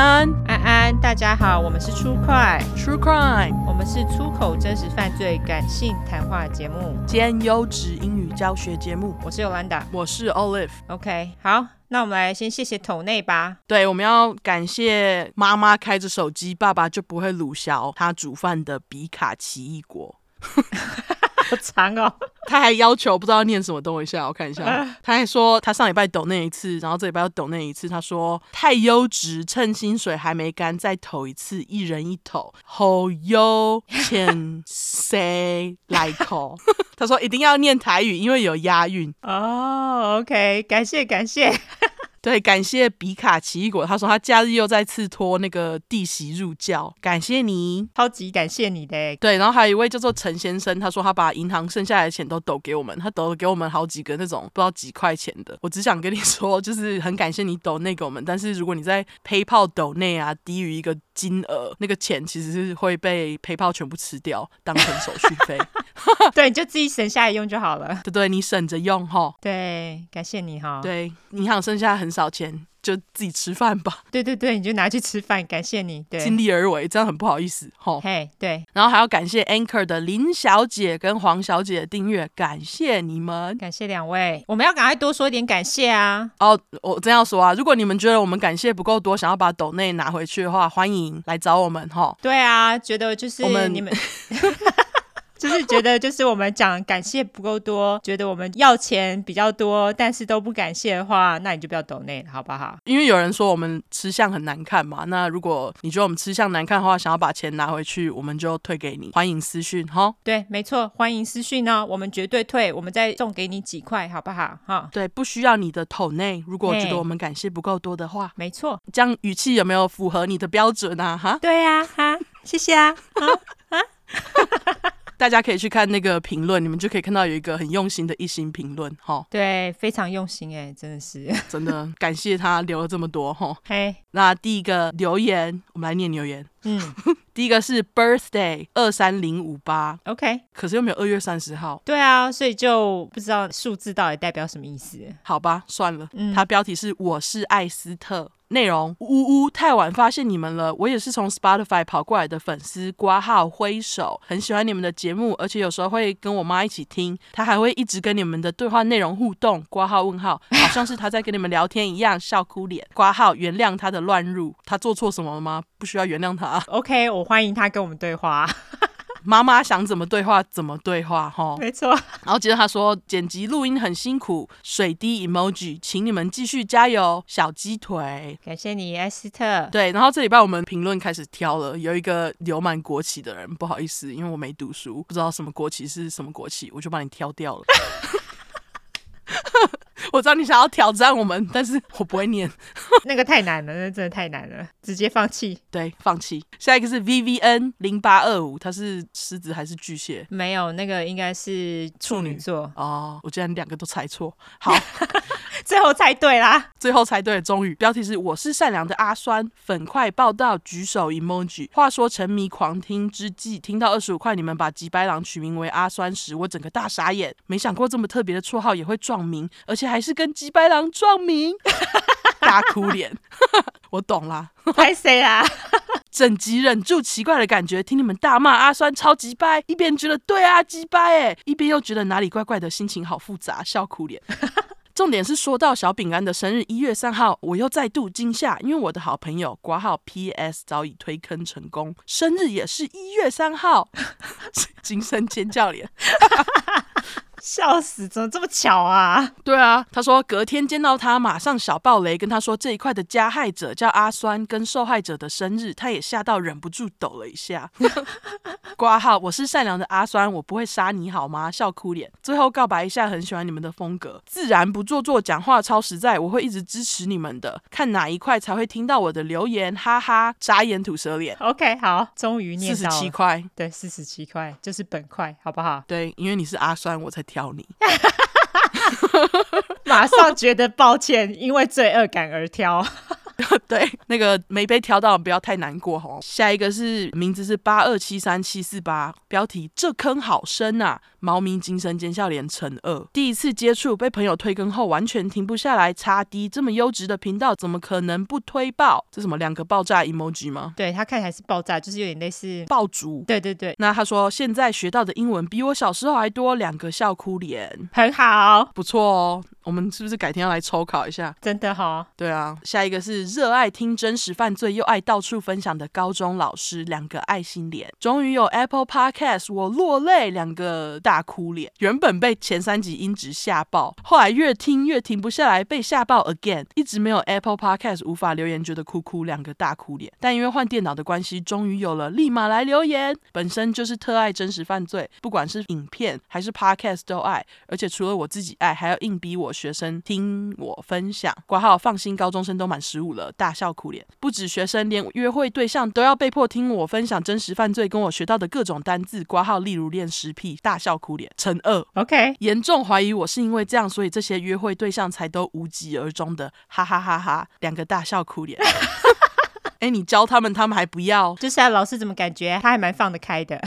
安，安安，大家好，我们是出快 True Crime，我们是出口真实犯罪感性谈话节目兼优质英语教学节目。我是 Yolanda，我是 Olive。OK，好，那我们来先谢谢桶内吧。对，我们要感谢妈妈开着手机，爸爸就不会鲁小他煮饭的比卡奇异果。好 长哦！他还要求不知道念什么，等我一下，我看一下。他还说他上礼拜抖那一次，然后这礼拜要抖那一次。他说太优质，趁薪水还没干再投一次，一人一头，好优，请谁来投？他说一定要念台语，因为有押韵。哦、oh，OK，感谢感谢。对，感谢比卡奇异果。他说他假日又再次托那个弟媳入教，感谢你，超级感谢你的。对，然后还有一位叫做陈先生，他说他把银行剩下来的钱都抖给我们，他抖了给我们好几个那种不知道几块钱的。我只想跟你 说，就是很感谢你抖那个我们，但是如果你在 PayPal 抖内啊低于一个金额，那个钱其实是会被 PayPal 全部吃掉，当成手续费。对，你就自己省下来用就好了。对对，你省着用哈。对，感谢你哈。对，银行剩下很少钱，就自己吃饭吧。对对对，你就拿去吃饭，感谢你。对，尽力而为，这样很不好意思哈。嘿，对。然后还要感谢 Anchor 的林小姐跟黄小姐的订阅，感谢你们，感谢两位。我们要赶快多说一点感谢啊。哦，我真要说啊，如果你们觉得我们感谢不够多，想要把斗内拿回去的话，欢迎来找我们哈。对啊，觉得就是我们你们。就是觉得，就是我们讲感谢不够多，觉得我们要钱比较多，但是都不感谢的话，那你就不要抖内了，好不好？因为有人说我们吃相很难看嘛，那如果你觉得我们吃相难看的话，想要把钱拿回去，我们就退给你。欢迎私讯哈。对，没错，欢迎私讯呢，我们绝对退，我们再送给你几块，好不好？哈，对，不需要你的抖内。如果觉得我们感谢不够多的话，没错，这样语气有没有符合你的标准啊？哈，对呀、啊，哈，谢谢啊，啊，啊。大家可以去看那个评论，你们就可以看到有一个很用心的一星评论，哈。对，非常用心哎，真的是，真的感谢他留了这么多，哈。嘿，那第一个留言，我们来念留言。嗯，第一个是 birthday 二三零五八，OK，可是又没有二月三十号。对啊，所以就不知道数字到底代表什么意思。好吧，算了。嗯，他标题是我是艾斯特。内容呜呜，太晚发现你们了。我也是从 Spotify 跑过来的粉丝，挂号挥手，很喜欢你们的节目，而且有时候会跟我妈一起听。她还会一直跟你们的对话内容互动，挂号问号，好像是她在跟你们聊天一样，笑哭脸。挂号原谅她的乱入，她做错什么了吗？不需要原谅她。OK，我欢迎她跟我们对话。妈妈想怎么对话怎么对话，哈，没错。然后接着他说，剪辑录音很辛苦，水滴 emoji，请你们继续加油，小鸡腿。感谢你，艾斯特。对，然后这礼拜我们评论开始挑了，有一个留满国旗的人，不好意思，因为我没读书，不知道什么国旗是什么国旗，我就把你挑掉了。我知道你想要挑战我们，但是我不会念，那个太难了，那真的太难了，直接放弃。对，放弃。下一个是 VVN 零八二五，他是狮子还是巨蟹？没有，那个应该是处女座。哦，我竟然两个都猜错。好。最后猜对啦！最后猜对了，终于。标题是“我是善良的阿酸”，粉块报道，举手 emoji。话说沉迷狂听之际，听到二十五块，你们把吉白狼取名为阿酸时，我整个大傻眼。没想过这么特别的绰号也会撞名，而且还是跟吉白狼撞名，大哭脸。我懂啦，拍谁啊？整集忍住奇怪的感觉，听你们大骂阿酸超级掰，一边觉得对啊鸡掰哎，一边又觉得哪里怪怪的，心情好复杂，笑哭脸。重点是说到小饼干的生日一月三号，我又再度惊吓，因为我的好朋友挂号 PS 早已推坑成功，生日也是一月三号，惊声尖叫脸。笑死！怎么这么巧啊？对啊，他说隔天见到他，马上小爆雷，跟他说这一块的加害者叫阿酸，跟受害者的生日，他也吓到忍不住抖了一下。挂号，我是善良的阿酸，我不会杀你好吗？笑哭脸。最后告白一下，很喜欢你们的风格，自然不做作，讲话超实在，我会一直支持你们的。看哪一块才会听到我的留言，哈哈，眨眼吐舌脸。OK，好，终于念到。四十七块，对，四十七块就是本块，好不好？对，因为你是阿酸，我才。挑你，马上觉得抱歉，因为罪恶感而挑。对，那个没被挑到，不要太难过哦。下一个是名字是八二七三七四八，标题这坑好深啊！猫咪精神尖笑脸乘二，第一次接触被朋友推更后完全停不下来。差低这么优质的频道，怎么可能不推爆？这什么两个爆炸 emoji 吗？对，他看起来是爆炸，就是有点类似爆竹。对对对。那他说现在学到的英文比我小时候还多，两个笑哭脸，很好，不错哦。我们是不是改天要来抽考一下？真的哈、哦。对啊，下一个是热爱听真实犯罪又爱到处分享的高中老师，两个爱心脸。终于有 Apple Podcast，我落泪，两个大哭脸。原本被前三集音质吓爆，后来越听越停不下来，被吓爆 again。一直没有 Apple Podcast，无法留言，觉得哭哭，两个大哭脸。但因为换电脑的关系，终于有了，立马来留言。本身就是特爱真实犯罪，不管是影片还是 Podcast 都爱，而且除了我自己爱，还要硬逼我。学生听我分享，挂号放心，高中生都满十五了，大笑哭脸。不止学生，连约会对象都要被迫听我分享真实犯罪跟我学到的各种单字，挂号例如练尸癖，大笑哭脸乘二。OK，严重怀疑我是因为这样，所以这些约会对象才都无疾而终的，哈哈哈哈！两个大笑哭脸。哎，你教他们，他们还不要？就是啊，老师怎么感觉他还蛮放得开的？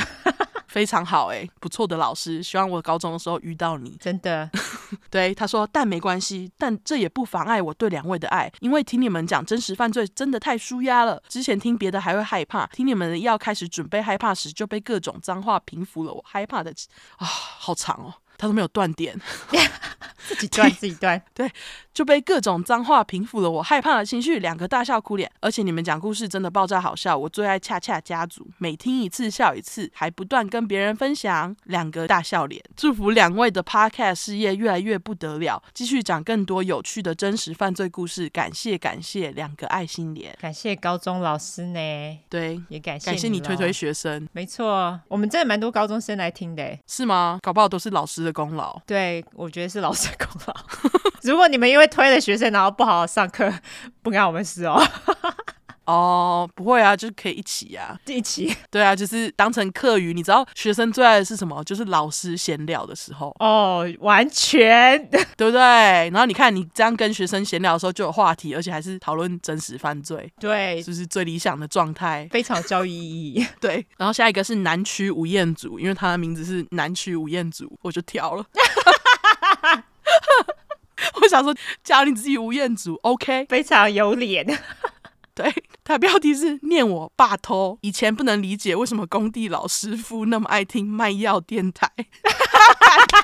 非常好哎，不错的老师，希望我高中的时候遇到你。真的，对他说，但没关系，但这也不妨碍我对两位的爱，因为听你们讲真实犯罪真的太舒压了。之前听别的还会害怕，听你们的要开始准备害怕时，就被各种脏话平复了我害怕的啊，好长哦。他都没有断点，自己断自己断，对，就被各种脏话平复了我害怕的情绪，两个大笑哭脸。而且你们讲故事真的爆炸好笑，我最爱恰恰家族，每听一次笑一次，还不断跟别人分享，两个大笑脸。祝福两位的 podcast 事业越来越不得了，继续讲更多有趣的真实犯罪故事。感谢感谢，两个爱心脸，感谢高中老师呢，对，也感谢感谢你推推学生，没错，我们真的蛮多高中生来听的，是吗？搞不好都是老师的功劳，对，我觉得是老师的功劳。如果你们因为推了学生，然后不好好上课，不干我们事哦。哦，不会啊，就是可以一起呀、啊，一起。对啊，就是当成课余。你知道学生最爱的是什么？就是老师闲聊的时候。哦，完全，对不对？然后你看你这样跟学生闲聊的时候就有话题，而且还是讨论真实犯罪，对，就是最理想的状态，非常教育意义。对，然后下一个是南区吴彦祖，因为他的名字是南区吴彦祖，我就挑了。我想说，叫你自己吴彦祖，OK，非常有脸。对，他标题是念我爸偷，以前不能理解为什么工地老师傅那么爱听卖药电台。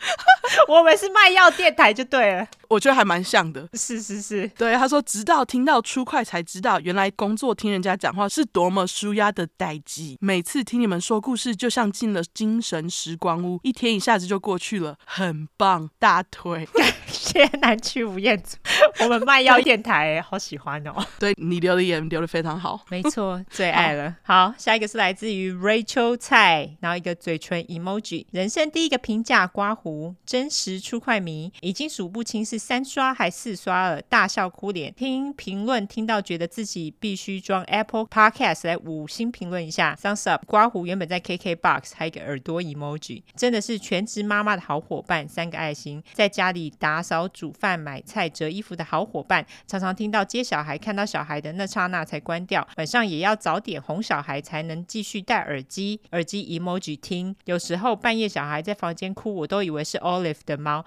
我们是卖药电台就对了，我觉得还蛮像的。是是是，对，他说直到听到初快才知道，原来工作听人家讲话是多么舒压的代际。每次听你们说故事，就像进了精神时光屋，一天一下子就过去了，很棒，大腿。感谢南区吴彦祖，我们卖药电台好喜欢哦。对，你留的言留的非常好，没错，最爱了。好，好，下一个是来自于 Rachel 蔡，然后一个嘴唇 emoji，人生第一个评价刮胡，真实出快迷，已经数不清是三刷还四刷了，大笑哭脸。听评论听到觉得自己必须装 Apple Podcast 来五星评论一下，Thumbs up。刮胡原本在 KKBOX，还有一个耳朵 emoji，真的是全职妈妈的好伙伴，三个爱心，在家里打扫、煮饭、买菜、折衣服的好伙伴。常常听到接小孩，看到小孩的那刹那才关掉，晚上也要早点哄小孩才能继续戴耳机，耳机 emoji 听。有时候半夜小孩在房间哭，我都以为是 Olive 的猫，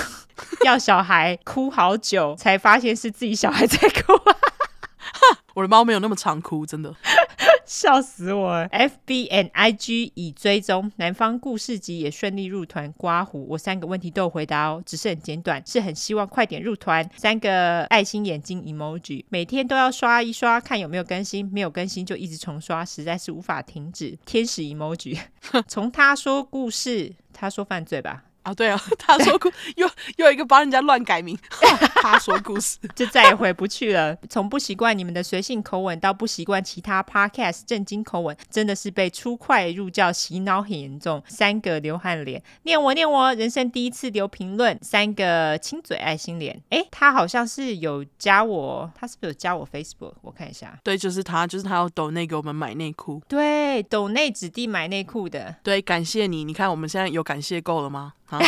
要小孩哭好久才发现是自己小孩在哭。我的猫没有那么常哭，真的。笑死我了！FB and IG 已追踪，南方故事集也顺利入团刮胡。我三个问题都有回答哦，只是很简短，是很希望快点入团。三个爱心眼睛 emoji，每天都要刷一刷，看有没有更新，没有更新就一直重刷，实在是无法停止。天使 emoji，从他说故事，他说犯罪吧。啊，对啊，他说故又又一个帮人家乱改名，他说故事就再也回不去了。从不习惯你们的随性口吻到不习惯其他 podcast 正经口吻，真的是被出快入教洗脑很严重。三个流汗脸，念我念我，人生第一次留评论。三个亲嘴爱心脸，哎，他好像是有加我，他是不是有加我 Facebook？我看一下，对，就是他，就是他要抖内给我们买内裤，对，抖内指定买内裤的，对，感谢你。你看我们现在有感谢够了吗？啊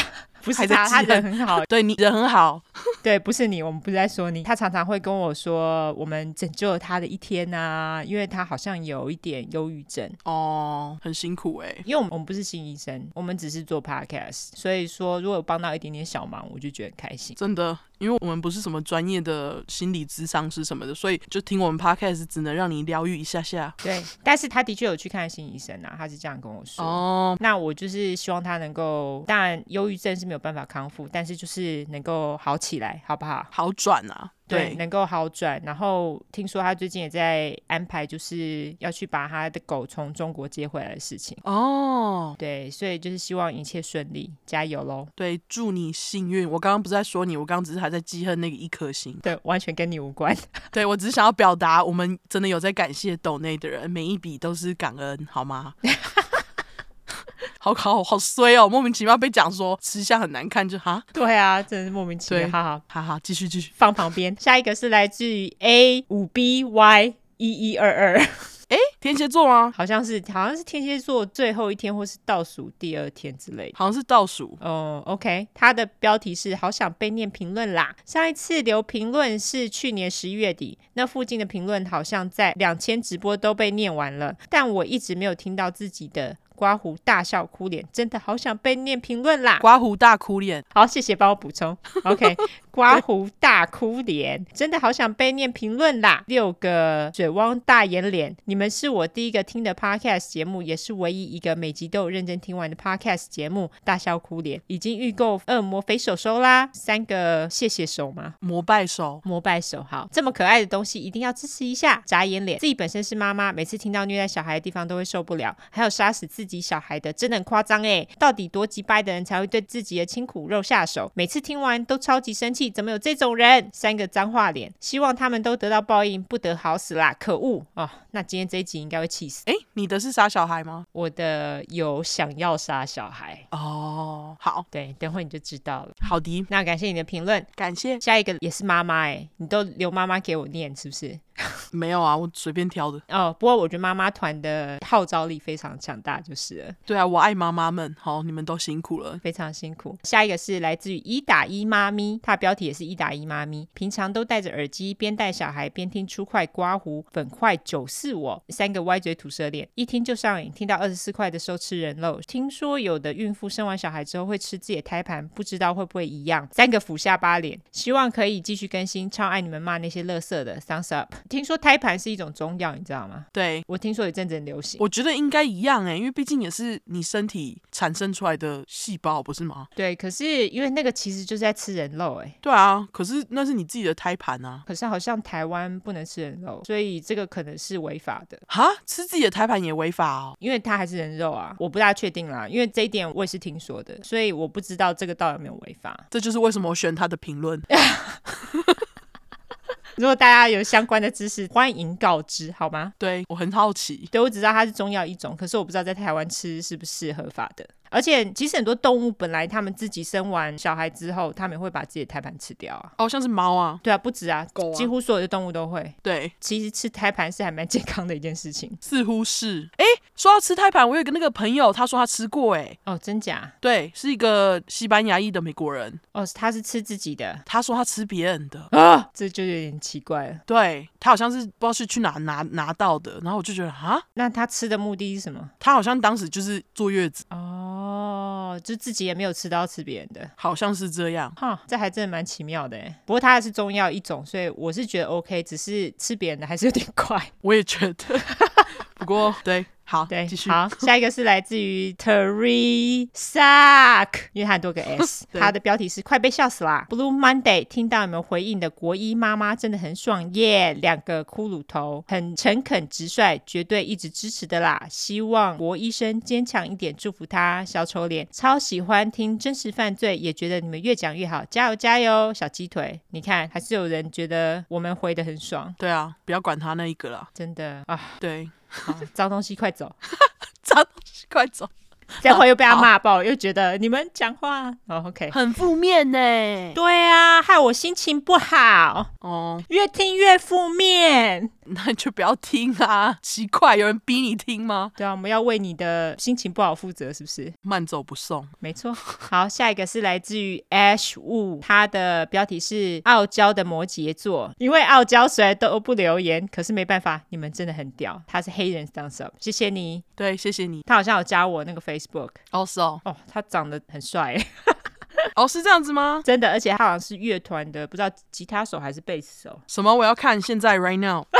不是他，他人很好，对你人很好，对，不是你，我们不是在说你。他常常会跟我说，我们拯救了他的一天啊，因为他好像有一点忧郁症哦，很辛苦哎、欸。因为我们我们不是新医生，我们只是做 podcast，所以说如果有帮到一点点小忙，我就觉得很开心。真的，因为我们不是什么专业的心理咨商师什么的，所以就听我们 podcast 只能让你疗愈一下下。对，但是他的确有去看心医生啊，他是这样跟我说。哦，那我就是希望他能够，当然忧郁症是没有办法康复，但是就是能够好起来，好不好？好转啊。对，对，能够好转。然后听说他最近也在安排，就是要去把他的狗从中国接回来的事情。哦，对，所以就是希望一切顺利，加油喽！对，祝你幸运。我刚刚不是在说你，我刚刚只是还在记恨那个一颗星。对，完全跟你无关。对，我只是想要表达，我们真的有在感谢抖内的人，每一笔都是感恩，好吗？好好好衰哦，莫名其妙被讲说吃相很难看，就哈？对啊，真是莫名其妙。好好好好，继续继续放旁边。下一个是来自于 A 五 B Y 一一二二，哎，天蝎座吗？好像是，好像是天蝎座最后一天，或是倒数第二天之类的，好像是倒数。哦、oh，OK，它的标题是“好想被念评论啦”。上一次留评论是去年十一月底，那附近的评论好像在两千直播都被念完了，但我一直没有听到自己的。刮胡大笑哭脸，真的好想被念评论啦！刮胡大哭脸，好，谢谢帮我补充。OK，刮胡大哭脸，真的好想被念评论啦！六个水汪大眼脸，你们是我第一个听的 Podcast 节目，也是唯一一个每集都有认真听完的 Podcast 节目。大笑哭脸，已经预购恶魔肥手手啦！三个谢谢手吗？膜拜手，膜拜手，好，这么可爱的东西一定要支持一下。眨眼脸，自己本身是妈妈，每次听到虐待小孩的地方都会受不了，还有杀死自己。自己小孩的真的很夸张哎！到底多急掰的人才会对自己的亲骨肉下手？每次听完都超级生气，怎么有这种人？三个脏话脸，希望他们都得到报应，不得好死啦！可恶哦！那今天这一集应该会气死。哎，你的是杀小孩吗？我的有想要杀小孩哦。好，对，等会你就知道了。好的，那感谢你的评论，感谢。下一个也是妈妈哎，你都留妈妈给我念是不是？没有啊，我随便挑的。哦，不过我觉得妈妈团的号召力非常强大，就是了。对啊，我爱妈妈们，好，你们都辛苦了，非常辛苦。下一个是来自于一打一妈咪，它的标题也是一打一妈咪，平常都戴着耳机边带小孩边听出块刮胡粉块九四我三个歪嘴吐舌脸，一听就上瘾，听到二十四块的时候吃人肉。听说有的孕妇生完小孩之后会吃自己的胎盘，不知道会不会一样。三个俯下巴脸，希望可以继续更新，超爱你们骂那些乐色的，Thumbs up。听说胎盘是一种中药，你知道吗？对，我听说有阵子很流行。我觉得应该一样哎，因为毕竟也是你身体产生出来的细胞，不是吗？对，可是因为那个其实就是在吃人肉哎。对啊，可是那是你自己的胎盘啊。可是好像台湾不能吃人肉，所以这个可能是违法的。哈，吃自己的胎盘也违法哦？因为它还是人肉啊，我不大确定啦。因为这一点我也是听说的，所以我不知道这个到底有没有违法。这就是为什么我选他的评论。如果大家有相关的知识，欢迎告知，好吗？对，我很好奇。对，我只知道它是中药一种，可是我不知道在台湾吃是不是合法的。而且，其实很多动物本来他们自己生完小孩之后，他们也会把自己的胎盘吃掉啊。哦，像是猫啊。对啊，不止啊，狗啊，几乎所有的动物都会。对，其实吃胎盘是还蛮健康的一件事情。似乎是。哎，说到吃胎盘，我有一个那个朋友，他说他吃过，哎。哦，真假？对，是一个西班牙裔的美国人。哦，他是吃自己的。他说他吃别人的啊，这就有点奇怪了。对，他好像是不知道是去哪拿拿到的，然后我就觉得啊，那他吃的目的是什么？他好像当时就是坐月子。哦。就自己也没有吃到吃别人的，好像是这样哈，这还真的蛮奇妙的哎。不过它还是中药一种，所以我是觉得 OK，只是吃别人的还是有点 怪。我也觉得，不过对。好，对，继续。好，下一个是来自于 Teresa，因为他很多个 S，他的标题是快被笑死啦。Blue Monday，听到你们回应的国医妈妈真的很爽耶，两个骷髅头，很诚恳直率，绝对一直支持的啦。希望国医生坚强一点，祝福他。小丑脸，超喜欢听真实犯罪，也觉得你们越讲越好，加油加油，小鸡腿。你看，还是有人觉得我们回的很爽。对啊，不要管他那一个了，真的啊，对。好，脏东西快走！脏东西快走！这会又被他骂爆，又觉得你们讲话哦，OK，很负面呢。对啊，害我心情不好哦，越听越负面。那你就不要听啊！奇怪，有人逼你听吗？对啊，我们要为你的心情不好负责，是不是？慢走不送，没错。好，下一个是来自于 Ash Wu，他的标题是傲娇的摩羯座。因为傲娇，虽然都不留言，可是没办法，你们真的很屌。他是黑人 thumbs up，谢谢你。对，谢谢你。他好像有加我那个 Facebook。哦，是哦。哦，他长得很帅。哦，是这样子吗？真的，而且他好像是乐团的，不知道吉他手还是贝斯手。什么？我要看现在 right now。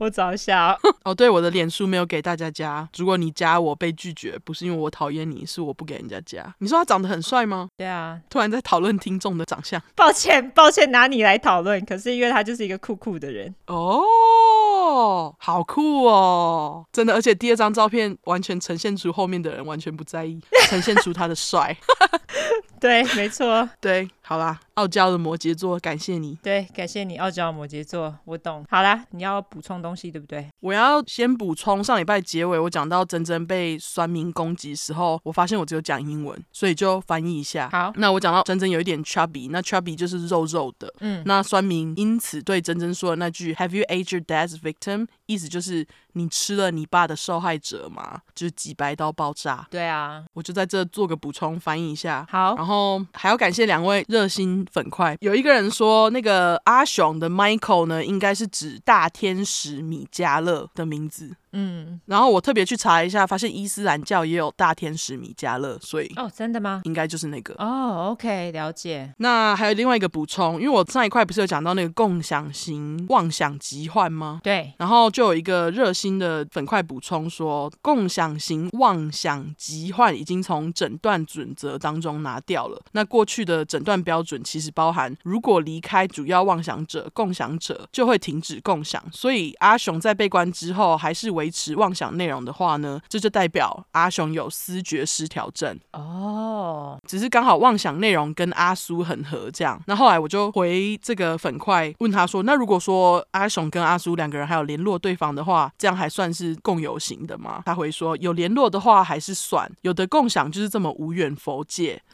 我找一下哦。哦，对，我的脸书没有给大家加。如果你加我被拒绝，不是因为我讨厌你，是我不给人家加。你说他长得很帅吗？对啊。突然在讨论听众的长相。抱歉，抱歉，拿你来讨论。可是因为他就是一个酷酷的人。哦，好酷哦，真的。而且第二张照片完全呈现出后面的人完全不在意，呈现出他的帅。对，没错。对，好啦，傲娇的摩羯座，感谢你。对，感谢你，傲娇的摩羯座，我懂。好啦，你要补充东西，对不对？我要先补充上礼拜结尾我讲到珍珍被酸民攻击的时候，我发现我只有讲英文，所以就翻译一下。好，那我讲到珍珍有一点 chubby，那 chubby 就是肉肉的。嗯，那酸民因此对珍珍说的那句 Have you ate your dad's victim？意思就是你吃了你爸的受害者嘛？就是几百刀爆炸。对啊，我就在这做个补充翻译一下。好，然后还要感谢两位热心粉块。有一个人说，那个阿雄的 Michael 呢，应该是指大天使米迦勒的名字。嗯，然后我特别去查一下，发现伊斯兰教也有大天使米迦勒，所以哦，真的吗？应该就是那个哦。OK，了解。那还有另外一个补充，因为我上一块不是有讲到那个共享型妄想疾患吗？对。然后就有一个热心的粉块补充说，共享型妄想疾患已经从诊断准则当中拿掉了。那过去的诊断标准其实包含，如果离开主要妄想者，共享者就会停止共享。所以阿雄在被关之后，还是维持妄想内容的话呢，这就代表阿雄有思觉失调症哦。只是刚好妄想内容跟阿苏很合，这样。那后来我就回这个粉块问他说：“那如果说阿雄跟阿苏两个人还有联络对方的话，这样还算是共有型的吗？”他回说：“有联络的话还是算，有的共享就是这么无远佛界。”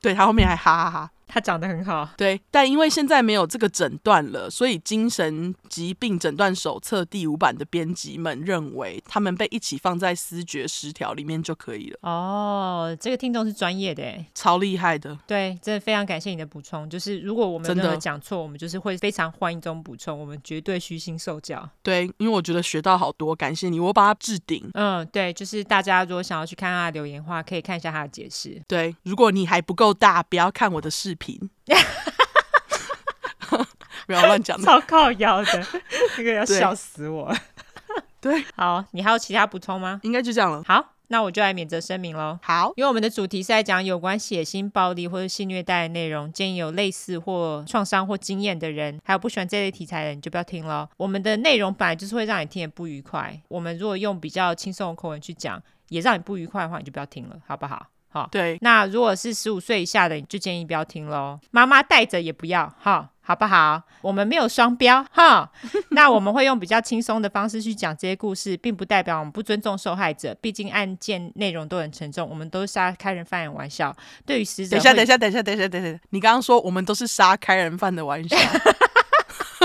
对，他后面还哈哈哈。他长得很好，对，但因为现在没有这个诊断了，所以精神疾病诊断手册第五版的编辑们认为，他们被一起放在思觉失调里面就可以了。哦，这个听众是专业的，超厉害的。对，真的非常感谢你的补充。就是如果我们真的讲错，我们就是会非常欢迎这种补充，我们绝对虚心受教。对，因为我觉得学到好多，感谢你，我把它置顶。嗯，对，就是大家如果想要去看他的留言的话，可以看一下他的解释。对，如果你还不够大，不要看我的视频。不要乱讲，超靠腰的，这个要笑死我。对，好，你还有其他补充吗？应该就这样了。好，那我就来免责声明喽。好，因为我们的主题是在讲有关血腥、暴力或者性虐待的内容，建议有类似或创伤或经验的人，还有不喜欢这类题材的人，就不要听了。我们的内容本来就是会让你听得不愉快，我们如果用比较轻松的口吻去讲，也让你不愉快的话，你就不要听了，好不好？好，对。那如果是十五岁以下的，你就建议不要听喽。妈妈带着也不要，哈，好不好？我们没有双标，哈。那我们会用比较轻松的方式去讲这些故事，并不代表我们不尊重受害者。毕竟案件内容都很沉重，我们都是杀开人犯的玩笑。对于死者，等一下，等一下，等一下，等一下，等一下，你刚刚说我们都是杀开人犯的玩笑。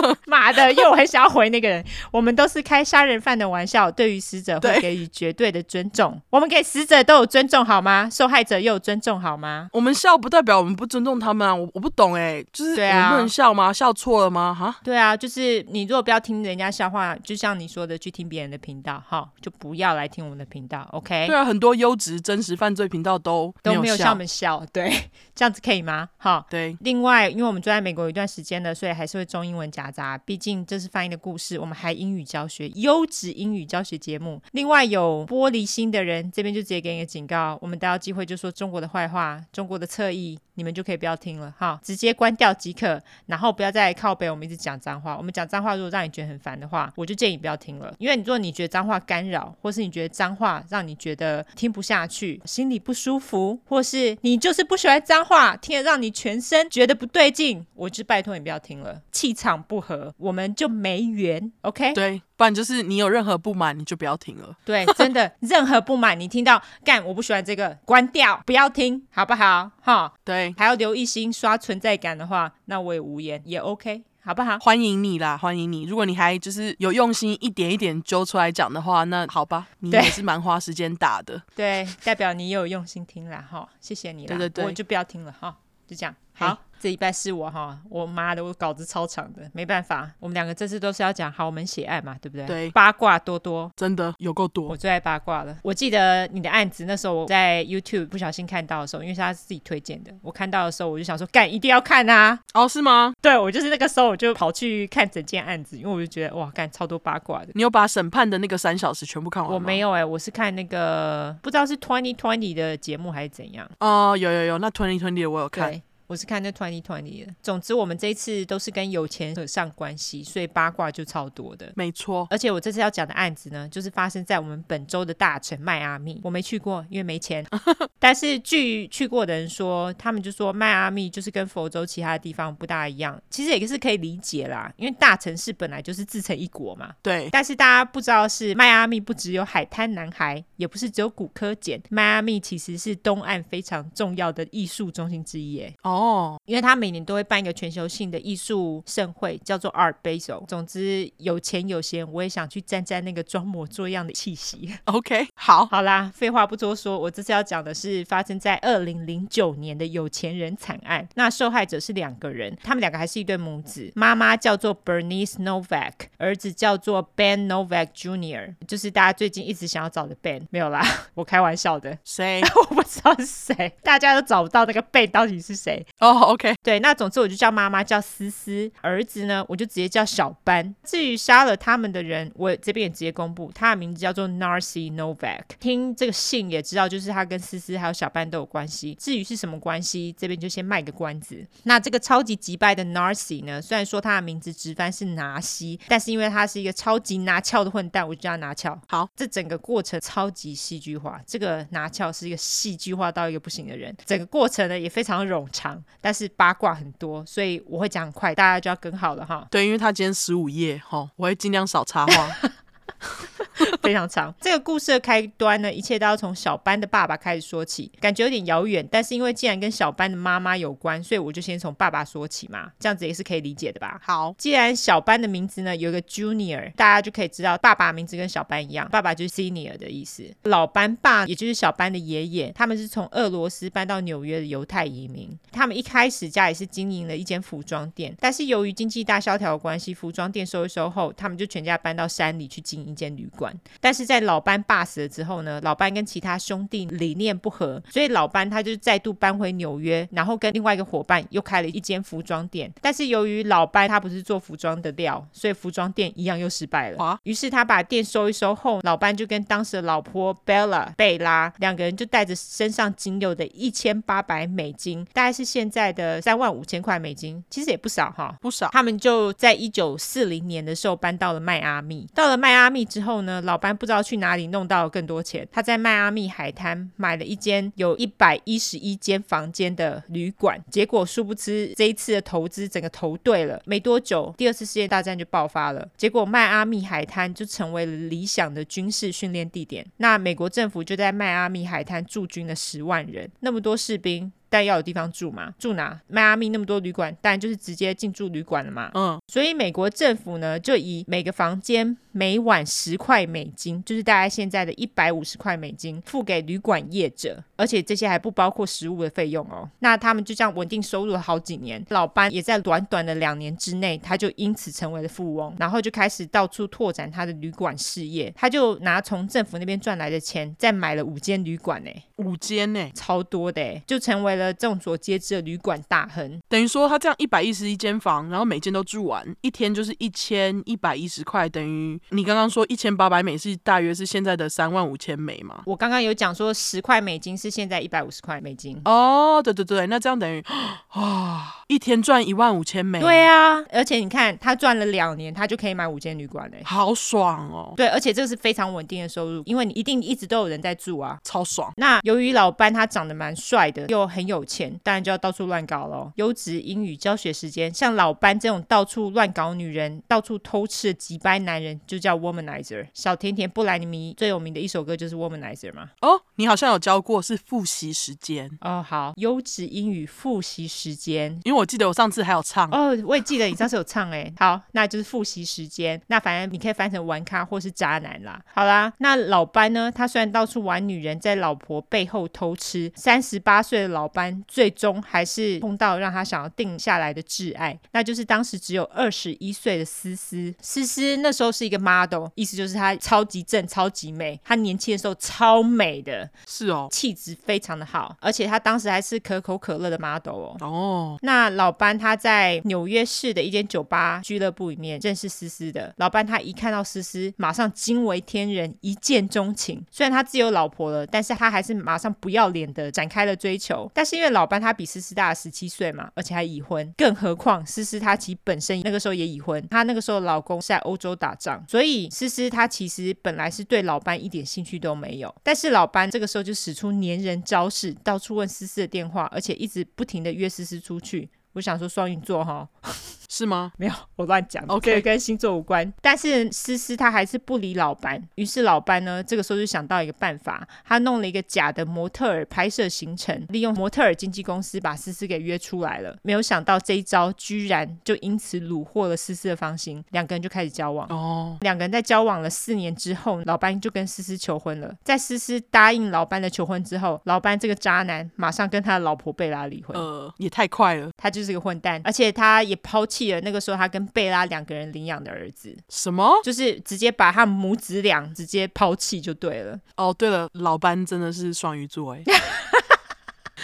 妈的！因为我很想要回那个人。我们都是开杀人犯的玩笑，对于死者会给予绝对的尊重。我们给死者都有尊重好吗？受害者又有尊重好吗？我们笑不代表我们不尊重他们啊！我我不懂哎，就是我们不能笑吗？笑错了吗？哈？对啊，就是你如果不要听人家笑话，就像你说的，去听别人的频道，哈，就不要来听我们的频道。OK？对啊，很多优质真实犯罪频道都都没有像我们笑，对，这样子可以吗？好，对。另外，因为我们住在美国有一段时间了，所以还是会中英文夹杂。毕竟这是翻译的故事，我们还英语教学，优质英语教学节目。另外有玻璃心的人，这边就直接给你个警告，我们逮到机会就说中国的坏话，中国的侧翼。你们就可以不要听了哈，直接关掉即可，然后不要再靠北我们一直讲脏话。我们讲脏话如果让你觉得很烦的话，我就建议不要听了。因为如果你觉得脏话干扰，或是你觉得脏话让你觉得听不下去，心里不舒服，或是你就是不喜欢脏话，听了让你全身觉得不对劲，我就拜托你不要听了，气场不合，我们就没缘。OK？对。不然就是你有任何不满，你就不要听了。对，真的，任何不满，你听到干我不喜欢这个，关掉，不要听，好不好？哈，对，还要留一心刷存在感的话，那我也无言，也 OK。好不好？欢迎你啦，欢迎你。如果你还就是有用心一点一点揪出来讲的话，那好吧，你也是蛮花时间打的。对，代表你有用心听啦。哈，谢谢你啦。对对对，我就不要听了哈，就这样。好。这一拜是我哈，我妈的，我稿子超长的，没办法，我们两个这次都是要讲豪门血案嘛，对不对？对，八卦多多，真的有够多，我最爱八卦了。我记得你的案子那时候我在 YouTube 不小心看到的时候，因为是他自己推荐的，我看到的时候我就想说，干一定要看啊！哦，是吗？对，我就是那个时候我就跑去看整件案子，因为我就觉得哇，干超多八卦的。你有把审判的那个三小时全部看完吗？我没有哎、欸，我是看那个不知道是 Twenty Twenty 的节目还是怎样。哦，有有有，那 Twenty Twenty 的我有看。我是看那 twenty twenty 的。总之，我们这一次都是跟有钱扯上关系，所以八卦就超多的。没错，而且我这次要讲的案子呢，就是发生在我们本州的大城迈阿密。我没去过，因为没钱。但是据去过的人说，他们就说迈阿密就是跟佛州其他的地方不大一样。其实也是可以理解啦，因为大城市本来就是自成一国嘛。对。但是大家不知道是迈阿密不只有海滩男孩，也不是只有骨科碱。迈阿密其实是东岸非常重要的艺术中心之一。哎。哦。因为他每年都会办一个全球性的艺术盛会，叫做 Art Basel。总之，有钱有闲，我也想去沾沾那个装模作样的气息。OK，好，好啦，废话不多说，我这次要讲的是发生在二零零九年的有钱人惨案。那受害者是两个人，他们两个还是一对母子，妈妈叫做 Bernice Novak，儿子叫做 Ben Novak Jr.，就是大家最近一直想要找的 Ben。没有啦，我开玩笑的。谁？我不知道是谁，大家都找不到那个 Ben 到底是谁。哦。OK，对，那总之我就叫妈妈叫思思，儿子呢我就直接叫小班。至于杀了他们的人，我这边也直接公布，他的名字叫做 Narcy Novak。听这个姓也知道，就是他跟思思还有小班都有关系。至于是什么关系，这边就先卖个关子。那这个超级击败的 Narcy 呢，虽然说他的名字直翻是拿西，但是因为他是一个超级拿翘的混蛋，我就叫他拿翘。好，这整个过程超级戏剧化，这个拿翘是一个戏剧化到一个不行的人。整个过程呢也非常冗长，但是。是八卦很多，所以我会讲很快，大家就要跟好了哈。对，因为他今天十五页哈，我会尽量少插话。非常长。这个故事的开端呢，一切都要从小班的爸爸开始说起，感觉有点遥远。但是因为既然跟小班的妈妈有关，所以我就先从爸爸说起嘛，这样子也是可以理解的吧？好，既然小班的名字呢有一个 Junior，大家就可以知道爸爸名字跟小班一样，爸爸就是 Senior 的意思。老班爸也就是小班的爷爷，他们是从俄罗斯搬到纽约的犹太移民。他们一开始家里是经营了一间服装店，但是由于经济大萧条的关系，服装店收一收后，他们就全家搬到山里去经营一间旅馆。但是在老班爸死了之后呢，老班跟其他兄弟理念不合，所以老班他就再度搬回纽约，然后跟另外一个伙伴又开了一间服装店。但是由于老班他不是做服装的料，所以服装店一样又失败了。啊，于是他把店收一收后，老班就跟当时的老婆 Bella 贝拉两个人就带着身上仅有的一千八百美金，大概是现在的三万五千块美金，其实也不少哈，不少。他们就在一九四零年的时候搬到了迈阿密。到了迈阿密之后呢，老班不知道去哪里弄到了更多钱。他在迈阿密海滩买了一间有一百一十一间房间的旅馆。结果殊不知这一次的投资整个投对了，没多久第二次世界大战就爆发了。结果迈阿密海滩就成为了理想的军事训练地点。那美国政府就在迈阿密海滩驻军了十万人，那么多士兵。但要有地方住嘛？住哪？迈阿密那么多旅馆，当然就是直接进驻旅馆了嘛。嗯，所以美国政府呢，就以每个房间每晚十块美金，就是大概现在的一百五十块美金，付给旅馆业者，而且这些还不包括食物的费用哦。那他们就这样稳定收入了好几年。老班也在短短的两年之内，他就因此成为了富翁，然后就开始到处拓展他的旅馆事业。他就拿从政府那边赚来的钱，再买了五间旅馆呢，五间呢，超多的，就成为了众所皆知的旅馆大亨，等于说他这样一百一十一间房，然后每间都住完，一天就是一千一百一十块，等于你刚刚说一千八百美是大约是现在的三万五千美嘛？我刚刚有讲说十块美金是现在一百五十块美金。哦，对对对，那这样等于啊，一天赚一万五千美。对啊，而且你看他赚了两年，他就可以买五间旅馆嘞，好爽哦。对，而且这个是非常稳定的收入，因为你一定一直都有人在住啊，超爽。那由于老班他长得蛮帅的，又很有钱，当然就要到处乱搞喽。优质英语教学时间，像老班这种到处乱搞女人、到处偷吃的机掰男人，就叫 womanizer。小甜甜布兰妮米最有名的一首歌就是 womanizer 嘛。哦，你好像有教过，是复习时间。哦，好，优质英语复习时间，因为我记得我上次还有唱。哦，我也记得你上次有唱哎。好，那就是复习时间。那反正你可以翻成玩咖或是渣男啦。好啦，那老班呢？他虽然到处玩女人，在老婆背后偷吃，三十八岁的老班最终还是碰到让他想要定下来的挚爱，那就是当时只有二十一岁的思思。思思那时候是一个 model，意思就是她超级正、超级美。她年轻的时候超美的，是哦，气质非常的好，而且她当时还是可口可乐的 model 哦。哦，那老班他在纽约市的一间酒吧俱乐部里面认识思思的。老班他一看到思思，马上惊为天人，一见钟情。虽然他自有老婆了，但是他还是马上不要脸的展开了追求。但是因为老班他比思思大十七岁嘛，而且还已婚，更何况思思她其本身那个时候也已婚，她那个时候老公是在欧洲打仗，所以思思她其实本来是对老班一点兴趣都没有。但是老班这个时候就使出粘人招式，到处问思思的电话，而且一直不停的约思思出去。我想说双鱼座哈。是吗？没有，我乱讲。OK，跟星座无关。但是思思她还是不理老班，于是老班呢，这个时候就想到一个办法，他弄了一个假的模特儿拍摄行程，利用模特儿经纪公司把思思给约出来了。没有想到这一招居然就因此虏获了思思的芳心，两个人就开始交往。哦，两个人在交往了四年之后，老班就跟思思求婚了。在思思答应老班的求婚之后，老班这个渣男马上跟他的老婆贝拉离婚。呃，也太快了，他就是个混蛋，而且他也抛弃。记得那个时候，他跟贝拉两个人领养的儿子，什么？就是直接把他母子俩直接抛弃就对了。哦，对了，老班真的是双鱼座哎。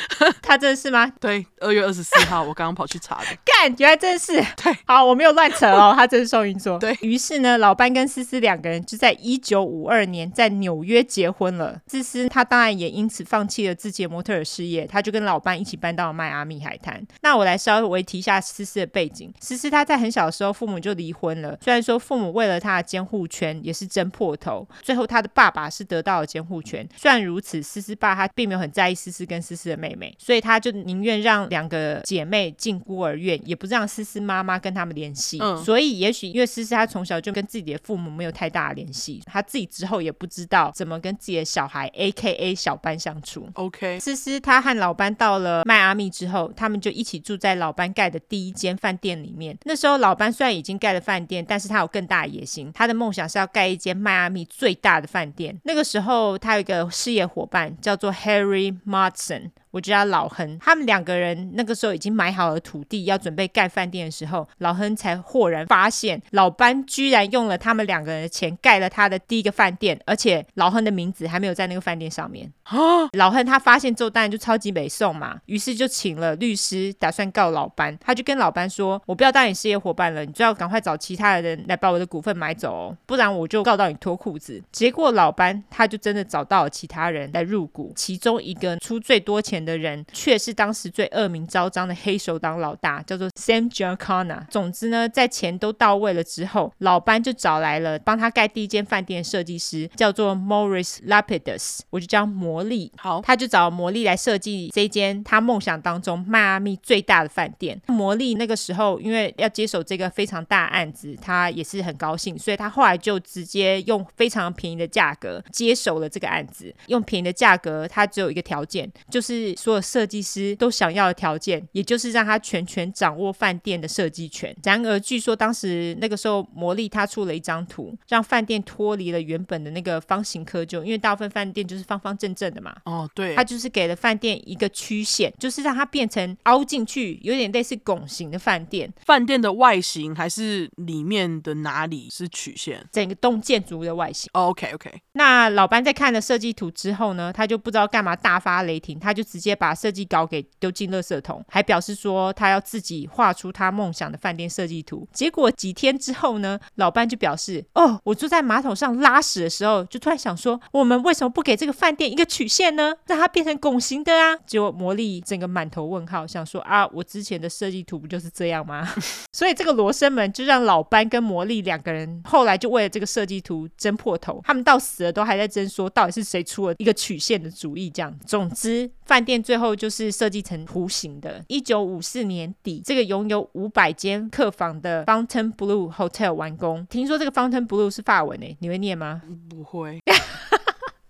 他真的是吗？对，二月二十四号，我刚刚跑去查的。干，原来真的是。对，好，我没有乱扯哦，他真是双鱼座。对，于是呢，老班跟思思两个人就在一九五二年在纽约结婚了。思思她当然也因此放弃了自己的模特儿事业，她就跟老班一起搬到了迈阿密海滩。那我来稍微提一下思思的背景。思思她在很小的时候父母就离婚了，虽然说父母为了她的监护权也是争破头，最后她的爸爸是得到了监护权。虽然如此，思思爸他并没有很在意思思跟思思的妹妹，所以他就宁愿让两个姐妹进孤儿院，也不让思思妈妈跟他们联系。嗯，所以也许因为思思她从小就跟自己的父母没有太大的联系，她自己之后也不知道怎么跟自己的小孩 AKA 小班相处。OK，思思她和老班到了迈阿密之后，他们就一起住在老班盖的第一间饭店里面。那时候老班虽然已经盖了饭店，但是他有更大的野心，他的梦想是要盖一间迈阿密最大的饭店。那个时候他有一个事业伙伴叫做 Harry Maudson。我叫他老亨，他们两个人那个时候已经买好了土地，要准备盖饭店的时候，老亨才豁然发现，老班居然用了他们两个人的钱盖了他的第一个饭店，而且老亨的名字还没有在那个饭店上面。啊！老亨他发现之后，当然就超级北宋嘛，于是就请了律师，打算告老班。他就跟老班说：“我不要当你事业伙伴了，你最好赶快找其他的人来把我的股份买走哦，不然我就告到你脱裤子。”结果老班他就真的找到了其他人来入股，其中一个出最多钱的人却是当时最恶名昭彰的黑手党老大，叫做 Sam Giancana。总之呢，在钱都到位了之后，老班就找来了帮他盖第一间饭店的设计师，叫做 Morris Lapidus，我就叫魔力。好，他就找魔力来设计这间他梦想当中迈阿密最大的饭店。魔力那个时候因为要接手这个非常大的案子，他也是很高兴，所以他后来就直接用非常便宜的价格接手了这个案子。用便宜的价格，他只有一个条件，就是所有设计师都想要的条件，也就是让他全权掌握饭店的设计权。然而，据说当时那个时候，魔力他出了一张图，让饭店脱离了原本的那个方形窠臼，因为大部分饭店就是方方正正的嘛。哦，对。他就是给了饭店一个曲线，就是让它变成凹进去，有点类似拱形的饭店。饭店的外形还是里面的哪里是曲线？整个栋建筑的外形。Oh, OK OK。那老班在看了设计图之后呢，他就不知道干嘛大发雷霆，他就直接把设计稿给丢进垃圾桶，还表示说他要自己画出他梦想的饭店设计图。结果几天之后呢，老班就表示：“哦，我坐在马桶上拉屎的时候，就突然想说，我们为什么不给这个饭店一个曲线呢？让它变成拱形的啊！”结果魔力整个满头问号，想说：“啊，我之前的设计图不就是这样吗？” 所以这个罗生门就让老班跟魔力两个人后来就为了这个设计图争破头，他们到死了都还在争说到底是谁出了一个曲线的主意。这样，总之饭店最后就是设计成弧形的。一九五四年底，这个拥有五百间客房的 Fontainebleau Hotel 完工。听说这个 Fontainebleau 是法文诶，你会念吗？不会。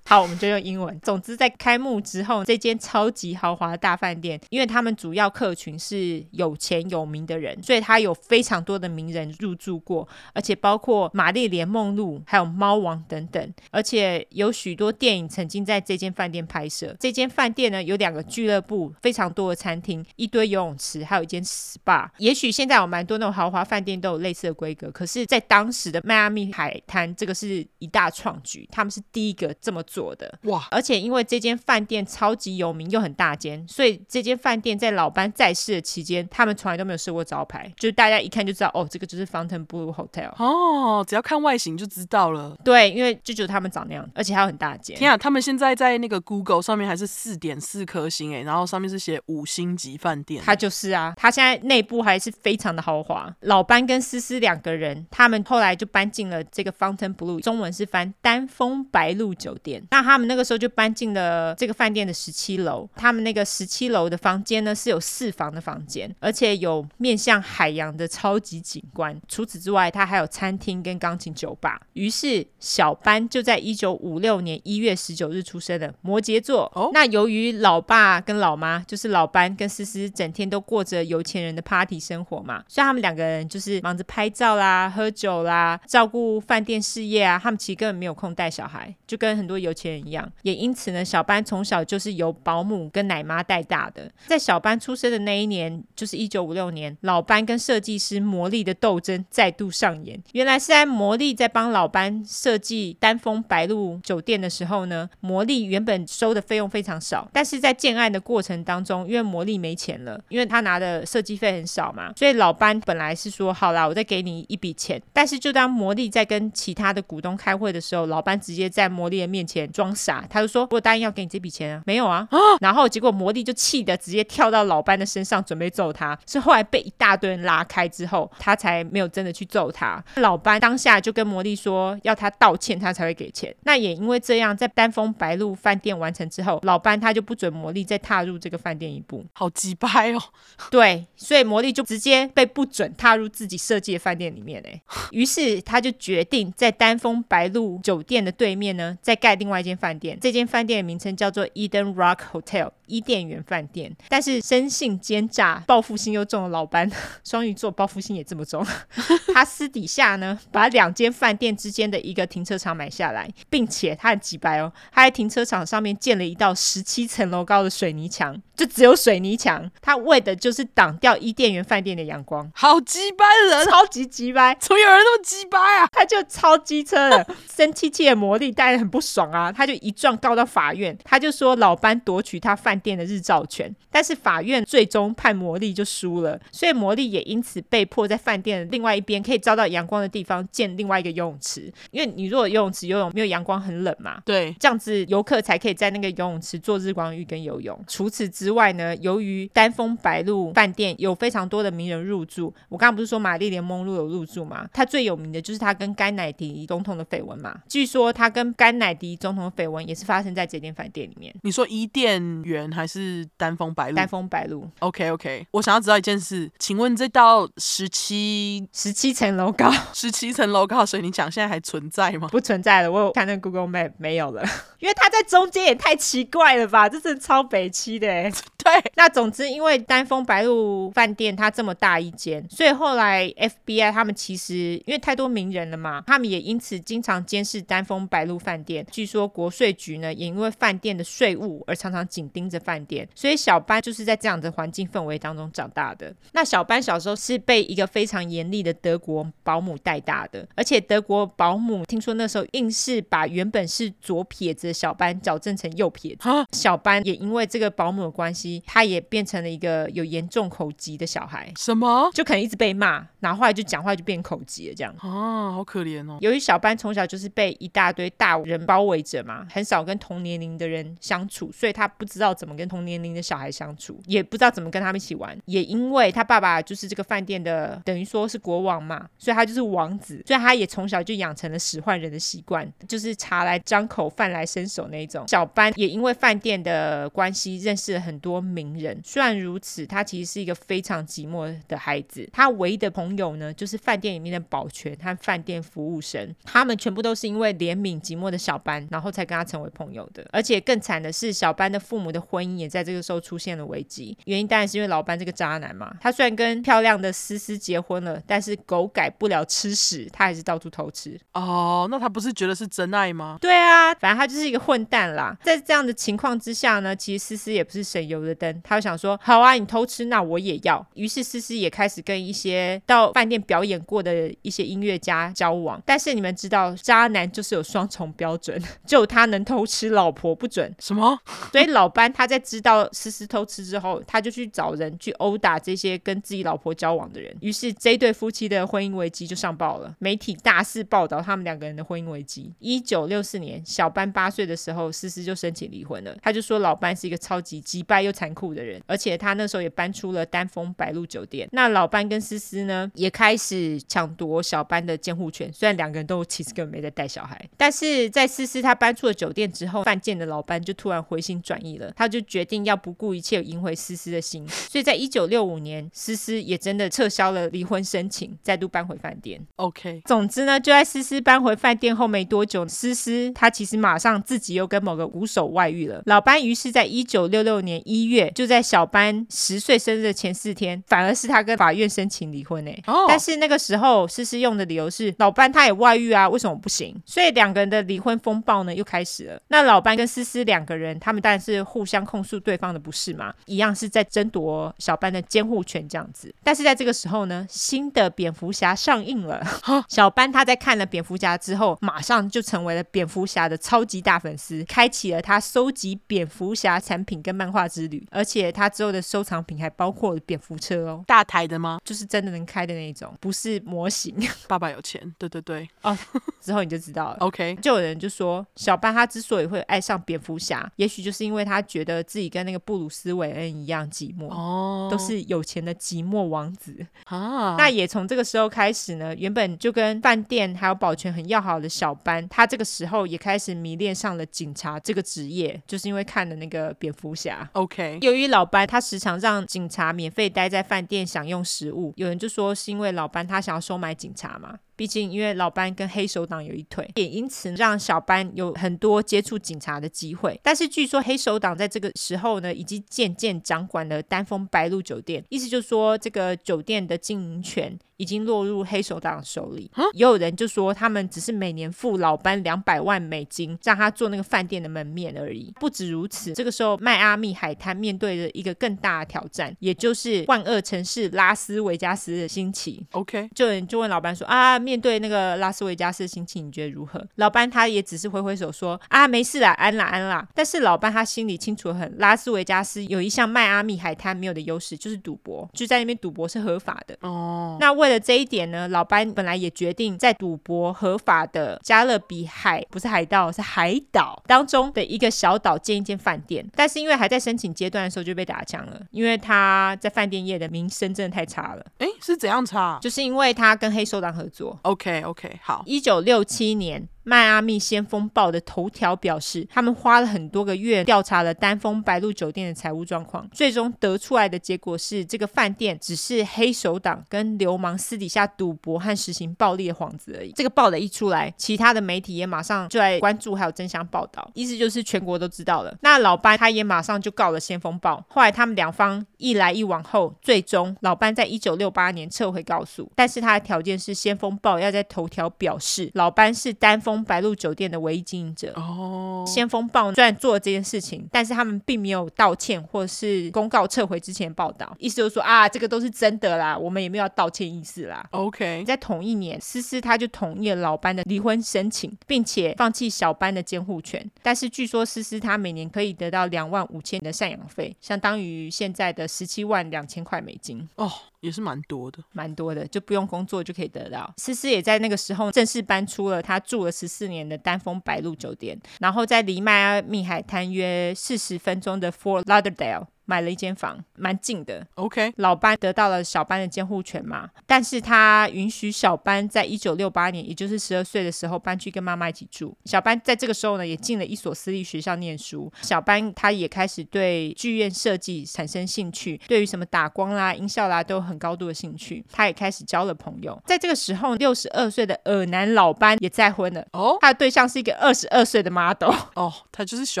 好，我们就用英文。总之，在开幕之后，这间超级豪华的大饭店，因为他们主要客群是有钱有名的人，所以它有非常多的名人入住过，而且包括玛丽莲梦露，还有猫王等等。而且有许多电影曾经在这间饭店拍摄。这间饭店呢，有两个俱乐部，非常多的餐厅，一堆游泳池，还有一间 SPA。也许现在有蛮多那种豪华饭店都有类似的规格，可是，在当时的迈阿密海滩，这个是一大创举，他们是第一个这么做。的哇！而且因为这间饭店超级有名又很大间，所以这间饭店在老班在世的期间，他们从来都没有设过招牌，就是大家一看就知道哦，这个就是 Fontainebleau Hotel 哦，只要看外形就知道了。对，因为就觉得他们长那样，而且还有很大间。天啊，他们现在在那个 Google 上面还是四点四颗星哎，然后上面是写五星级饭店。他就是啊，他现在内部还是非常的豪华。老班跟思思两个人，他们后来就搬进了这个 Fontainebleau，中文是翻丹枫白露酒店。那他们那个时候就搬进了这个饭店的十七楼。他们那个十七楼的房间呢，是有四房的房间，而且有面向海洋的超级景观。除此之外，它还有餐厅跟钢琴酒吧。于是小班就在一九五六年一月十九日出生的，摩羯座。哦，那由于老爸跟老妈就是老班跟思思，整天都过着有钱人的 party 生活嘛，所以他们两个人就是忙着拍照啦、喝酒啦、照顾饭店事业啊。他们其实根本没有空带小孩，就跟很多有钱一样，也因此呢，小班从小就是由保姆跟奶妈带大的。在小班出生的那一年，就是一九五六年，老班跟设计师魔力的斗争再度上演。原来是在魔力在帮老班设计丹枫白露酒店的时候呢，魔力原本收的费用非常少，但是在建案的过程当中，因为魔力没钱了，因为他拿的设计费很少嘛，所以老班本来是说好啦，我再给你一笔钱。但是就当魔力在跟其他的股东开会的时候，老班直接在魔力的面前装傻，他就说：“我答应要给你这笔钱啊，没有啊。”然后结果魔力就气得直接跳到老班的身上，准备揍他。是后来被一大堆人拉开之后，他才没有真的去揍他。老班当下就跟魔力说要他道歉，他才会给钱。那也因为这样，在丹枫白露饭店完成之后，老班他就不准魔力再踏入这个饭店一步。好鸡掰哦！对，所以魔力就直接被不准踏入自己设计的饭店里面。哎，于是他就决定在丹枫白露酒店的对面呢，再盖另外一间饭店。这间饭店的名称叫做 Eden Rock Hotel，伊甸园饭店。但是生性奸诈、报复心又重的老班，双鱼座报复心也这么重。他私底下呢，把两间饭店之间的一个停车场买下来，并且他很急掰哦，他在停车场上面建了一道十七层楼高的水泥墙，就只有水泥墙，他为的就是挡掉伊甸园饭店的阳光。好鸡掰的人，超级鸡掰，怎么有人那么鸡掰啊？他就超机车的，生气气的魔力当然很不爽啊，他就一状告到法院，他就说老班夺取他饭店的日照权，但是法院最终判魔力就输了，所以魔力也因此被迫在饭店的另外一边可以照到阳光的地方建另外一个游泳池，因为你如果游泳池游泳没有阳光很冷嘛，对，这样子游客才可以在那个游泳池做日光浴跟游泳。除此之外呢，由于丹枫白露饭店有非常多的名人入住，我刚刚不是说玛丽莲梦露有入住吗？他最有名的就是他跟甘乃迪总统的绯闻嘛，据说他跟甘乃迪总统的绯闻也是发生在这间饭店里面。你说伊甸园还是丹峰白露？丹峰白露。OK OK，我想要知道一件事，请问这道十七十七层楼高、十七层楼高的水泥墙现在还存在吗？不存在了，我有看那个 Google Map 没有了，因为它在中间也太奇怪了吧，这是超北七的。对，那总之因为丹峰白露饭店它这么大一间，所以后来 FBI 他们其实因为太多名人了嘛，他们也因此经常监视丹峰白露饭店。据说国税局呢也因为饭店的税务而常常紧盯着饭店，所以小班就是在这样的环境氛围当中长大的。那小班小时候是被一个非常严厉的德国保姆带大的，而且德国保姆听说那时候硬是把原本是左撇子的小班矫正成右撇子。小班也因为这个保姆的关系。系，他也变成了一个有严重口疾的小孩。什么？就可能一直被骂，然后后来就讲话就变口疾了，这样。啊，好可怜哦。由于小班从小就是被一大堆大人包围者嘛，很少跟同年龄的人相处，所以他不知道怎么跟同年龄的小孩相处，也不知道怎么跟他们一起玩。也因为他爸爸就是这个饭店的，等于说是国王嘛，所以他就是王子，所以他也从小就养成了使唤人的习惯，就是茶来张口，饭来伸手那一种。小班也因为饭店的关系认识了很多名人。虽然如此，他其实是一个非常寂寞的孩子。他唯一的朋友呢，就是饭店里面的保全和饭店服务生，他们全部都是因为怜悯寂寞的小班，然后才跟他成为朋友的。而且更惨的是，小班的父母的婚姻也在这个时候出现了危机。原因当然是因为老班这个渣男嘛。他虽然跟漂亮的思思结婚了，但是狗改不了吃屎，他还是到处偷吃。哦，那他不是觉得是真爱吗？对啊，反正他就是一个混蛋啦。在这样的情况之下呢，其实思思也不是省油的灯，他就想说，好啊，你偷吃，那我也要。于是思思也开始跟一些到饭店表演过的一些音乐家交往。但是你们知道，渣男就是有双重标准，就他能偷吃，老婆不准。什么？所以老班他在知道思思偷吃之后，他就去找人去殴打这些跟自己老婆交往的人。于是这对夫妻的婚姻危机就上报了，媒体大肆报道他们两个人的婚姻危机。一九六四年，小班八岁的时候，思思就申请离婚了。他就说老班是一个超级击败又残酷的人，而且他那时候也搬出了丹峰白露酒店。那老班跟思思呢，也开始抢夺小班的监护权。虽然两个人都其实根本没在带小孩，但是在思思他搬出了酒店之后，犯贱的老班就突然回心转意了，他就决定要不顾一切赢回思思的心。所以在一九六五年，思思也真的撤销了离婚申请，再度搬回饭店。OK，总之呢，就在思思搬回饭店后没多久，思思她其实马上自己又跟某个鼓手外遇了。老班于是在一九六六年一月，就在小班十岁生日的前四天，反而是他跟法院申请离婚呢。哦，但是那个时候思思用的理由是老班他也外遇啊，为什么不行？所以两个人的离婚风暴呢又开始了。那老班跟思思两个人，他们当然是互相控诉对方的不是嘛，一样是在争夺小班的监护权这样子。但是在这个时候呢，新的蝙蝠侠上映了。小班他在看了蝙蝠侠之后，马上就成为了蝙蝠侠的超级大粉丝，开启了他收集蝙蝠侠产品跟漫画之旅。而且他之后的收藏品还包括了蝙蝠车哦，大台的吗？就是真的能开的那种，不是模型。爸爸有钱，对对对。哦，之后你就知道了。OK，就有人就说，小班他之所以会爱上蝙蝠侠，也许就是因为他觉得自己跟那个布鲁斯韦恩一样寂寞哦，都是有钱的寂寞王子啊。那也从这个时候开始呢，原本就跟饭店还有保全很要好的小班，他这个时候也开始迷恋上了警察这个职业，就是因为看了那个蝙蝠侠。OK，由于老班他时常让警察免费待在饭店享用食物，有人就说是因为老班他想要收买警察嘛。毕竟，因为老班跟黑手党有一腿，也因此让小班有很多接触警察的机会。但是，据说黑手党在这个时候呢，已经渐渐掌管了丹枫白露酒店，意思就是说，这个酒店的经营权已经落入黑手党手里。也有人就说，他们只是每年付老班两百万美金，让他做那个饭店的门面而已。不止如此，这个时候迈阿密海滩面对着一个更大的挑战，也就是万恶城市拉斯维加斯的兴起。OK，就有人就问老班说啊。面对那个拉斯维加斯的心情，你觉得如何？老班他也只是挥挥手说啊，没事啦，安啦安啦。但是老班他心里清楚很，拉斯维加斯有一项迈阿密海滩没有的优势，就是赌博，就在那边赌博是合法的。哦，那为了这一点呢，老班本来也决定在赌博合法的加勒比海，不是海盗，是海岛当中的一个小岛建一间饭店。但是因为还在申请阶段的时候就被打枪了，因为他在饭店业的名声真的太差了。诶，是怎样差？就是因为他跟黑手党合作。OK OK，好。一九六七年。迈阿密先锋报的头条表示，他们花了很多个月调查了丹峰白露酒店的财务状况，最终得出来的结果是，这个饭店只是黑手党跟流氓私底下赌博和实行暴力的幌子而已。这个报的一出来，其他的媒体也马上就来关注，还有争相报道，意思就是全国都知道了。那老班他也马上就告了先锋报，后来他们两方一来一往后，最终老班在一九六八年撤回告诉，但是他的条件是先锋报要在头条表示老班是丹峰。峰白鹿酒店的唯一经营者。哦，先锋报虽然做了这件事情，但是他们并没有道歉或是公告撤回之前报道，意思就是说啊，这个都是真的啦，我们也没有要道歉意思啦。OK，在同一年，思思他就同意了老班的离婚申请，并且放弃小班的监护权。但是据说思思他每年可以得到两万五千的赡养费，相当于现在的十七万两千块美金。哦，也是蛮多的，蛮多的，就不用工作就可以得到。思思也在那个时候正式搬出了他住了十四年的丹峰白鹿酒店，然后在离迈阿密海滩约四十分钟的 Fort Lauderdale。买了一间房，蛮近的。OK，老班得到了小班的监护权嘛，但是他允许小班在一九六八年，也就是十二岁的时候搬去跟妈妈一起住。小班在这个时候呢，也进了一所私立学校念书。小班他也开始对剧院设计产生兴趣，对于什么打光啦、音效啦都有很高度的兴趣。他也开始交了朋友。在这个时候，六十二岁的尔男老班也再婚了。哦，他的对象是一个二十二岁的 model。哦，他就是喜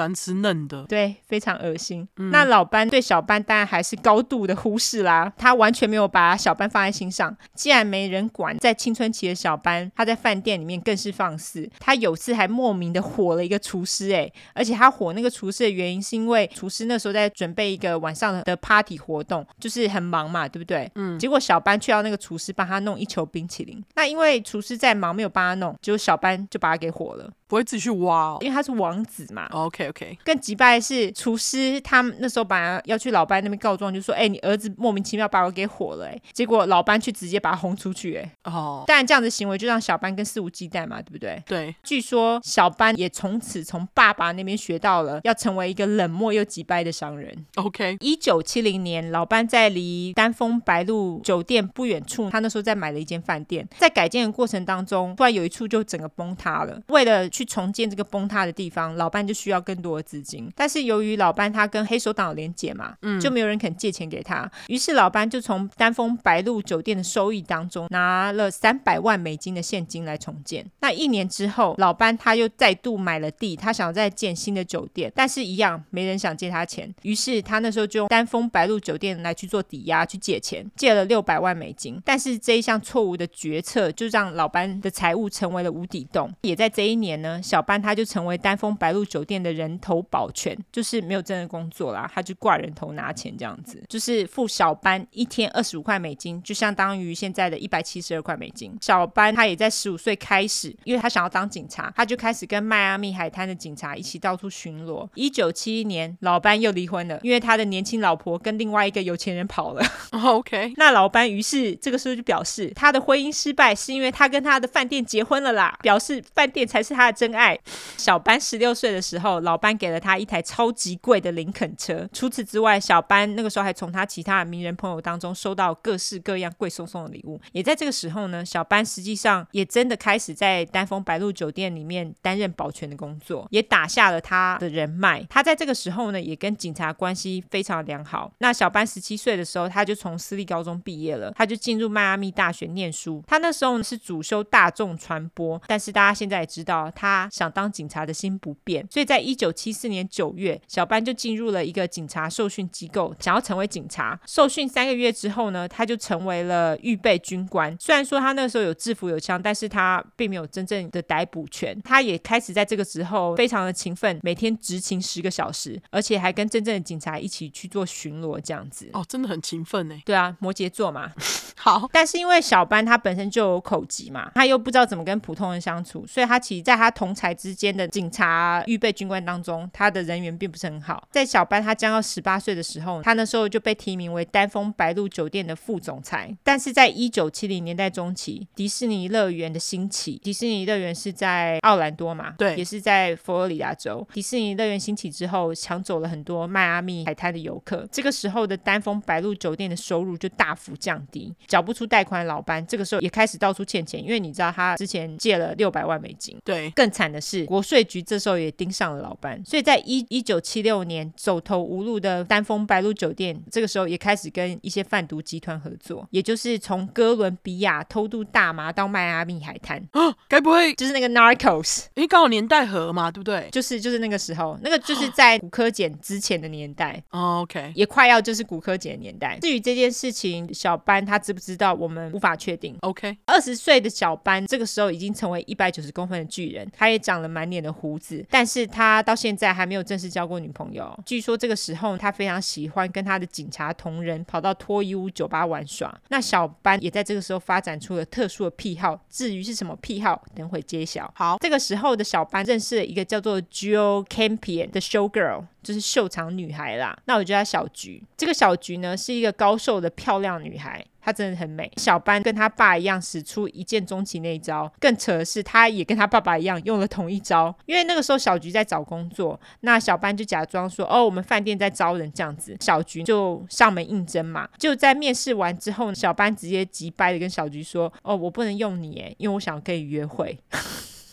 欢吃嫩的。对，非常恶心。嗯、那老班。对小班当然还是高度的忽视啦，他完全没有把小班放在心上。既然没人管，在青春期的小班，他在饭店里面更是放肆。他有次还莫名的火了一个厨师，诶，而且他火那个厨师的原因是因为厨师那时候在准备一个晚上的 party 活动，就是很忙嘛，对不对？嗯。结果小班却要那个厨师帮他弄一球冰淇淋。那因为厨师在忙，没有帮他弄，结果小班就把他给火了。不会自己去挖哦，因为他是王子嘛。OK OK。更击败的是厨师，他那时候本来要去老班那边告状，就说：“哎，你儿子莫名其妙把我给火了。”哎，结果老班却直接把他轰出去。哎，哦。当然这样的行为就让小班更肆无忌惮嘛，对不对？对。据说小班也从此从爸爸那边学到了要成为一个冷漠又击败的商人。OK。一九七零年，老班在离丹峰白鹿酒店不远处，他那时候在买了一间饭店，在改建的过程当中，突然有一处就整个崩塌了。为了去去重建这个崩塌的地方，老班就需要更多的资金。但是由于老班他跟黑手党有连结嘛，嗯，就没有人肯借钱给他。于是老班就从丹峰白鹿酒店的收益当中拿了三百万美金的现金来重建。那一年之后，老班他又再度买了地，他想要再建新的酒店，但是一样没人想借他钱。于是他那时候就用丹峰白鹿酒店来去做抵押去借钱，借了六百万美金。但是这一项错误的决策就让老班的财务成为了无底洞。也在这一年呢。小班他就成为丹峰白鹿酒店的人头保全，就是没有真的工作啦，他就挂人头拿钱这样子，就是付小班一天二十五块美金，就相当于现在的一百七十二块美金。小班他也在十五岁开始，因为他想要当警察，他就开始跟迈阿密海滩的警察一起到处巡逻。一九七一年，老班又离婚了，因为他的年轻老婆跟另外一个有钱人跑了。Oh, OK，那老班于是这个时候就表示，他的婚姻失败是因为他跟他的饭店结婚了啦，表示饭店才是他的。真爱。小班十六岁的时候，老班给了他一台超级贵的林肯车。除此之外，小班那个时候还从他其他的名人朋友当中收到各式各样贵松松的礼物。也在这个时候呢，小班实际上也真的开始在丹峰白鹿酒店里面担任保全的工作，也打下了他的人脉。他在这个时候呢，也跟警察关系非常良好。那小班十七岁的时候，他就从私立高中毕业了，他就进入迈阿密大学念书。他那时候是主修大众传播，但是大家现在也知道他。想当警察的心不变，所以在一九七四年九月，小班就进入了一个警察受训机构，想要成为警察。受训三个月之后呢，他就成为了预备军官。虽然说他那个时候有制服有枪，但是他并没有真正的逮捕权。他也开始在这个时候非常的勤奋，每天执勤十个小时，而且还跟真正的警察一起去做巡逻，这样子。哦，真的很勤奋呢。对啊，摩羯座嘛。好，但是因为小班他本身就有口疾嘛，他又不知道怎么跟普通人相处，所以他其实在他同才之间的警察预备军官当中，他的人缘并不是很好。在小班他将要十八岁的时候，他那时候就被提名为丹峰白鹿酒店的副总裁。但是在一九七零年代中期，迪士尼乐园的兴起，迪士尼乐园是在奥兰多嘛，对，也是在佛罗里达州。迪士尼乐园兴起之后，抢走了很多迈阿密海滩的游客。这个时候的丹峰白鹿酒店的收入就大幅降低，缴不出贷款的老班，这个时候也开始到处欠钱，因为你知道他之前借了六百万美金。对，更惨的是。国税局这时候也盯上了老班，所以在一一九七六年走投无路的丹峰白鹿酒店，这个时候也开始跟一些贩毒集团合作，也就是从哥伦比亚偷渡大麻到迈阿密海滩。啊，该不会就是那个 Narcos？因为刚好年代合嘛，对不对？就是就是那个时候，那个就是在骨科检之前的年代。哦，OK，也快要就是骨科检的年代。至于这件事情，小班他知不知道，我们无法确定。OK，二十岁的小班这个时候已经成为一百九十公分的巨人，他也长了满脸的胡子，但是他到现在还没有正式交过女朋友。据说这个时候他非常喜欢跟他的警察同仁跑到脱衣舞酒吧玩耍。那小班也在这个时候发展出了特殊的癖好，至于是什么癖好，等会揭晓。好，这个时候的小班认识了一个叫做 Jill Campion 的 show girl。就是秀场女孩啦，那我叫她小菊。这个小菊呢，是一个高瘦的漂亮女孩，她真的很美。小班跟他爸一样使出一见钟情那一招，更扯的是，他也跟他爸爸一样用了同一招。因为那个时候小菊在找工作，那小班就假装说：“哦，我们饭店在招人这样子。”小菊就上门应征嘛。就在面试完之后，小班直接急掰的跟小菊说：“哦，我不能用你，因为我想跟你约会。”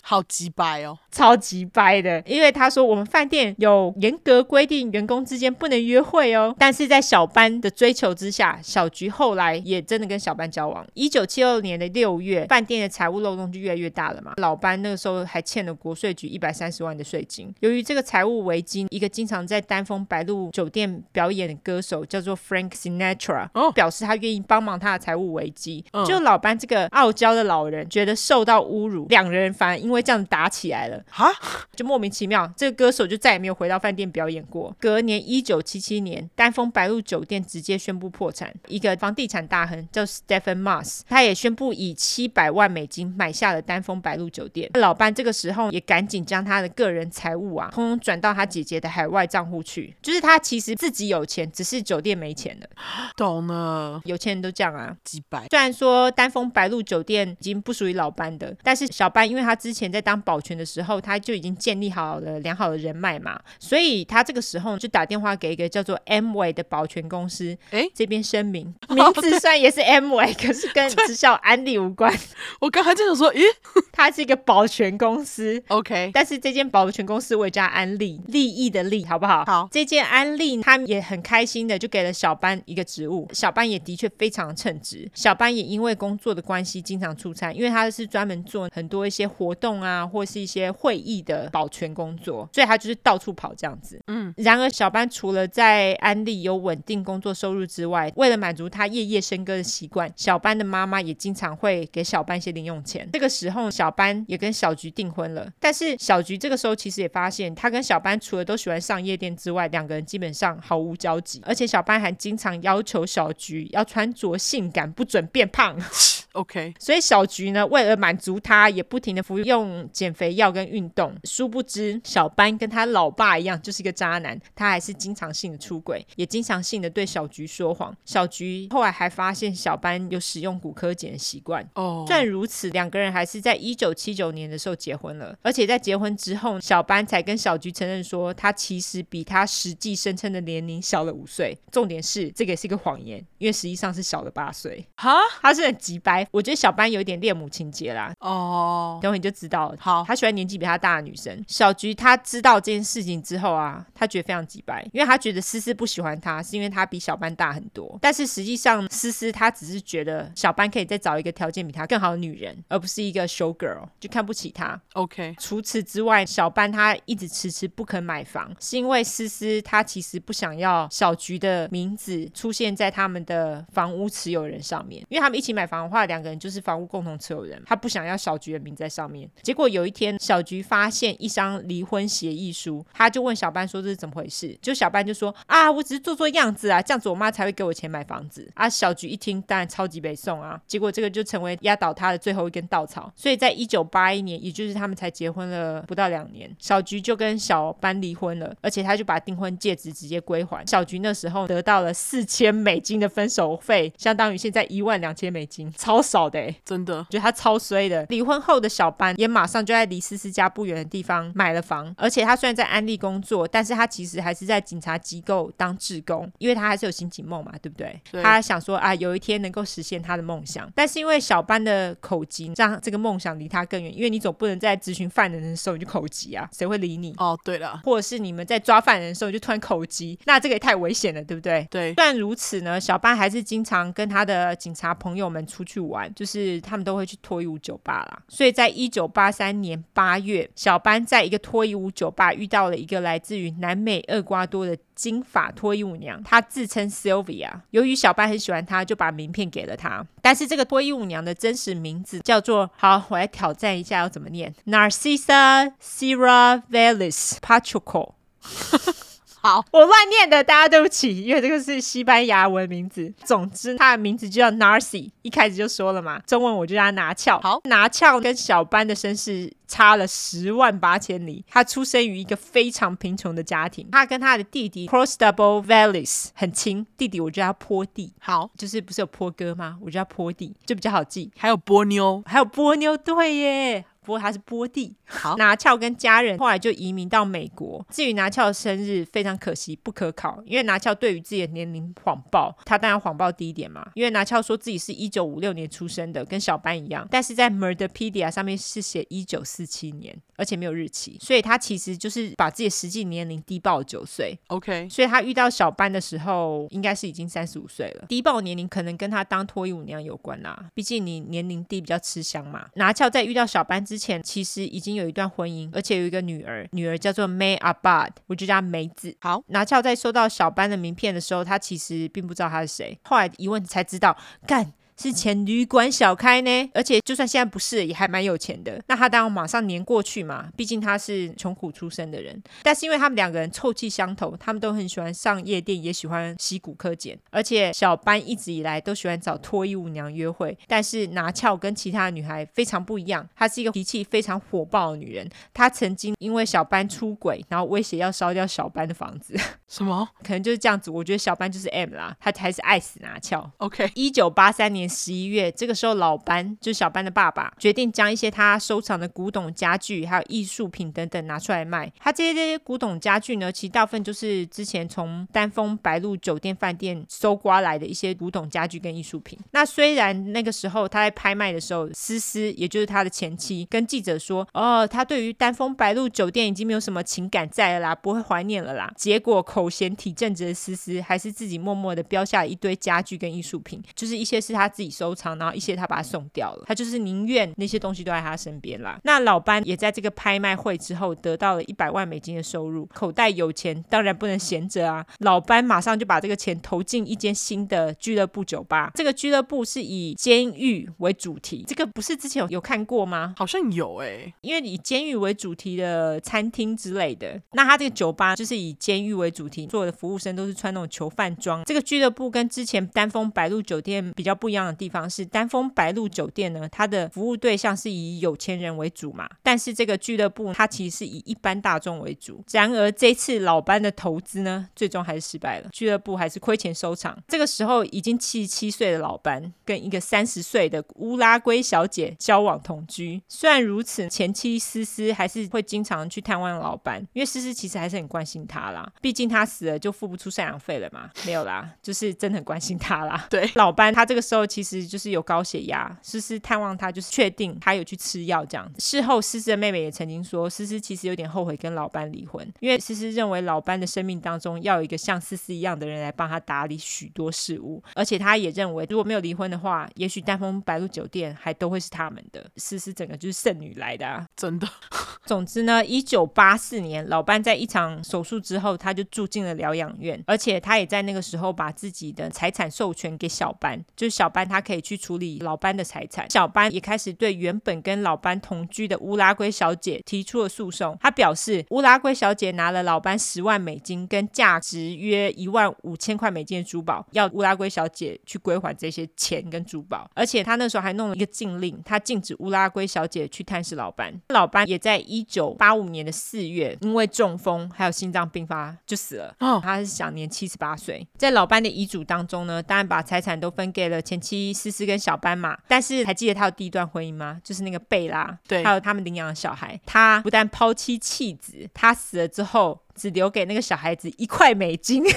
好鸡掰哦，超级掰的，因为他说我们饭店有严格规定，员工之间不能约会哦。但是在小班的追求之下，小菊后来也真的跟小班交往。一九七二年的六月，饭店的财务漏洞就越来越大了嘛。老班那个时候还欠了国税局一百三十万的税金。由于这个财务危机，一个经常在丹凤白露酒店表演的歌手叫做 Frank Sinatra，哦，表示他愿意帮忙他的财务危机。嗯，就老班这个傲娇的老人觉得受到侮辱，两人反而因为这样打起来了哈，就莫名其妙，这个歌手就再也没有回到饭店表演过。隔年一九七七年，丹凤白露酒店直接宣布破产。一个房地产大亨叫 Stephen Moss，他也宣布以七百万美金买下了丹凤白露酒店。老班这个时候也赶紧将他的个人财务啊，通通转到他姐姐的海外账户去。就是他其实自己有钱，只是酒店没钱了。懂了，有钱人都这样啊，几百。虽然说丹凤白露酒店已经不属于老班的，但是小班因为他之前在当保全的时候，他就已经建立好了良好的人脉嘛，所以他这个时候就打电话给一个叫做 Amway 的保全公司，哎，这边声明，名字虽然也是 Amway，可是跟直销安利无关。我刚才就想说，咦，他是一个保全公司，OK，但是这间保全公司我也叫安利，利益的利，好不好？好，这间安利他也很开心的就给了小班一个职务，小班也的确非常称职，小班也因为工作的关系经常出差，因为他是专门做很多一些活动啊，或是一些。些会议的保全工作，所以他就是到处跑这样子。嗯，然而小班除了在安利有稳定工作收入之外，为了满足他夜夜笙歌的习惯，小班的妈妈也经常会给小班一些零用钱。这个时候，小班也跟小菊订婚了。但是小菊这个时候其实也发现，他跟小班除了都喜欢上夜店之外，两个人基本上毫无交集。而且小班还经常要求小菊要穿着性感，不准变胖。OK，所以小菊呢，为了满足他，也不停的服用减肥药跟运动。殊不知，小班跟他老爸一样，就是一个渣男。他还是经常性的出轨，也经常性的对小菊说谎。小菊后来还发现小班有使用骨科碱的习惯。哦，虽然如此，两个人还是在一九七九年的时候结婚了。而且在结婚之后，小班才跟小菊承认说，他其实比他实际声称的年龄小了五岁。重点是，这个也是一个谎言，因为实际上是小了八岁。哈，他是很急掰。我觉得小班有一点恋母情节啦。哦，等会你就知道了。好，他喜欢年纪比他大的女生。小菊他知道这件事情之后啊，他觉得非常机掰，因为他觉得思思不喜欢他，是因为他比小班大很多。但是实际上，思思他只是觉得小班可以再找一个条件比他更好的女人，而不是一个 show girl，就看不起他。OK。除此之外，小班他一直迟迟不肯买房，是因为思思他其实不想要小菊的名字出现在他们的房屋持有人上面，因为他们一起买房的话，两个人就。是房屋共同持有人，他不想要小菊的名在上面。结果有一天，小菊发现一张离婚协议书，他就问小班说：“这是怎么回事？”就小班就说：“啊，我只是做做样子啊，这样子我妈才会给我钱买房子。”啊，小菊一听，当然超级北宋啊。结果这个就成为压倒他的最后一根稻草。所以在一九八一年，也就是他们才结婚了不到两年，小菊就跟小班离婚了，而且他就把订婚戒指直接归还。小菊那时候得到了四千美金的分手费，相当于现在一万两千美金，超少的。真的，觉得他超衰的。离婚后的小班也马上就在离思思家不远的地方买了房，而且他虽然在安利工作，但是他其实还是在警察机构当志工，因为他还是有刑警梦嘛，对不对？对。他想说啊，有一天能够实现他的梦想。但是因为小班的口疾，让这个梦想离他更远。因为你总不能在执行犯人的时候你就口疾啊，谁会理你？哦，对了，或者是你们在抓犯人的时候你就突然口疾，那这个也太危险了，对不对？对。虽然如此呢，小班还是经常跟他的警察朋友们出去玩，就是他们都会去脱衣舞酒吧啦。所以在一九八三年八月，小班在一个脱衣舞酒吧遇到了一个来自于南美厄瓜多的金发脱衣舞娘，她自称 Sylvia。由于小班很喜欢她，就把名片给了她。但是这个脱衣舞娘的真实名字叫做……好，我来挑战一下要怎么念：Narcissa Sierra Velez Pachuco。好，我乱念的，大家对不起，因为这个是西班牙文名字。总之，他的名字就叫 Narcy，一开始就说了嘛，中文我就叫他拿翘。好，拿翘跟小班的身世差了十万八千里。他出生于一个非常贫穷的家庭，他跟他的弟弟 Crosstable Valles 很亲，弟弟我就叫他坡弟。好，就是不是有坡哥吗？我就叫坡弟，就比较好记。还有波妞，还有波妞，对耶。不过他是波弟，好，拿翘跟家人后来就移民到美国。至于拿翘的生日，非常可惜不可考，因为拿翘对于自己的年龄谎报，他当然谎报低一点嘛。因为拿翘说自己是一九五六年出生的，跟小班一样，但是在 Murderpedia 上面是写一九四七年，而且没有日期，所以他其实就是把自己的实际年龄低报九岁。OK，所以他遇到小班的时候，应该是已经三十五岁了。低报年龄可能跟他当脱衣舞娘有关啦，毕竟你年龄低比较吃香嘛。拿翘在遇到小班之前其实已经有一段婚姻，而且有一个女儿，女儿叫做 May Abad，我就叫她梅子。好，拿翘在收到小班的名片的时候，他其实并不知道他是谁，后来一问才知道，干。是前旅馆小开呢，而且就算现在不是，也还蛮有钱的。那他当然马上黏过去嘛，毕竟他是穷苦出身的人。但是因为他们两个人臭气相投，他们都很喜欢上夜店，也喜欢吸骨科碱。而且小班一直以来都喜欢找脱衣舞娘约会，但是拿翘跟其他的女孩非常不一样，她是一个脾气非常火爆的女人。她曾经因为小班出轨，然后威胁要烧掉小班的房子。什么？可能就是这样子。我觉得小班就是 M 啦，他还是爱死拿翘。OK，一九八三年。十一月，这个时候老班就是小班的爸爸，决定将一些他收藏的古董家具、还有艺术品等等拿出来卖。他这些这些古董家具呢，其实大部分就是之前从丹凤白露酒店饭店搜刮来的一些古董家具跟艺术品。那虽然那个时候他在拍卖的时候，思思也就是他的前妻跟记者说：“哦，他对于丹凤白露酒店已经没有什么情感在了啦，不会怀念了啦。”结果口嫌体正直的思思还是自己默默的标下了一堆家具跟艺术品，就是一些是他。自己收藏，然后一些他把它送掉了，他就是宁愿那些东西都在他身边啦。那老班也在这个拍卖会之后得到了一百万美金的收入，口袋有钱，当然不能闲着啊。老班马上就把这个钱投进一间新的俱乐部酒吧，这个俱乐部是以监狱为主题，这个不是之前有有看过吗？好像有哎、欸，因为以监狱为主题的餐厅之类的，那他这个酒吧就是以监狱为主题，所有的服务生都是穿那种囚犯装。这个俱乐部跟之前丹峰白露酒店比较不一样。地方是丹峰白露酒店呢，它的服务对象是以有钱人为主嘛，但是这个俱乐部它其实是以一般大众为主。然而这次老班的投资呢，最终还是失败了，俱乐部还是亏钱收场。这个时候已经七十七岁的老班跟一个三十岁的乌拉圭小姐交往同居。虽然如此，前妻思思还是会经常去探望老班，因为思思其实还是很关心他啦，毕竟他死了就付不出赡养费了嘛。没有啦，就是真的很关心他啦。对，老班他这个时候其实。其实就是有高血压，思思探望他，就是确定他有去吃药这样。事后，思思的妹妹也曾经说，思思其实有点后悔跟老班离婚，因为思思认为老班的生命当中要有一个像思思一样的人来帮他打理许多事务，而且他也认为如果没有离婚的话，也许丹峰白露酒店还都会是他们的。思思整个就是剩女来的啊，真的。总之呢，一九八四年，老班在一场手术之后，他就住进了疗养院，而且他也在那个时候把自己的财产授权给小班，就是小班他。他可以去处理老班的财产，小班也开始对原本跟老班同居的乌拉圭小姐提出了诉讼。他表示，乌拉圭小姐拿了老班十万美金跟价值约一万五千块美金的珠宝，要乌拉圭小姐去归还这些钱跟珠宝。而且他那时候还弄了一个禁令，他禁止乌拉圭小姐去探视老班。老班也在一九八五年的四月因为中风还有心脏病发就死了。哦，他是享年七十八岁。在老班的遗嘱当中呢，当然把财产都分给了前妻。思思跟小斑马，但是还记得他有第一段婚姻吗？就是那个贝拉，对，还有他们领养的小孩。他不但抛妻弃子，他死了之后只留给那个小孩子一块美金。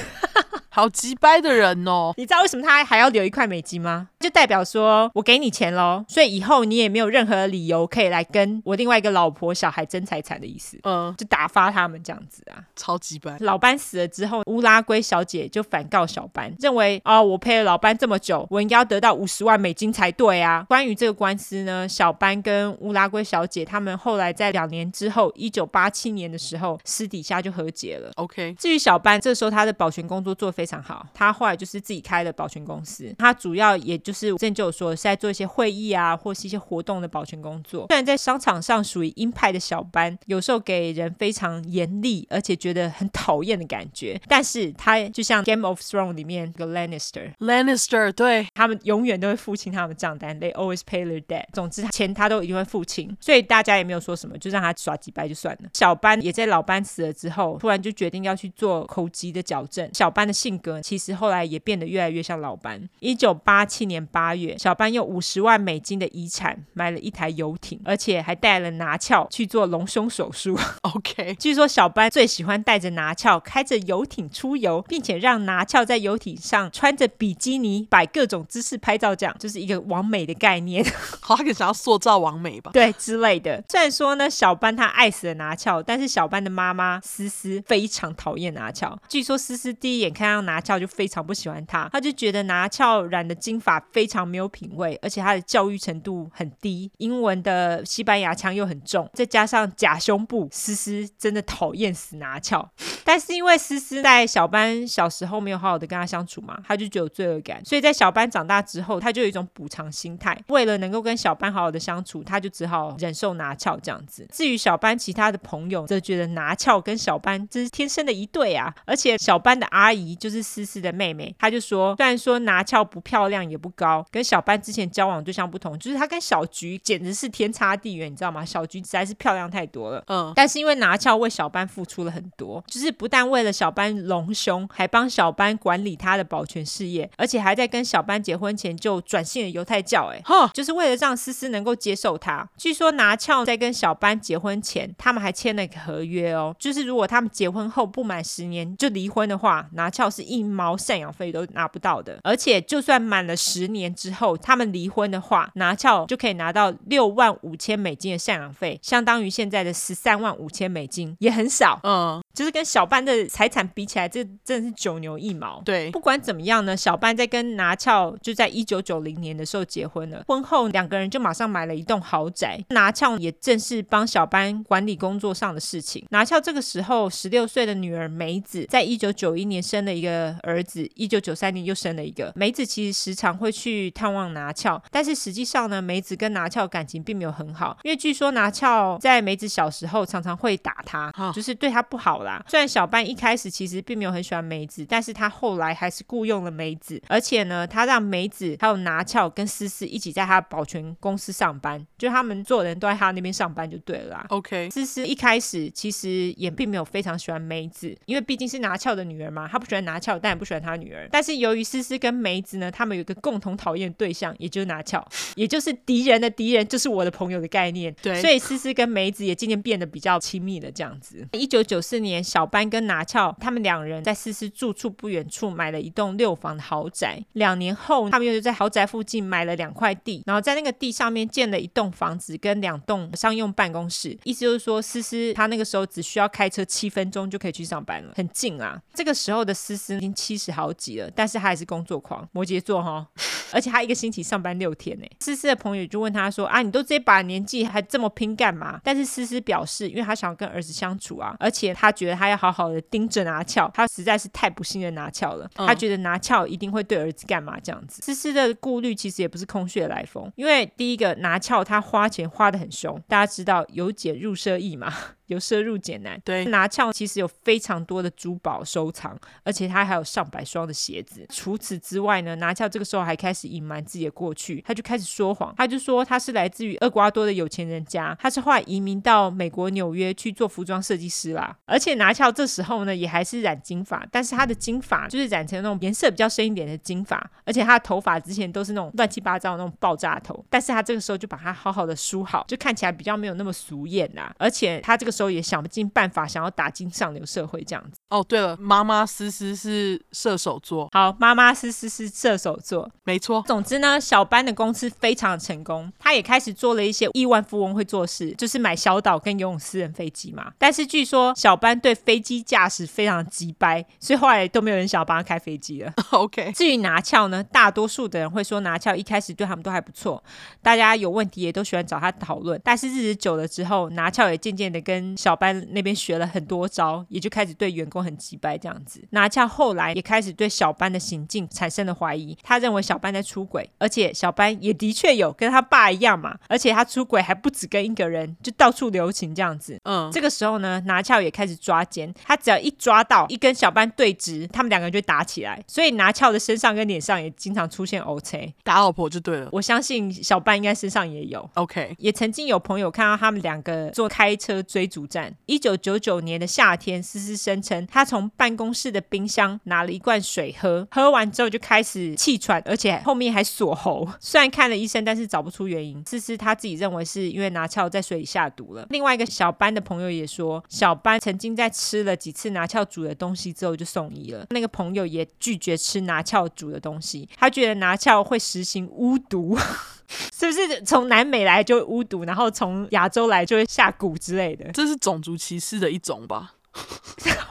好急掰的人哦！你知道为什么他还要留一块美金吗？就代表说我给你钱喽，所以以后你也没有任何理由可以来跟我另外一个老婆小孩争财产的意思。嗯，就打发他们这样子啊，超级班。老班死了之后，乌拉圭小姐就反告小班，认为啊、哦，我陪了老班这么久，我应该要得到五十万美金才对啊。关于这个官司呢，小班跟乌拉圭小姐他们后来在两年之后，一九八七年的时候，私底下就和解了。OK，至于小班，这时候他的保全工作做非常好，他后来就是自己开了保全公司。他主要也就是是之前就有说是在做一些会议啊，或是一些活动的保全工作。虽然在商场上属于鹰派的小班，有时候给人非常严厉而且觉得很讨厌的感觉，但是他就像《Game of Thrones》里面的 Lannister，Lannister 对，他们永远都会付清他们的账单，They always pay their debt。总之钱他都一定会付清，所以大家也没有说什么，就让他耍几掰就算了。小班也在老班死了之后，突然就决定要去做口疾的矫正。小班的性格其实后来也变得越来越像老班。一九八七年八月，小班用五十万美金的遗产买了一台游艇，而且还带了拿翘去做隆胸手术。OK，据说小班最喜欢带着拿翘开着游艇出游，并且让拿翘在游艇上穿着比基尼摆各种姿势拍照，这样就是一个完美的概念。好，他可能想要塑造完美吧？对，之类的。虽然说呢，小班他爱死了拿翘，但是小班的妈妈思思非常讨厌拿翘。据说思思第一眼看到拿翘就非常不喜欢他，他就觉得拿翘染的金发非常没有品味，而且他的教育程度很低，英文的西班牙腔又很重，再加上假胸部，思思真的讨厌死拿翘。但是因为思思在小班小时候没有好好的跟他相处嘛，他就觉得有罪恶感，所以在小班长大之后，他就有一种补偿心态，为了能够跟小班好好的相处，他就只好忍受拿翘这样子。至于小班其他的朋友，则觉得拿翘跟小班这是天生的一对啊，而且小班的阿姨就是思思的妹妹，她就说，虽然说拿翘不漂亮也不高，跟小班之前交往对象不同，就是她跟小菊简直是天差地远，你知道吗？小菊实在是漂亮太多了，嗯，但是因为拿翘为小班付出了很多，就是不但为了小班隆胸，还帮小班管理他的保全事业，而且还在跟小班结婚前就转信了犹太教，哎，就是为了让思思能够接受他。据说拿翘在跟小班结婚前，他们还签了一个合约哦，就是如果他们结婚后不满十年就离婚的话，拿翘是一毛赡养费都拿不到的。而且就算满了十年之后他们离婚的话，拿翘就可以拿到六万五千美金的赡养费，相当于现在的十三万五千美金，也很少。嗯，就是跟小班的财产比起来，这真的是九牛一毛。对，不管怎么样呢，小班在跟拿翘就在一九九零年的时候结婚了，婚后两个人就马上买了一栋豪宅，拿翘也正式帮小班管理工作上的事情。拿翘这个时候十六岁的女儿梅子，在一九九一年生了一个儿子，一九九三年又生了一个。梅子其实时常会去探望拿翘，但是实际上呢，梅子跟拿翘感情并没有很好，因为据说拿翘在梅子小时候常常会打她，就是对她不好啦。虽然小班一开始其实并没有很喜欢梅子，但是他后来还是雇佣了梅子，而且呢，他让梅子还有拿翘跟思思一起在他保全公司上班，就他们所有人都在他那边上班就对了啦。OK，思思一开始其实也并没有非常喜欢梅子，因为毕竟是拿翘的女儿嘛，他不喜欢拿翘，但也不喜欢他女儿。但是由于思思跟梅子呢，他们有一个共同讨厌的对象，也就是拿翘，也就是敌人的敌人就是我的朋友的概念。对，所以思思跟梅子也渐渐变得比较亲密了这样子。一九九四年，年小班跟拿翘他们两人在思思住处不远处买了一栋六房的豪宅。两年后，他们又在豪宅附近买了两块地，然后在那个地上面建了一栋房子跟两栋商用办公室。意思就是说，思思他那个时候只需要开车七分钟就可以去上班了，很近啊。这个时候的思思已经七十好几了，但是他还是工作狂，摩羯座哈。而且他一个星期上班六天呢。思思的朋友就问他说：“啊，你都这把年纪还这么拼干嘛？”但是思思表示，因为他想要跟儿子相处啊，而且他觉得他要好好的盯着拿翘，他实在是太不信任拿翘了。他觉得拿翘一定会对儿子干嘛这样子。思思的顾虑其实也不是空穴来风，因为第一个拿翘他花钱花得很凶，大家知道由俭入奢易嘛。由奢入俭难，对，拿翘其实有非常多的珠宝收藏，而且他还有上百双的鞋子。除此之外呢，拿翘这个时候还开始隐瞒自己的过去，他就开始说谎，他就说他是来自于厄瓜多的有钱人家，他是后来移民到美国纽约去做服装设计师啦。而且拿翘这时候呢，也还是染金发，但是他的金发就是染成那种颜色比较深一点的金发，而且他的头发之前都是那种乱七八糟的那种爆炸头，但是他这个时候就把它好好的梳好，就看起来比较没有那么俗艳啦。而且他这个。时候也想不尽办法想要打进上流社会这样子。哦，对了，妈妈思思是射手座。好，妈妈思思是射手座，没错。总之呢，小班的公司非常的成功，他也开始做了一些亿万富翁会做事，就是买小岛跟游泳私人飞机嘛。但是据说小班对飞机驾驶非常急掰，所以后来都没有人想要帮他开飞机了。OK。至于拿翘呢，大多数的人会说拿翘一开始对他们都还不错，大家有问题也都喜欢找他讨论。但是日子久了之后，拿翘也渐渐的跟小班那边学了很多招，也就开始对员工很机掰这样子。拿翘后来也开始对小班的行径产生了怀疑，他认为小班在出轨，而且小班也的确有跟他爸一样嘛，而且他出轨还不止跟一个人，就到处留情这样子。嗯，这个时候呢，拿翘也开始抓奸，他只要一抓到一跟小班对峙，他们两个人就打起来，所以拿翘的身上跟脸上也经常出现 O C，打老婆就对了。我相信小班应该身上也有。OK，也曾经有朋友看到他们两个坐开车追主战。一九九九年的夏天，思思声称他从办公室的冰箱拿了一罐水喝，喝完之后就开始气喘，而且后面还锁喉。虽然看了医生，但是找不出原因。思思他自己认为是因为拿翘在水里下毒了。另外一个小班的朋友也说，小班曾经在吃了几次拿翘煮的东西之后就送医了。那个朋友也拒绝吃拿翘煮的东西，他觉得拿翘会实行巫毒。是不是从南美来就巫毒，然后从亚洲来就会下蛊之类的？这是种族歧视的一种吧。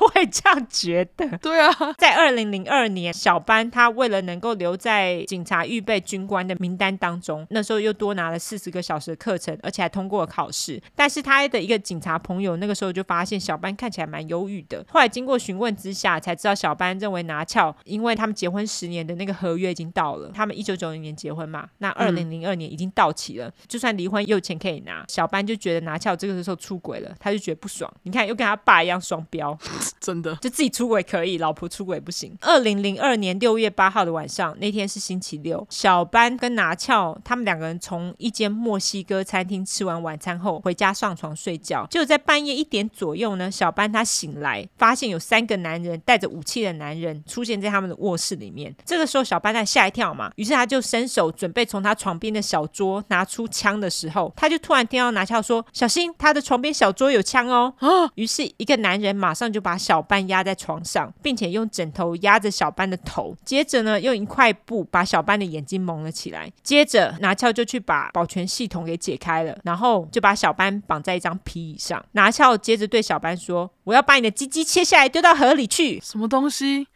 我也这样觉得。对啊，在二零零二年，小班他为了能够留在警察预备军官的名单当中，那时候又多拿了四十个小时的课程，而且还通过了考试。但是他的一个警察朋友那个时候就发现小班看起来蛮忧郁的。后来经过询问之下，才知道小班认为拿翘，因为他们结婚十年的那个合约已经到了，他们一九九零年结婚嘛，那二零零二年已经到期了，嗯、就算离婚又有钱可以拿。小班就觉得拿翘这个时候出轨了，他就觉得不爽。你看，又跟他爸一样双标。真的，就自己出轨可以，老婆出轨不行。二零零二年六月八号的晚上，那天是星期六，小班跟拿翘他们两个人从一间墨西哥餐厅吃完晚餐后回家上床睡觉。就在半夜一点左右呢，小班他醒来，发现有三个男人带着武器的男人出现在他们的卧室里面。这个时候，小班他吓一跳嘛，于是他就伸手准备从他床边的小桌拿出枪的时候，他就突然听到拿翘说：“小心，他的床边小桌有枪哦！”啊！于是，一个男人马上就把小班压在床上，并且用枕头压着小班的头，接着呢，用一块布把小班的眼睛蒙了起来。接着拿翘就去把保全系统给解开了，然后就把小班绑在一张皮椅上。拿翘接着对小班说：“我要把你的鸡鸡切下来丢到河里去。”什么东西？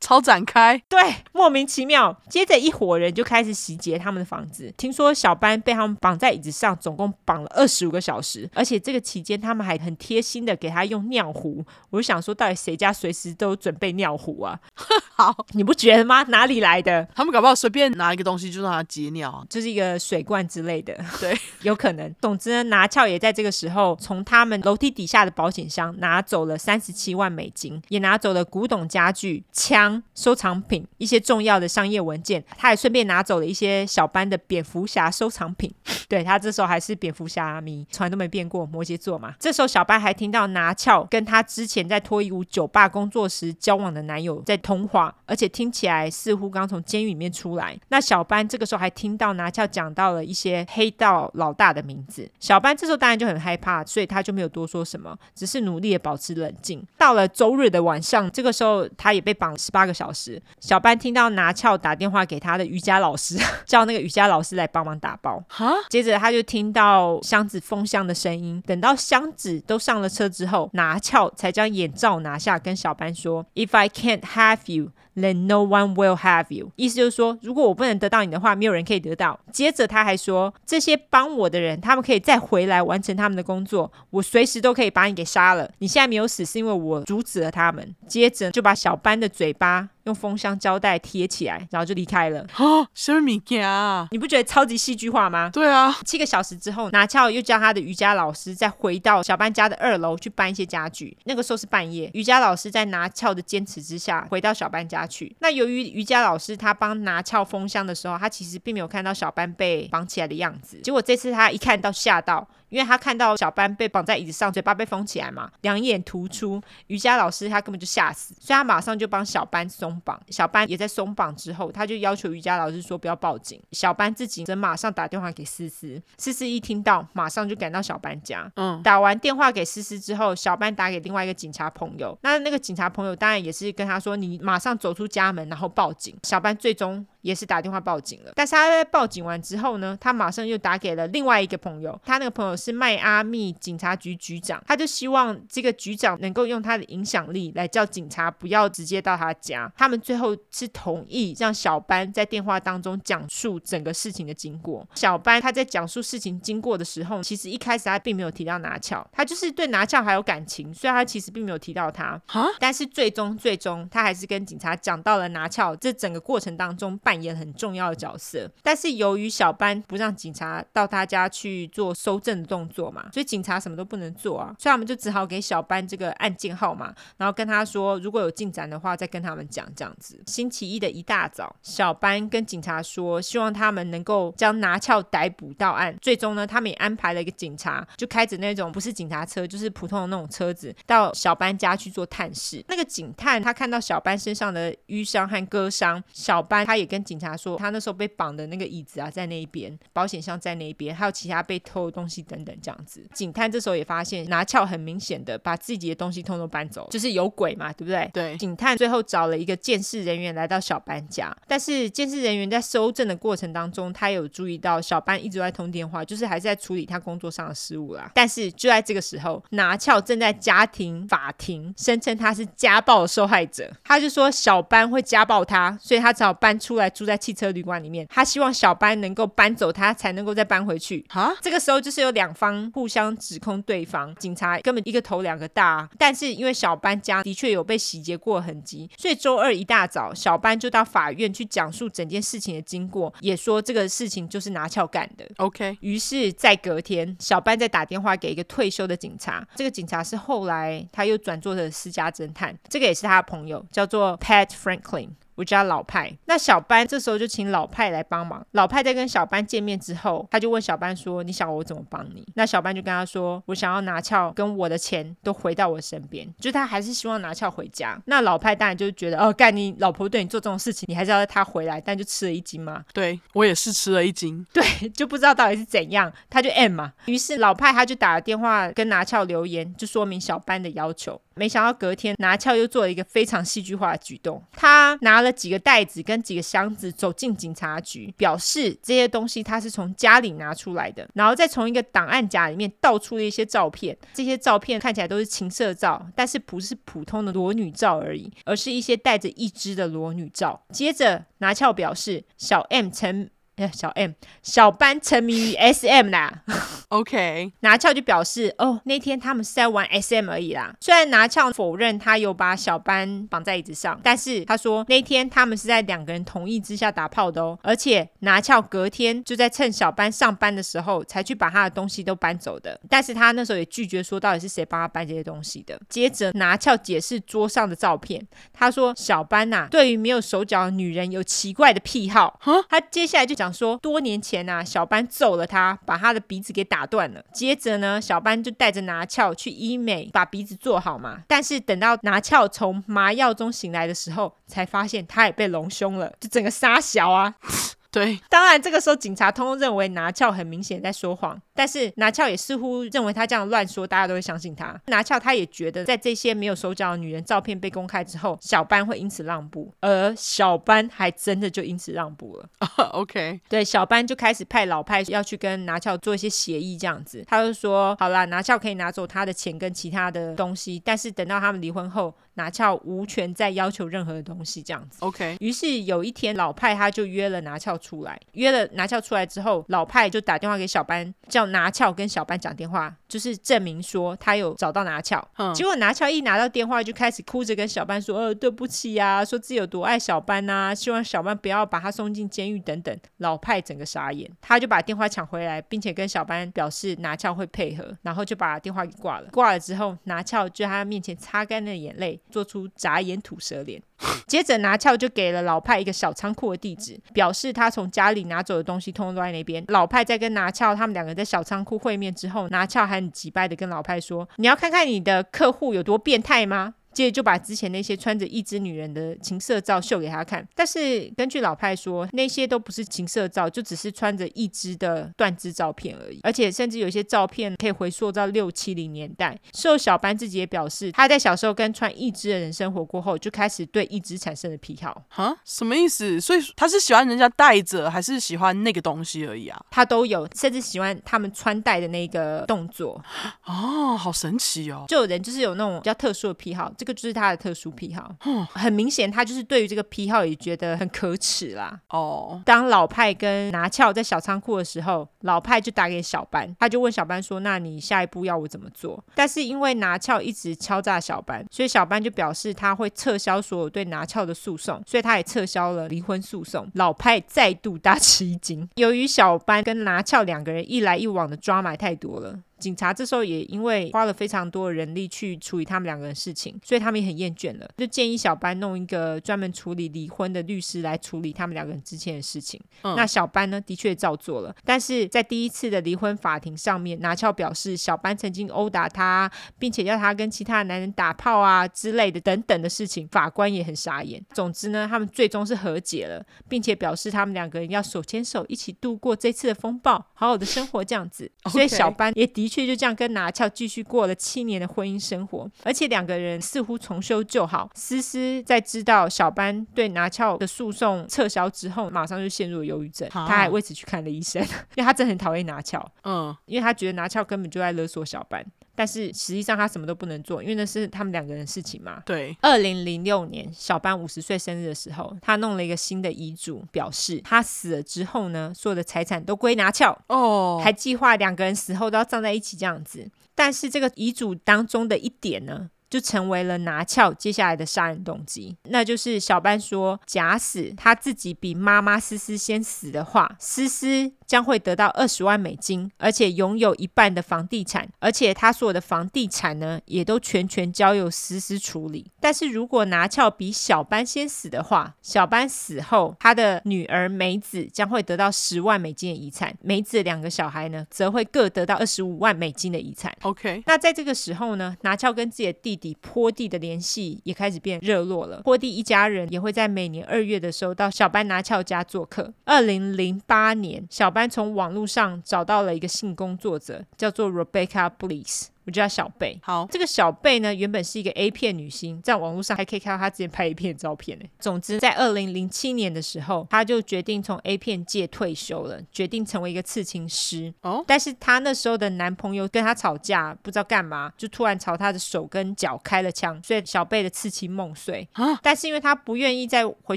超展开，对，莫名其妙。接着一伙人就开始洗劫他们的房子。听说小班被他们绑在椅子上，总共绑了二十五个小时，而且这个期间他们还很贴心的给他用尿壶。我就想说，到底谁家随时都准备尿壶啊？好，你不觉得吗？哪里来的？他们搞不好随便拿一个东西就让他解尿，就是一个水罐之类的。对，有可能。总之呢，拿翘也在这个时候从他们楼梯底下的保险箱拿走了三十七万美金，也拿走了古董家具、枪。收藏品，一些重要的商业文件，他还顺便拿走了一些小班的蝙蝠侠收藏品。对，他这时候还是蝙蝠侠迷，从来都没变过，摩羯座嘛。这时候小班还听到拿翘跟他之前在脱衣舞酒吧工作时交往的男友在通话，而且听起来似乎刚从监狱里面出来。那小班这个时候还听到拿翘讲到了一些黑道老大的名字。小班这时候当然就很害怕，所以他就没有多说什么，只是努力的保持冷静。到了周日的晚上，这个时候他也被绑十八个小时。小班听到拿翘打电话给他的瑜伽老师，叫那个瑜伽老师来帮忙打包。哈。接着他就听到箱子封箱的声音，等到箱子都上了车之后，拿翘才将眼罩拿下，跟小班说：“If I can't have you, then no one will have you。”意思就是说，如果我不能得到你的话，没有人可以得到。接着他还说：“这些帮我的人，他们可以再回来完成他们的工作，我随时都可以把你给杀了。你现在没有死，是因为我阻止了他们。”接着就把小班的嘴巴。用封箱胶带贴起来，然后就离开了。哦，什么物件啊？你不觉得超级戏剧化吗？对啊。七个小时之后，拿翘又叫他的瑜伽老师再回到小班家的二楼去搬一些家具。那个时候是半夜，瑜伽老师在拿翘的坚持之下回到小班家去。那由于瑜伽老师他帮拿翘封箱的时候，他其实并没有看到小班被绑起来的样子。结果这次他一看到吓到。因为他看到小班被绑在椅子上，嘴巴被封起来嘛，两眼突出，瑜伽老师他根本就吓死，所以他马上就帮小班松松绑。小班也在松绑之后，他就要求瑜伽老师说不要报警。小班自己则马上打电话给思思，思思一听到，马上就赶到小班家。嗯，打完电话给思思之后，小班打给另外一个警察朋友。那那个警察朋友当然也是跟他说：“你马上走出家门，然后报警。”小班最终。也是打电话报警了，但是他在报警完之后呢，他马上又打给了另外一个朋友，他那个朋友是迈阿密警察局局长，他就希望这个局长能够用他的影响力来叫警察不要直接到他家。他们最后是同意让小班在电话当中讲述整个事情的经过。小班他在讲述事情经过的时候，其实一开始他并没有提到拿翘，他就是对拿翘还有感情，所以他其实并没有提到他。哈，但是最终最终他还是跟警察讲到了拿翘，这整个过程当中。扮演很重要的角色，但是由于小班不让警察到他家去做搜证的动作嘛，所以警察什么都不能做啊，所以他们就只好给小班这个案件号码，然后跟他说，如果有进展的话，再跟他们讲这样子。星期一的一大早，小班跟警察说，希望他们能够将拿翘逮捕到案。最终呢，他们也安排了一个警察，就开着那种不是警察车，就是普通的那种车子，到小班家去做探视。那个警探他看到小班身上的淤伤和割伤，小班他也跟跟警察说，他那时候被绑的那个椅子啊，在那一边，保险箱在那一边，还有其他被偷的东西等等，这样子。警探这时候也发现，拿翘很明显的把自己的东西通通搬走，就是有鬼嘛，对不对？对。警探最后找了一个监视人员来到小班家，但是监视人员在搜证的过程当中，他有注意到小班一直在通电话，就是还是在处理他工作上的失误啦。但是就在这个时候，拿翘正在家庭法庭声称他是家暴的受害者，他就说小班会家暴他，所以他只好搬出来。住在汽车旅馆里面，他希望小班能够搬走他，才能够再搬回去。啊，这个时候就是有两方互相指控对方，警察根本一个头两个大。但是因为小班家的确有被洗劫过的痕迹，所以周二一大早，小班就到法院去讲述整件事情的经过，也说这个事情就是拿撬干的。OK，于是，在隔天，小班再打电话给一个退休的警察，这个警察是后来他又转做的私家侦探，这个也是他的朋友，叫做 Pat Franklin。我叫老派，那小班这时候就请老派来帮忙。老派在跟小班见面之后，他就问小班说：“你想我怎么帮你？”那小班就跟他说：“我想要拿翘跟我的钱都回到我身边，就他还是希望拿翘回家。”那老派当然就觉得：“哦，干你老婆对你做这种事情，你还是要他回来，但就吃了一惊嘛。”对，我也是吃了一惊，对，就不知道到底是怎样，他就 M 嘛。于是老派他就打了电话跟拿翘留言，就说明小班的要求。没想到隔天拿翘又做了一个非常戏剧化的举动，他拿了几个袋子跟几个箱子走进警察局，表示这些东西他是从家里拿出来的，然后再从一个档案夹里面倒出了一些照片，这些照片看起来都是情色照，但是不是普通的裸女照而已，而是一些带着一只的裸女照。接着拿翘表示小 M 曾。小 M 小班沉迷于 SM 啦，OK，拿翘就表示哦，那天他们是在玩 SM 而已啦。虽然拿翘否认他有把小班绑在椅子上，但是他说那天他们是在两个人同意之下打炮的哦。而且拿翘隔天就在趁小班上班的时候才去把他的东西都搬走的，但是他那时候也拒绝说到底是谁帮他搬这些东西的。接着拿翘解释桌上的照片，他说小班呐、啊，对于没有手脚的女人有奇怪的癖好，哈，他接下来就讲。说多年前呐、啊，小班揍了他，把他的鼻子给打断了。接着呢，小班就带着拿翘去医美，把鼻子做好嘛。但是等到拿翘从麻药中醒来的时候，才发现他也被隆胸了，就整个杀小啊。对，当然这个时候警察通通认为拿翘很明显在说谎，但是拿翘也似乎认为他这样乱说，大家都会相信他。拿翘他也觉得，在这些没有手脚的女人照片被公开之后，小班会因此让步，而小班还真的就因此让步了。Uh, OK，对，小班就开始派老派要去跟拿翘做一些协议，这样子，他就说，好啦，拿翘可以拿走他的钱跟其他的东西，但是等到他们离婚后，拿翘无权再要求任何的东西，这样子。OK，于是有一天，老派他就约了拿翘出来，约了拿翘出来之后，老派就打电话给小班，叫拿翘跟小班讲电话，就是证明说他有找到拿翘。嗯，结果拿翘一拿到电话，就开始哭着跟小班说：“呃，对不起呀，说自己有多爱小班呐，希望小班不要把他送进监狱等等。”老派整个傻眼，他就把电话抢回来，并且跟小班表示拿翘会配合，然后就把电话给挂了。挂了之后，拿翘就在他面前擦干了眼泪。做出眨眼吐舌脸，接着拿翘就给了老派一个小仓库的地址，表示他从家里拿走的东西通通都在那边。老派在跟拿翘他们两个在小小仓库会面之后，拿翘还很急掰的跟老派说：“你要看看你的客户有多变态吗？”接着就把之前那些穿着一只女人的情色照秀给他看。但是根据老派说，那些都不是情色照，就只是穿着一只的断肢照片而已。而且甚至有些照片可以回溯到六七零年代。受小班自己也表示，他在小时候跟穿一只的人生活过后，就开始对一只产生了癖好。哈，什么意思？所以他是喜欢人家戴着，还是喜欢那个东西而已啊？他都有，甚至喜欢他们穿戴的那个动作。哦，好神奇哦！就有人就是有那种比较特殊的癖好，这个就是他的特殊癖好。嗯，很明显，他就是对于这个癖好也觉得很可耻啦。哦，当老派跟拿翘在小仓库的时候，老派就打给小班，他就问小班说：“那你下一步要我怎么做？”但是因为拿翘一直敲诈小班，所以小班就表示他会撤销所有对拿翘的诉讼，所以他也撤销了离婚诉讼。老派再度大吃一惊，由于小班跟拿翘两个人一来一往的抓买太多了。警察这时候也因为花了非常多的人力去处理他们两个人的事情，所以他们也很厌倦了，就建议小班弄一个专门处理离婚的律师来处理他们两个人之间的事情。嗯、那小班呢，的确照做了，但是在第一次的离婚法庭上面，拿翘表示小班曾经殴打他，并且要他跟其他男人打炮啊之类的等等的事情，法官也很傻眼。总之呢，他们最终是和解了，并且表示他们两个人要手牵手一起度过这次的风暴，好好的生活这样子。所以小班也的。却就这样跟拿翘继续过了七年的婚姻生活，而且两个人似乎重修旧好。思思在知道小班对拿翘的诉讼撤销之后，马上就陷入了忧郁症，他还为此去看了医生，因为他真的很讨厌拿翘，嗯，因为他觉得拿翘根本就在勒索小班。但是实际上他什么都不能做，因为那是他们两个人的事情嘛。对。二零零六年，小班五十岁生日的时候，他弄了一个新的遗嘱，表示他死了之后呢，所有的财产都归拿翘。哦。还计划两个人死后都要葬在一起这样子。但是这个遗嘱当中的一点呢，就成为了拿翘接下来的杀人动机，那就是小班说，假使他自己比妈妈思思先死的话，思思。将会得到二十万美金，而且拥有一半的房地产，而且他所有的房地产呢，也都全权交由思思处理。但是如果拿翘比小班先死的话，小班死后，他的女儿梅子将会得到十万美金的遗产，梅子两个小孩呢，则会各得到二十五万美金的遗产。OK，那在这个时候呢，拿翘跟自己的弟弟坡地的联系也开始变热络了。坡地一家人也会在每年二月的时候到小班拿翘家做客。二零零八年，小班从网络上找到了一个性工作者，叫做 Rebecca Bliss。我叫小贝。好，这个小贝呢，原本是一个 A 片女星，在网络上还可以看到她之前拍 A 片的照片呢。总之，在二零零七年的时候，她就决定从 A 片界退休了，决定成为一个刺青师。哦，但是她那时候的男朋友跟她吵架，不知道干嘛，就突然朝她的手跟脚开了枪，所以小贝的刺青梦碎。啊！但是因为她不愿意再回